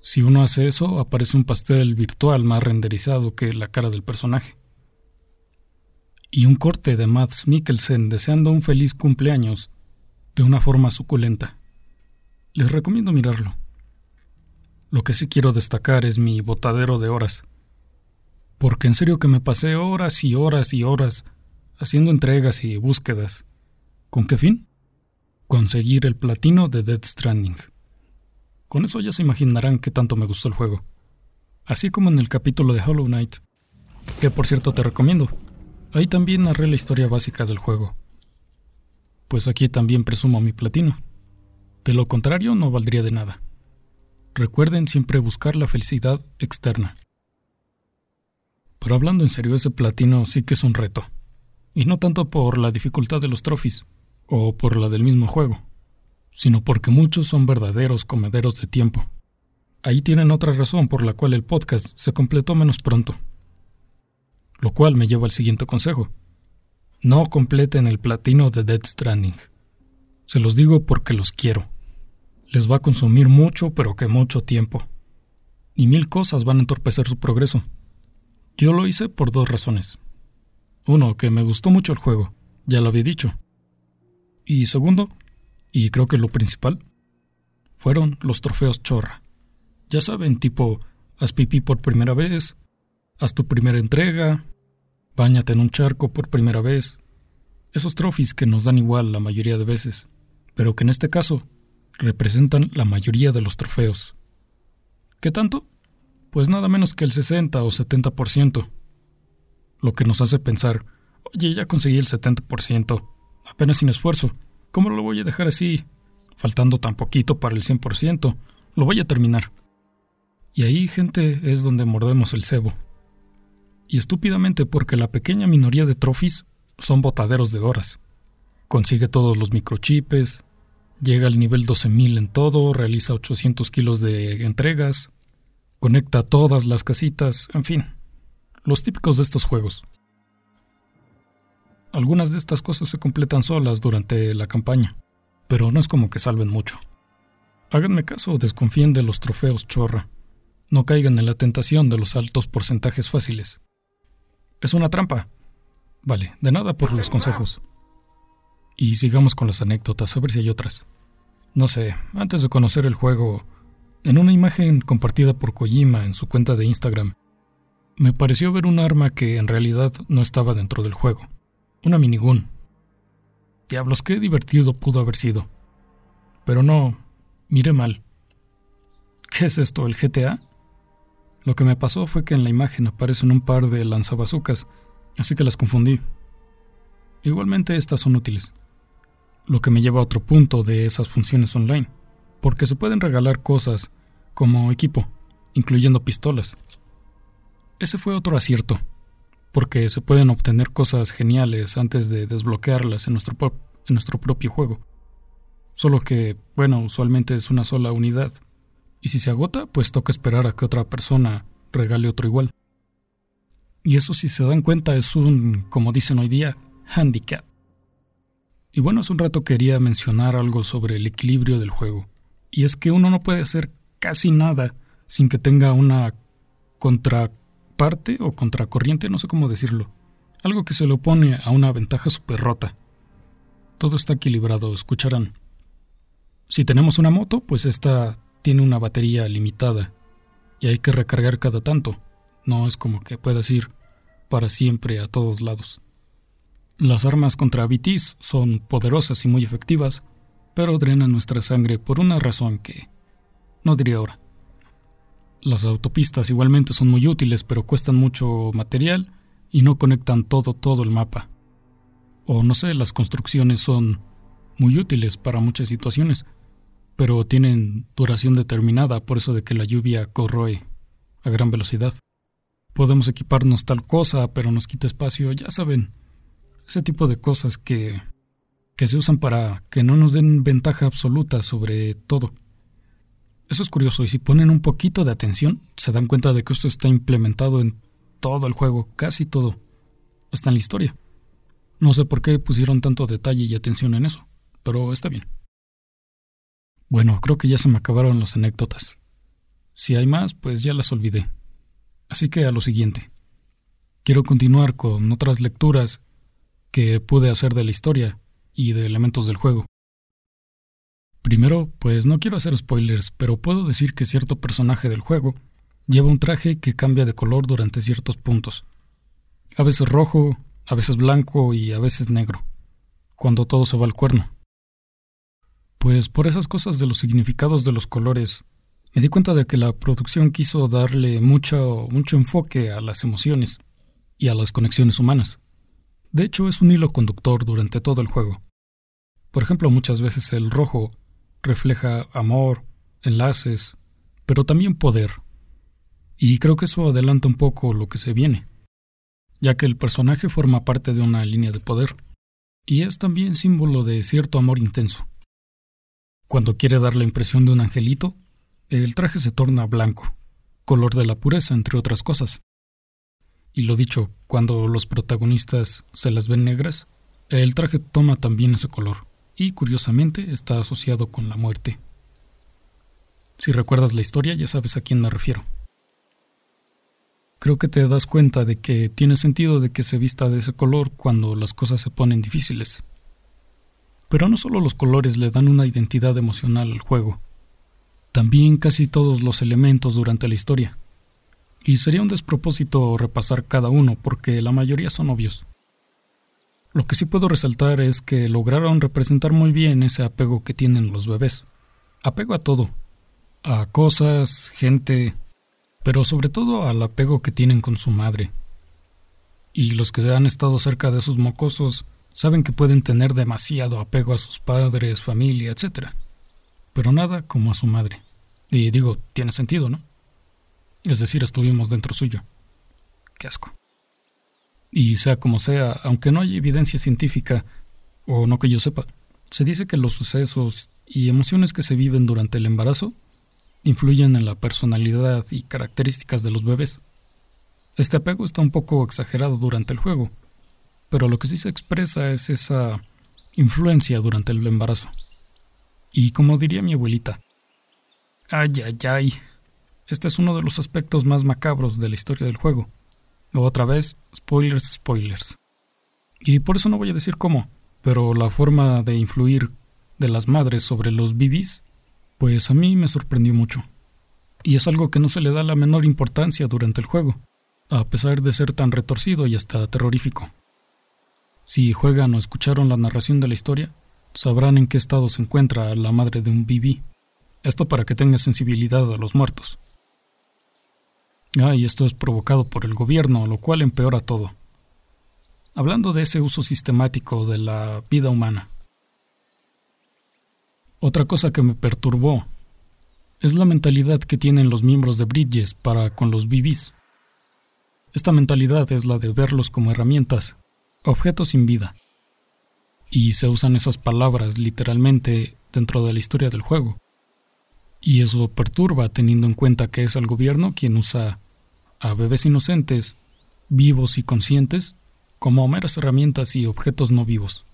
Si uno hace eso, aparece un pastel virtual más renderizado que la cara del personaje. Y un corte de Mads Mikkelsen deseando un feliz cumpleaños de una forma suculenta. Les recomiendo mirarlo. Lo que sí quiero destacar es mi botadero de horas. Porque en serio que me pasé horas y horas y horas haciendo entregas y búsquedas. ¿Con qué fin? Conseguir el platino de Dead Stranding. Con eso ya se imaginarán qué tanto me gustó el juego. Así como en el capítulo de Hollow Knight, que por cierto te recomiendo. Ahí también narré la historia básica del juego. Pues aquí también presumo mi platino. De lo contrario no valdría de nada. Recuerden siempre buscar la felicidad externa. Pero hablando en serio, ese platino sí que es un reto. Y no tanto por la dificultad de los trophies, o por la del mismo juego sino porque muchos son verdaderos comederos de tiempo. Ahí tienen otra razón por la cual el podcast se completó menos pronto. Lo cual me lleva al siguiente consejo. No completen el platino de Dead Stranding. Se los digo porque los quiero. Les va a consumir mucho, pero que mucho tiempo. Y mil cosas van a entorpecer su progreso. Yo lo hice por dos razones. Uno, que me gustó mucho el juego, ya lo había dicho. Y segundo, Y creo que lo principal fueron los trofeos chorra. Ya saben, tipo, haz pipí por primera vez, haz tu primera entrega, báñate en un charco por primera vez. Esos trofis que nos dan igual la mayoría de veces, pero que en este caso representan la mayoría de los trofeos. ¿Qué tanto? Pues nada menos que el 60 o 70%. Lo que nos hace pensar, oye, ya conseguí el 70%, apenas sin esfuerzo. ¿Cómo lo voy a dejar así? Faltando tan poquito para el 100%, lo voy a terminar. Y ahí, gente, es donde mordemos el cebo. Y estúpidamente porque la pequeña minoría de trophies son botaderos de horas. Consigue todos los microchips, llega al nivel 12.000 en todo, realiza 800 kilos de entregas, conecta todas las casitas, en fin, los típicos de estos juegos. Algunas de estas cosas se completan solas durante la campaña, pero no es como que salven mucho. Háganme caso desconfíen de los trofeos chorra. No caigan en la tentación de los altos porcentajes fáciles. Es una trampa. Vale, de nada por los consejos. Y sigamos con las anécdotas, a ver si hay otras. No sé, antes de conocer el juego, en una imagen compartida por Kojima en su cuenta de Instagram, me pareció ver un arma que en realidad no estaba dentro del juego. Una minigun. Diablos, qué divertido pudo haber sido. Pero no, miré mal. ¿Qué es esto, el GTA? Lo que me pasó fue que en la imagen aparecen un par de lanzabazucas, así que las confundí. Igualmente estas son útiles. Lo que me lleva a otro punto de esas funciones online porque se pueden regalar cosas como equipo, incluyendo pistolas. Ese fue otro acierto, porque se pueden obtener cosas geniales antes de desbloquearlas en nuestro, en nuestro propio juego. Solo que, bueno, usualmente es una sola unidad. Y si se agota, pues toca esperar a que otra persona regale otro igual. Y eso si se dan cuenta es un, como dicen hoy día, handicap. Y bueno, hace un rato quería mencionar algo sobre el equilibrio del juego y es que uno no puede hacer casi nada sin que tenga una contraparte o contracorriente, no sé cómo decirlo. Algo que se le opone a una ventaja súper rota. Todo está equilibrado, escucharán. Si tenemos una moto, pues esta tiene una batería limitada y hay que recargar cada tanto. No es como que puedas ir para siempre a todos lados. Las armas contra BTs son poderosas y muy efectivas, pero drenan nuestra sangre por una razón que no diría ahora. Las autopistas igualmente son muy útiles, pero cuestan mucho material y no conectan todo todo el mapa. O no sé, las construcciones son muy útiles para muchas situaciones, pero tienen duración determinada por eso de que la lluvia corroe a gran velocidad. Podemos equiparnos tal cosa, pero nos quita espacio, ya saben, ese tipo de cosas que que se usan para que no nos den ventaja absoluta sobre todo. Eso es curioso y si ponen un poquito de atención se dan cuenta de que esto está implementado en todo el juego, casi todo, hasta en la historia. No sé por qué pusieron tanto detalle y atención en eso, pero está bien. Bueno, creo que ya se me acabaron las anécdotas. Si hay más, pues ya las olvidé. Así que a lo siguiente. Quiero continuar con otras lecturas que pude hacer de la historia y de elementos del juego. Primero, pues no quiero hacer spoilers, pero puedo decir que cierto personaje del juego lleva un traje que cambia de color durante ciertos puntos. A veces rojo, a veces blanco y a veces negro, cuando todo se va al cuerno. Pues por esas cosas de los significados de los colores, me di cuenta de que la producción quiso darle mucho, mucho enfoque a las emociones y a las conexiones humanas. De hecho, es un hilo conductor durante todo el juego. Por ejemplo, muchas veces el rojo refleja amor, enlaces, pero también poder. Y creo que eso adelanta un poco lo que se viene, ya que el personaje forma parte de una línea de poder, y es también símbolo de cierto amor intenso. Cuando quiere dar la impresión de un angelito, el traje se torna blanco, color de la pureza, entre otras cosas. Y lo dicho, cuando los protagonistas se las ven negras, el traje toma también ese color, y curiosamente está asociado con la muerte. Si recuerdas la historia ya sabes a quién me refiero. Creo que te das cuenta de que tiene sentido de que se vista de ese color cuando las cosas se ponen difíciles. Pero no solo los colores le dan una identidad emocional al juego, también casi todos los elementos durante la historia. Y sería un despropósito repasar cada uno porque la mayoría son obvios. Lo que sí puedo resaltar es que lograron representar muy bien ese apego que tienen los bebés. Apego a todo. A cosas, gente, pero sobre todo al apego que tienen con su madre. Y los que han estado cerca de sus mocosos saben que pueden tener demasiado apego a sus padres, familia, etc. Pero nada como a su madre. Y digo, tiene sentido, ¿no? Es decir, estuvimos dentro suyo. Qué asco. Y sea como sea, aunque no hay evidencia científica, o no que yo sepa, se dice que los sucesos y emociones que se viven durante el embarazo influyen en la personalidad y características de los bebés. Este apego está un poco exagerado durante el juego, pero lo que sí se expresa es esa influencia durante el embarazo. Y como diría mi abuelita, ay, ay, ay, este es uno de los aspectos más macabros de la historia del juego. Otra vez, spoilers, spoilers. Y por eso no voy a decir cómo, pero la forma de influir de las madres sobre los bibis pues a mí me sorprendió mucho. Y es algo que no se le da la menor importancia durante el juego, a pesar de ser tan retorcido y hasta terrorífico. Si juegan o escucharon la narración de la historia, sabrán en qué estado se encuentra la madre de un BB. Esto para que tenga sensibilidad a los muertos. Ah, y esto es provocado por el gobierno, lo cual empeora todo. Hablando de ese uso sistemático de la vida humana, otra cosa que me perturbó es la mentalidad que tienen los miembros de Bridges para con los BBs. Esta mentalidad es la de verlos como herramientas, objetos sin vida. Y se usan esas palabras literalmente dentro de la historia del juego. Y eso perturba teniendo en cuenta que es el gobierno quien usa a bebés inocentes, vivos y conscientes, como meras herramientas y objetos no vivos.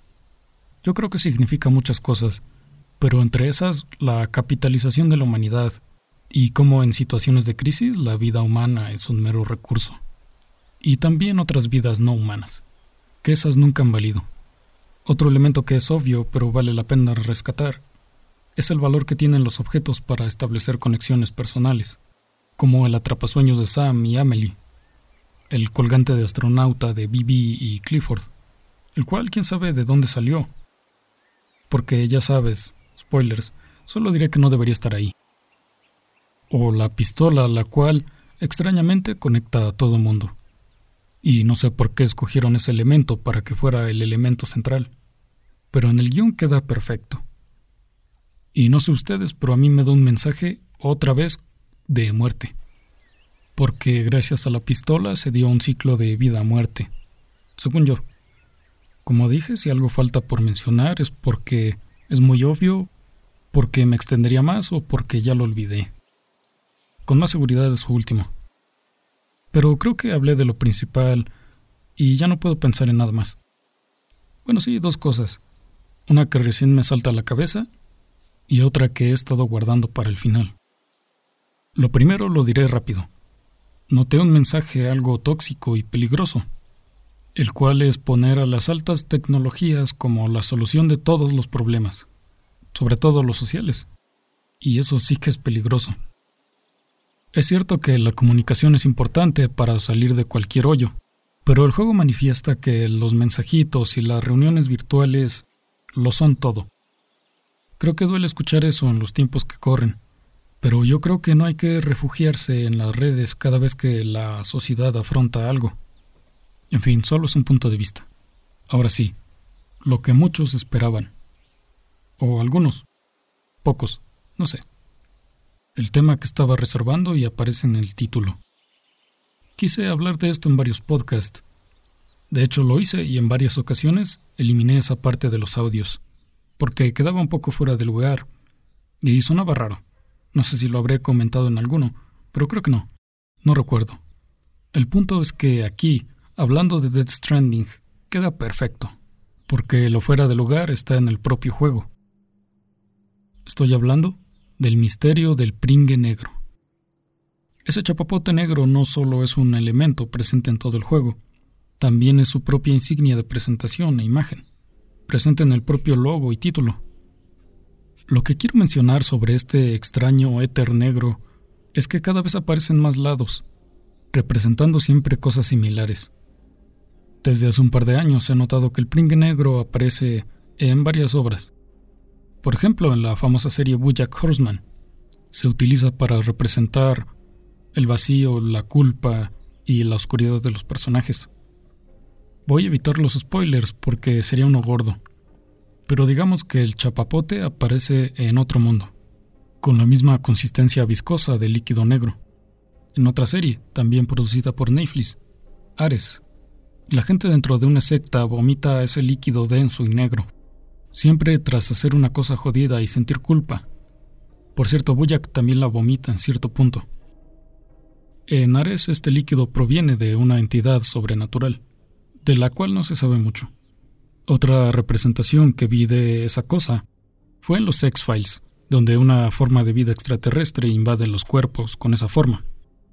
Yo creo que significa muchas cosas pero entre esas la capitalización de la humanidad y cómo en situaciones de crisis la vida humana es un mero recurso. Y también otras vidas no humanas, que esas nunca han valido. Otro elemento que es obvio pero vale la pena rescatar es el valor que tienen los objetos para establecer conexiones personales, como el atrapasueños de Sam y Amelie, el colgante de astronauta de Bibi y Clifford, el cual quién sabe de dónde salió. Porque ya sabes, Spoilers, solo diré que no debería estar ahí. O la pistola, la cual extrañamente conecta a todo mundo. Y no sé por qué escogieron ese elemento para que fuera el elemento central. Pero en el guion queda perfecto. Y no sé ustedes, pero a mí me da un mensaje otra vez de muerte. Porque gracias a la pistola se dio un ciclo de vida-muerte. Según yo. Como dije, si algo falta por mencionar es porque es muy obvio, porque me extendería más o porque ya lo olvidé. Con más seguridad es su último. Pero creo que hablé de lo principal y ya no puedo pensar en nada más. Bueno, sí, dos cosas. Una que recién me salta a la cabeza y otra que he estado guardando para el final. Lo primero lo diré rápido. Noté un mensaje algo tóxico y peligroso el cual es poner a las altas tecnologías como la solución de todos los problemas, sobre todo los sociales. Y eso sí que es peligroso. Es cierto que la comunicación es importante para salir de cualquier hoyo, pero el juego manifiesta que los mensajitos y las reuniones virtuales lo son todo. Creo que duele escuchar eso en los tiempos que corren, pero yo creo que no hay que refugiarse en las redes cada vez que la sociedad afronta algo. En fin, solo es un punto de vista. Ahora sí, lo que muchos esperaban. O algunos. Pocos, no sé. El tema que estaba reservando y aparece en el título. Quise hablar de esto en varios podcasts. De hecho lo hice y en varias ocasiones eliminé esa parte de los audios, porque quedaba un poco fuera de lugar y sonaba raro. No sé si lo habré comentado en alguno, pero creo que no. No recuerdo. El punto es que aquí hablando de Dead Stranding, queda perfecto, porque lo fuera de lugar está en el propio juego. Estoy hablando del misterio del pringue negro. Ese chapapote negro no solo es un elemento presente en todo el juego, también es su propia insignia de presentación e imagen. presente en el propio logo y título. Lo que quiero mencionar sobre este extraño éter negro es que cada vez aparecen más lados, representando siempre cosas similares. Desde hace un par de años he notado que el pringue negro aparece en varias obras. Por ejemplo, en la famosa serie Bojack Horseman, se utiliza para representar el vacío, la culpa y la oscuridad de los personajes. Voy a evitar los spoilers porque sería uno gordo, pero digamos que el chapapote aparece en otro mundo, con la misma consistencia viscosa de líquido negro. En otra serie, también producida por Netflix, Ares, la gente dentro de una secta vomita ese líquido denso y negro, siempre tras hacer una cosa jodida y sentir culpa. Por cierto, Boyack también la vomita en cierto punto. En Ares este líquido proviene de una entidad sobrenatural, de la cual no se sabe mucho. Otra representación que vi de esa cosa fue en los X-Files, donde una forma de vida extraterrestre invade los cuerpos con esa forma,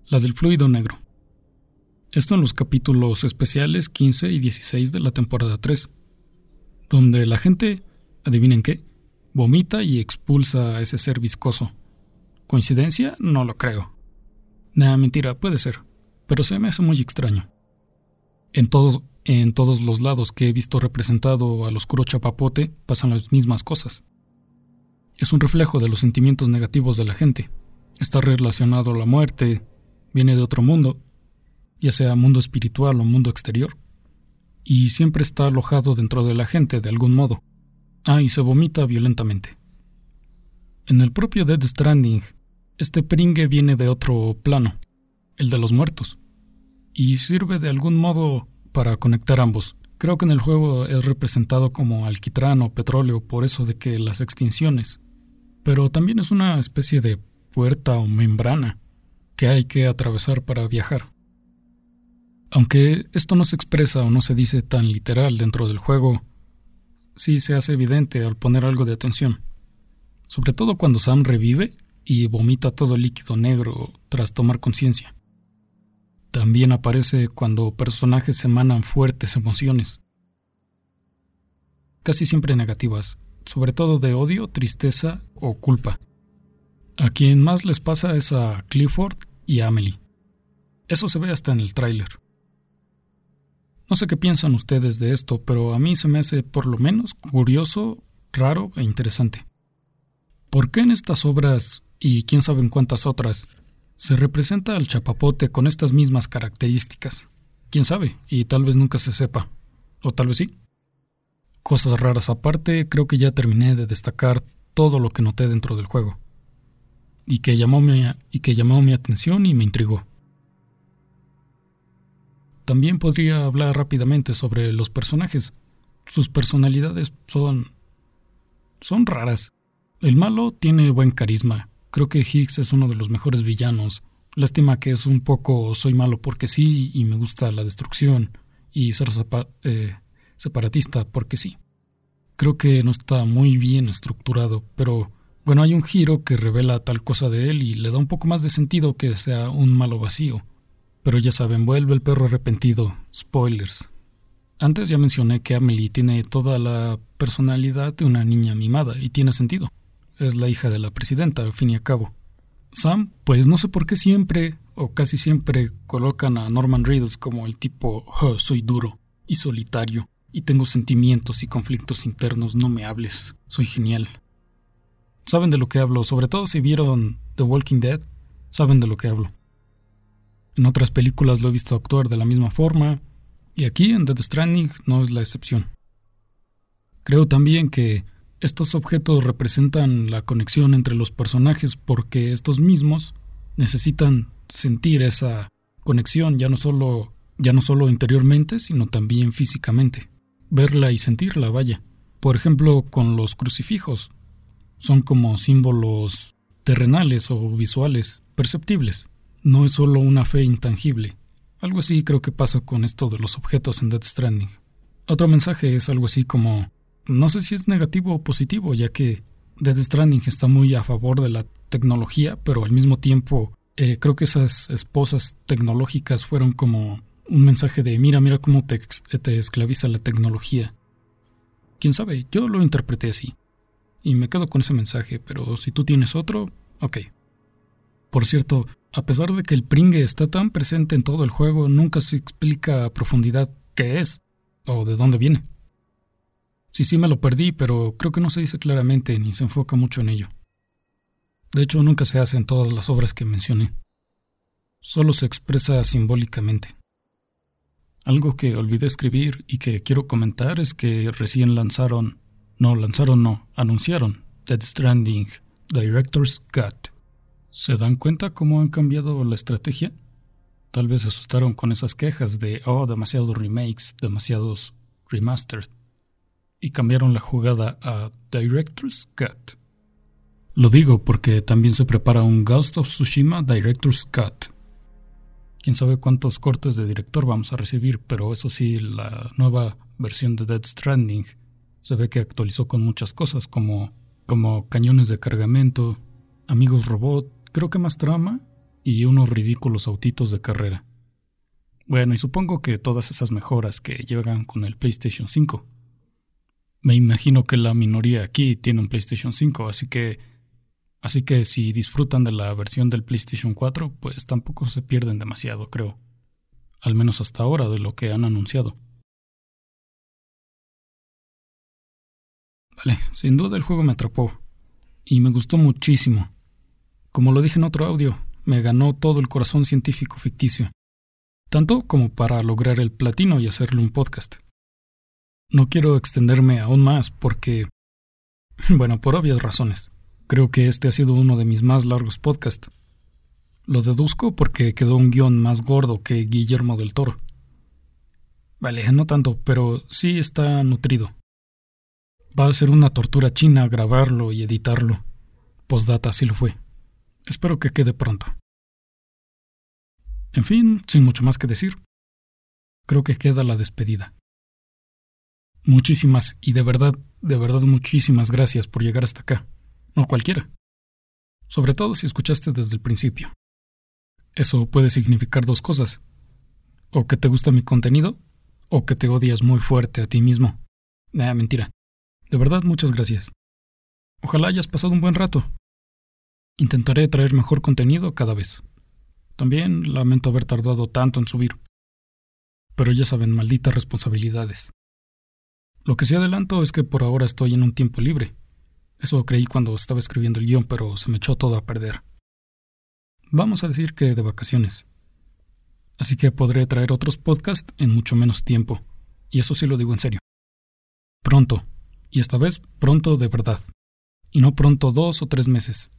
la del fluido negro. Esto en los capítulos especiales 15 y 16 de la temporada 3, donde la gente, adivinen qué, vomita y expulsa a ese ser viscoso. ¿Coincidencia? No lo creo. Nada, mentira, puede ser, pero se me hace muy extraño. En todos, en todos los lados que he visto representado al oscuro chapapote pasan las mismas cosas. Es un reflejo de los sentimientos negativos de la gente. Está relacionado a la muerte, viene de otro mundo ya sea mundo espiritual o mundo exterior, y siempre está alojado dentro de la gente de algún modo. Ah, y se vomita violentamente. En el propio Dead Stranding, este pringue viene de otro plano, el de los muertos, y sirve de algún modo para conectar ambos. Creo que en el juego es representado como alquitrán o petróleo por eso de que las extinciones, pero también es una especie de puerta o membrana que hay que atravesar para viajar. Aunque esto no se expresa o no se dice tan literal dentro del juego, sí se hace evidente al poner algo de atención. Sobre todo cuando Sam revive y vomita todo el líquido negro tras tomar conciencia. También aparece cuando personajes emanan fuertes emociones, casi siempre negativas, sobre todo de odio, tristeza o culpa. A quien más les pasa es a Clifford y a Amelie. Eso se ve hasta en el tráiler. No sé qué piensan ustedes de esto, pero a mí se me hace por lo menos curioso, raro e interesante. ¿Por qué en estas obras, y quién sabe en cuántas otras, se representa al chapapote con estas mismas características? ¿Quién sabe? Y tal vez nunca se sepa. O tal vez sí. Cosas raras aparte, creo que ya terminé de destacar todo lo que noté dentro del juego. Y que llamó mi, y que llamó mi atención y me intrigó. También podría hablar rápidamente sobre los personajes. Sus personalidades son... son raras. El malo tiene buen carisma. Creo que Higgs es uno de los mejores villanos. Lástima que es un poco soy malo porque sí y me gusta la destrucción y ser eh, separatista porque sí. Creo que no está muy bien estructurado, pero bueno, hay un giro que revela tal cosa de él y le da un poco más de sentido que sea un malo vacío. Pero ya saben, vuelve el perro arrepentido. Spoilers. Antes ya mencioné que Amelie tiene toda la personalidad de una niña mimada y tiene sentido. Es la hija de la presidenta, al fin y al cabo. Sam, pues no sé por qué siempre, o casi siempre, colocan a Norman Reedus como el tipo oh, soy duro y solitario y tengo sentimientos y conflictos internos, no me hables, soy genial. Saben de lo que hablo, sobre todo si vieron The Walking Dead, saben de lo que hablo. En otras películas lo he visto actuar de la misma forma, y aquí en Dead Stranding no es la excepción. Creo también que estos objetos representan la conexión entre los personajes porque estos mismos necesitan sentir esa conexión ya no solo ya no solo interiormente, sino también físicamente. Verla y sentirla, vaya. Por ejemplo, con los crucifijos. Son como símbolos terrenales o visuales, perceptibles no es solo una fe intangible. Algo así creo que pasa con esto de los objetos en Death Stranding. Otro mensaje es algo así como, no sé si es negativo o positivo, ya que Death Stranding está muy a favor de la tecnología, pero al mismo tiempo eh, creo que esas esposas tecnológicas fueron como un mensaje de, mira, mira cómo te, te esclaviza la tecnología. Quién sabe, yo lo interpreté así. Y me quedo con ese mensaje, pero si tú tienes otro, ok. Por cierto, a pesar de que el pringue está tan presente en todo el juego, nunca se explica a profundidad qué es o de dónde viene. Sí, sí me lo perdí, pero creo que no se dice claramente ni se enfoca mucho en ello. De hecho, nunca se hace en todas las obras que mencioné. Solo se expresa simbólicamente. Algo que olvidé escribir y que quiero comentar es que recién lanzaron, no lanzaron, no, anunciaron Dead Stranding Director's Cut. ¿Se dan cuenta cómo han cambiado la estrategia? Tal vez se asustaron con esas quejas de, oh, demasiados remakes, demasiados remastered, y cambiaron la jugada a Director's Cut. Lo digo porque también se prepara un Ghost of Tsushima Director's Cut. Quién sabe cuántos cortes de director vamos a recibir, pero eso sí, la nueva versión de Dead Stranding se ve que actualizó con muchas cosas como, como cañones de cargamento, amigos robot, creo que más trama y unos ridículos autitos de carrera. Bueno, y supongo que todas esas mejoras que llegan con el PlayStation 5. Me imagino que la minoría aquí tiene un PlayStation 5, así que Así que si disfrutan de la versión del PlayStation 4, pues tampoco se pierden demasiado, creo. Al menos hasta ahora de lo que han anunciado. Vale, sin duda el juego me atrapó. Y me gustó muchísimo. Como lo dije en otro audio, me ganó todo el corazón científico ficticio. Tanto como para lograr el platino y hacerle un podcast. No quiero extenderme aún más porque... Bueno, por obvias razones. Creo que este ha sido uno de mis más largos podcasts. Lo deduzco porque quedó un guion más gordo que Guillermo del Toro. Vale, no tanto, pero sí está nutrido. Va a ser una tortura china grabarlo y editarlo. Postdata sí lo fue. Espero que quede pronto. En fin, sin mucho más que decir. Creo que queda la despedida. Muchísimas y de verdad, de verdad muchísimas gracias por llegar hasta acá no cualquiera. Sobre todo si escuchaste desde el principio. Eso puede significar dos cosas. O que te gusta mi contenido, o que te odias muy fuerte a ti mismo. Nah, mentira. De verdad, muchas gracias. Ojalá hayas pasado un buen rato. Intentaré traer mejor contenido cada vez. También lamento haber tardado tanto en subir. Pero ya saben, malditas responsabilidades. Lo que sí adelanto es que por ahora estoy en un tiempo libre, eso creí cuando estaba escribiendo el guion, pero se me echó todo a perder. Vamos a decir que de vacaciones. Así que podré traer otros podcasts en mucho menos tiempo. Y eso sí lo digo en serio. Pronto. Y esta vez pronto de verdad. Y no pronto dos o tres meses.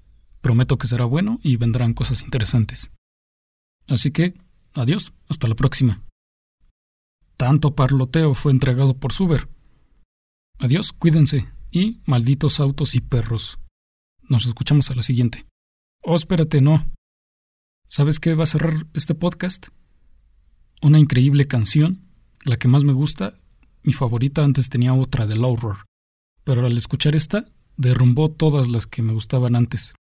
Prometo que será bueno y vendrán cosas interesantes. Así que, adiós, hasta la próxima. Tanto parloteo fue entregado por Suber. Adiós, cuídense y malditos autos y perros. Nos escuchamos a la siguiente. Oh, espérate, no. ¿Sabes qué va a cerrar este podcast? Una increíble canción, la que más me gusta. Mi favorita antes tenía otra de Horror, pero al escuchar esta, derrumbó todas las que me gustaban antes.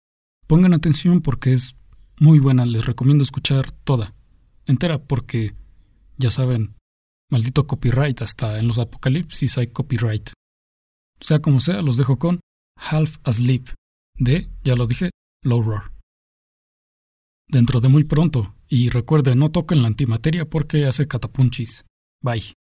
Pongan atención porque es muy buena, les recomiendo escuchar toda, entera, porque, ya saben, maldito copyright, hasta en los apocalipsis hay copyright. Sea como sea, los dejo con Half Asleep de, ya lo dije, Low. Dentro de muy pronto, y recuerde, no toquen la antimateria porque hace catapunchis. Bye.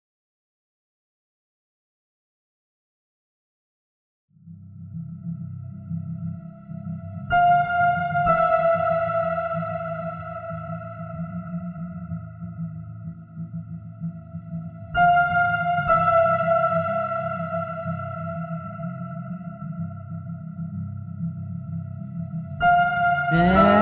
Yeah.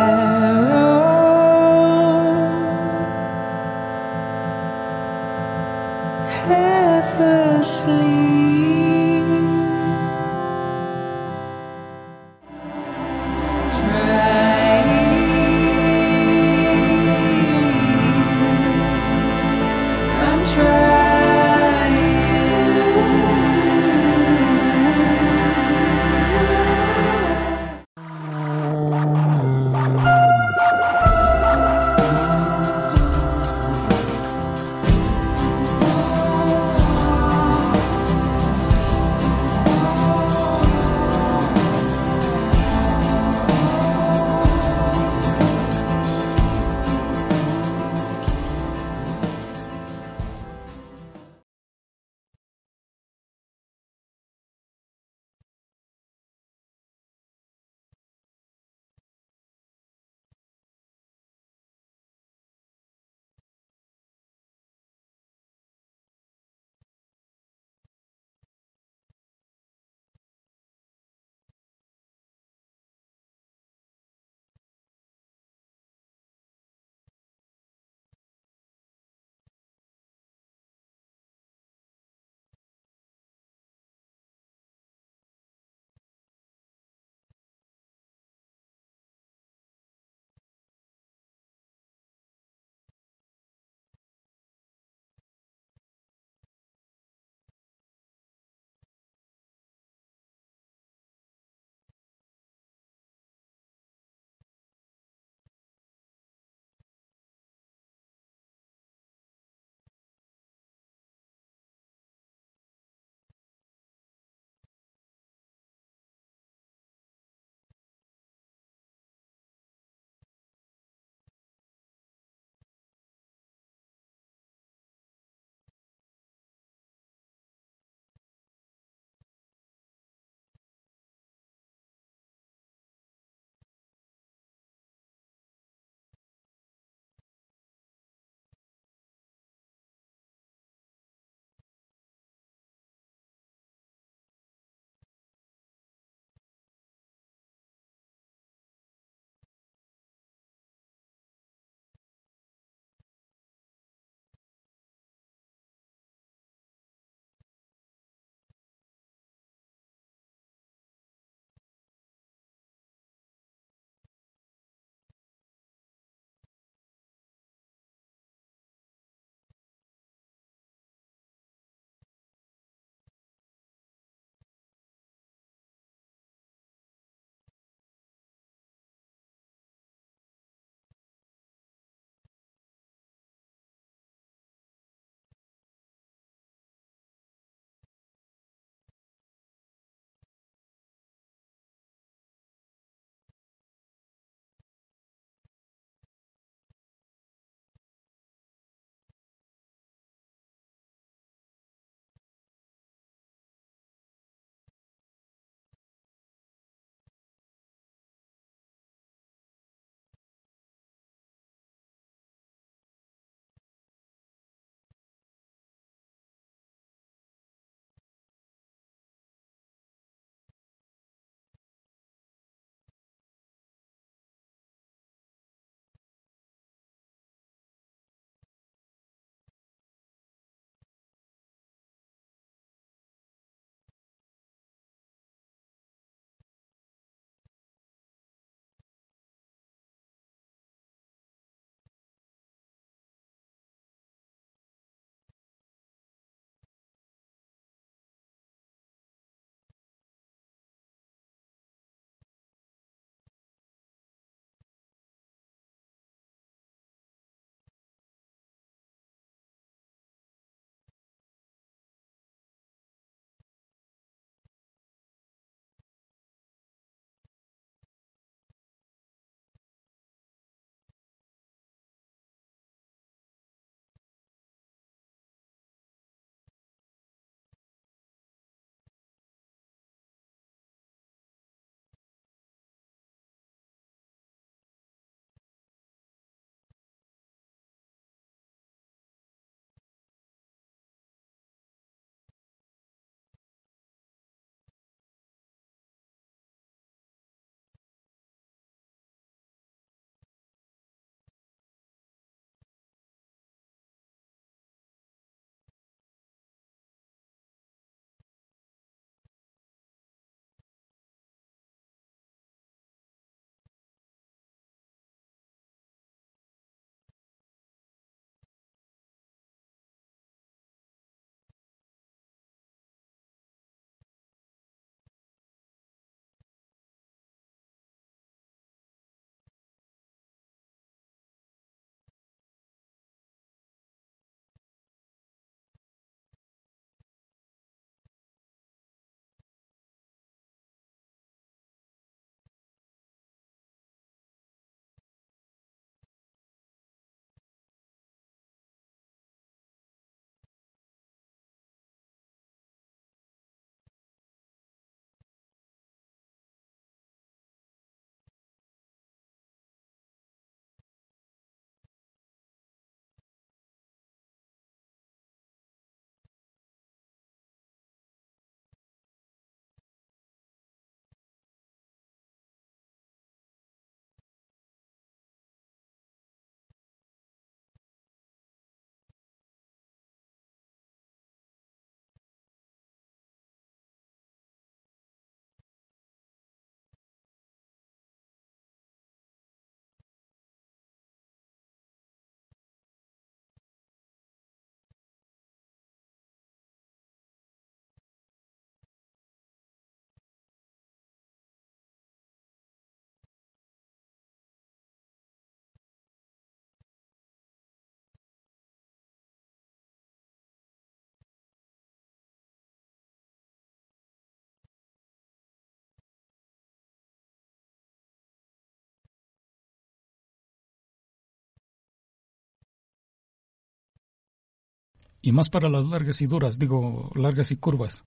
Y más para las largas y duras, digo, largas y curvas.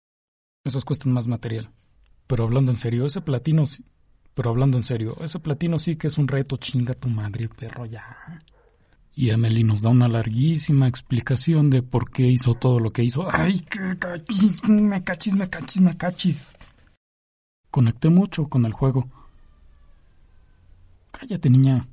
Esos cuestan más material. Pero hablando en serio, ese platino sí. Pero hablando en serio, ese platino sí que es un reto, chinga tu madre, perro, ya. Y Emily nos da una larguísima explicación de por qué hizo todo lo que hizo. ¡Ay, qué cachis! Me cachis, me cachis, me cachis. Conecté mucho con el juego. Cállate, niña.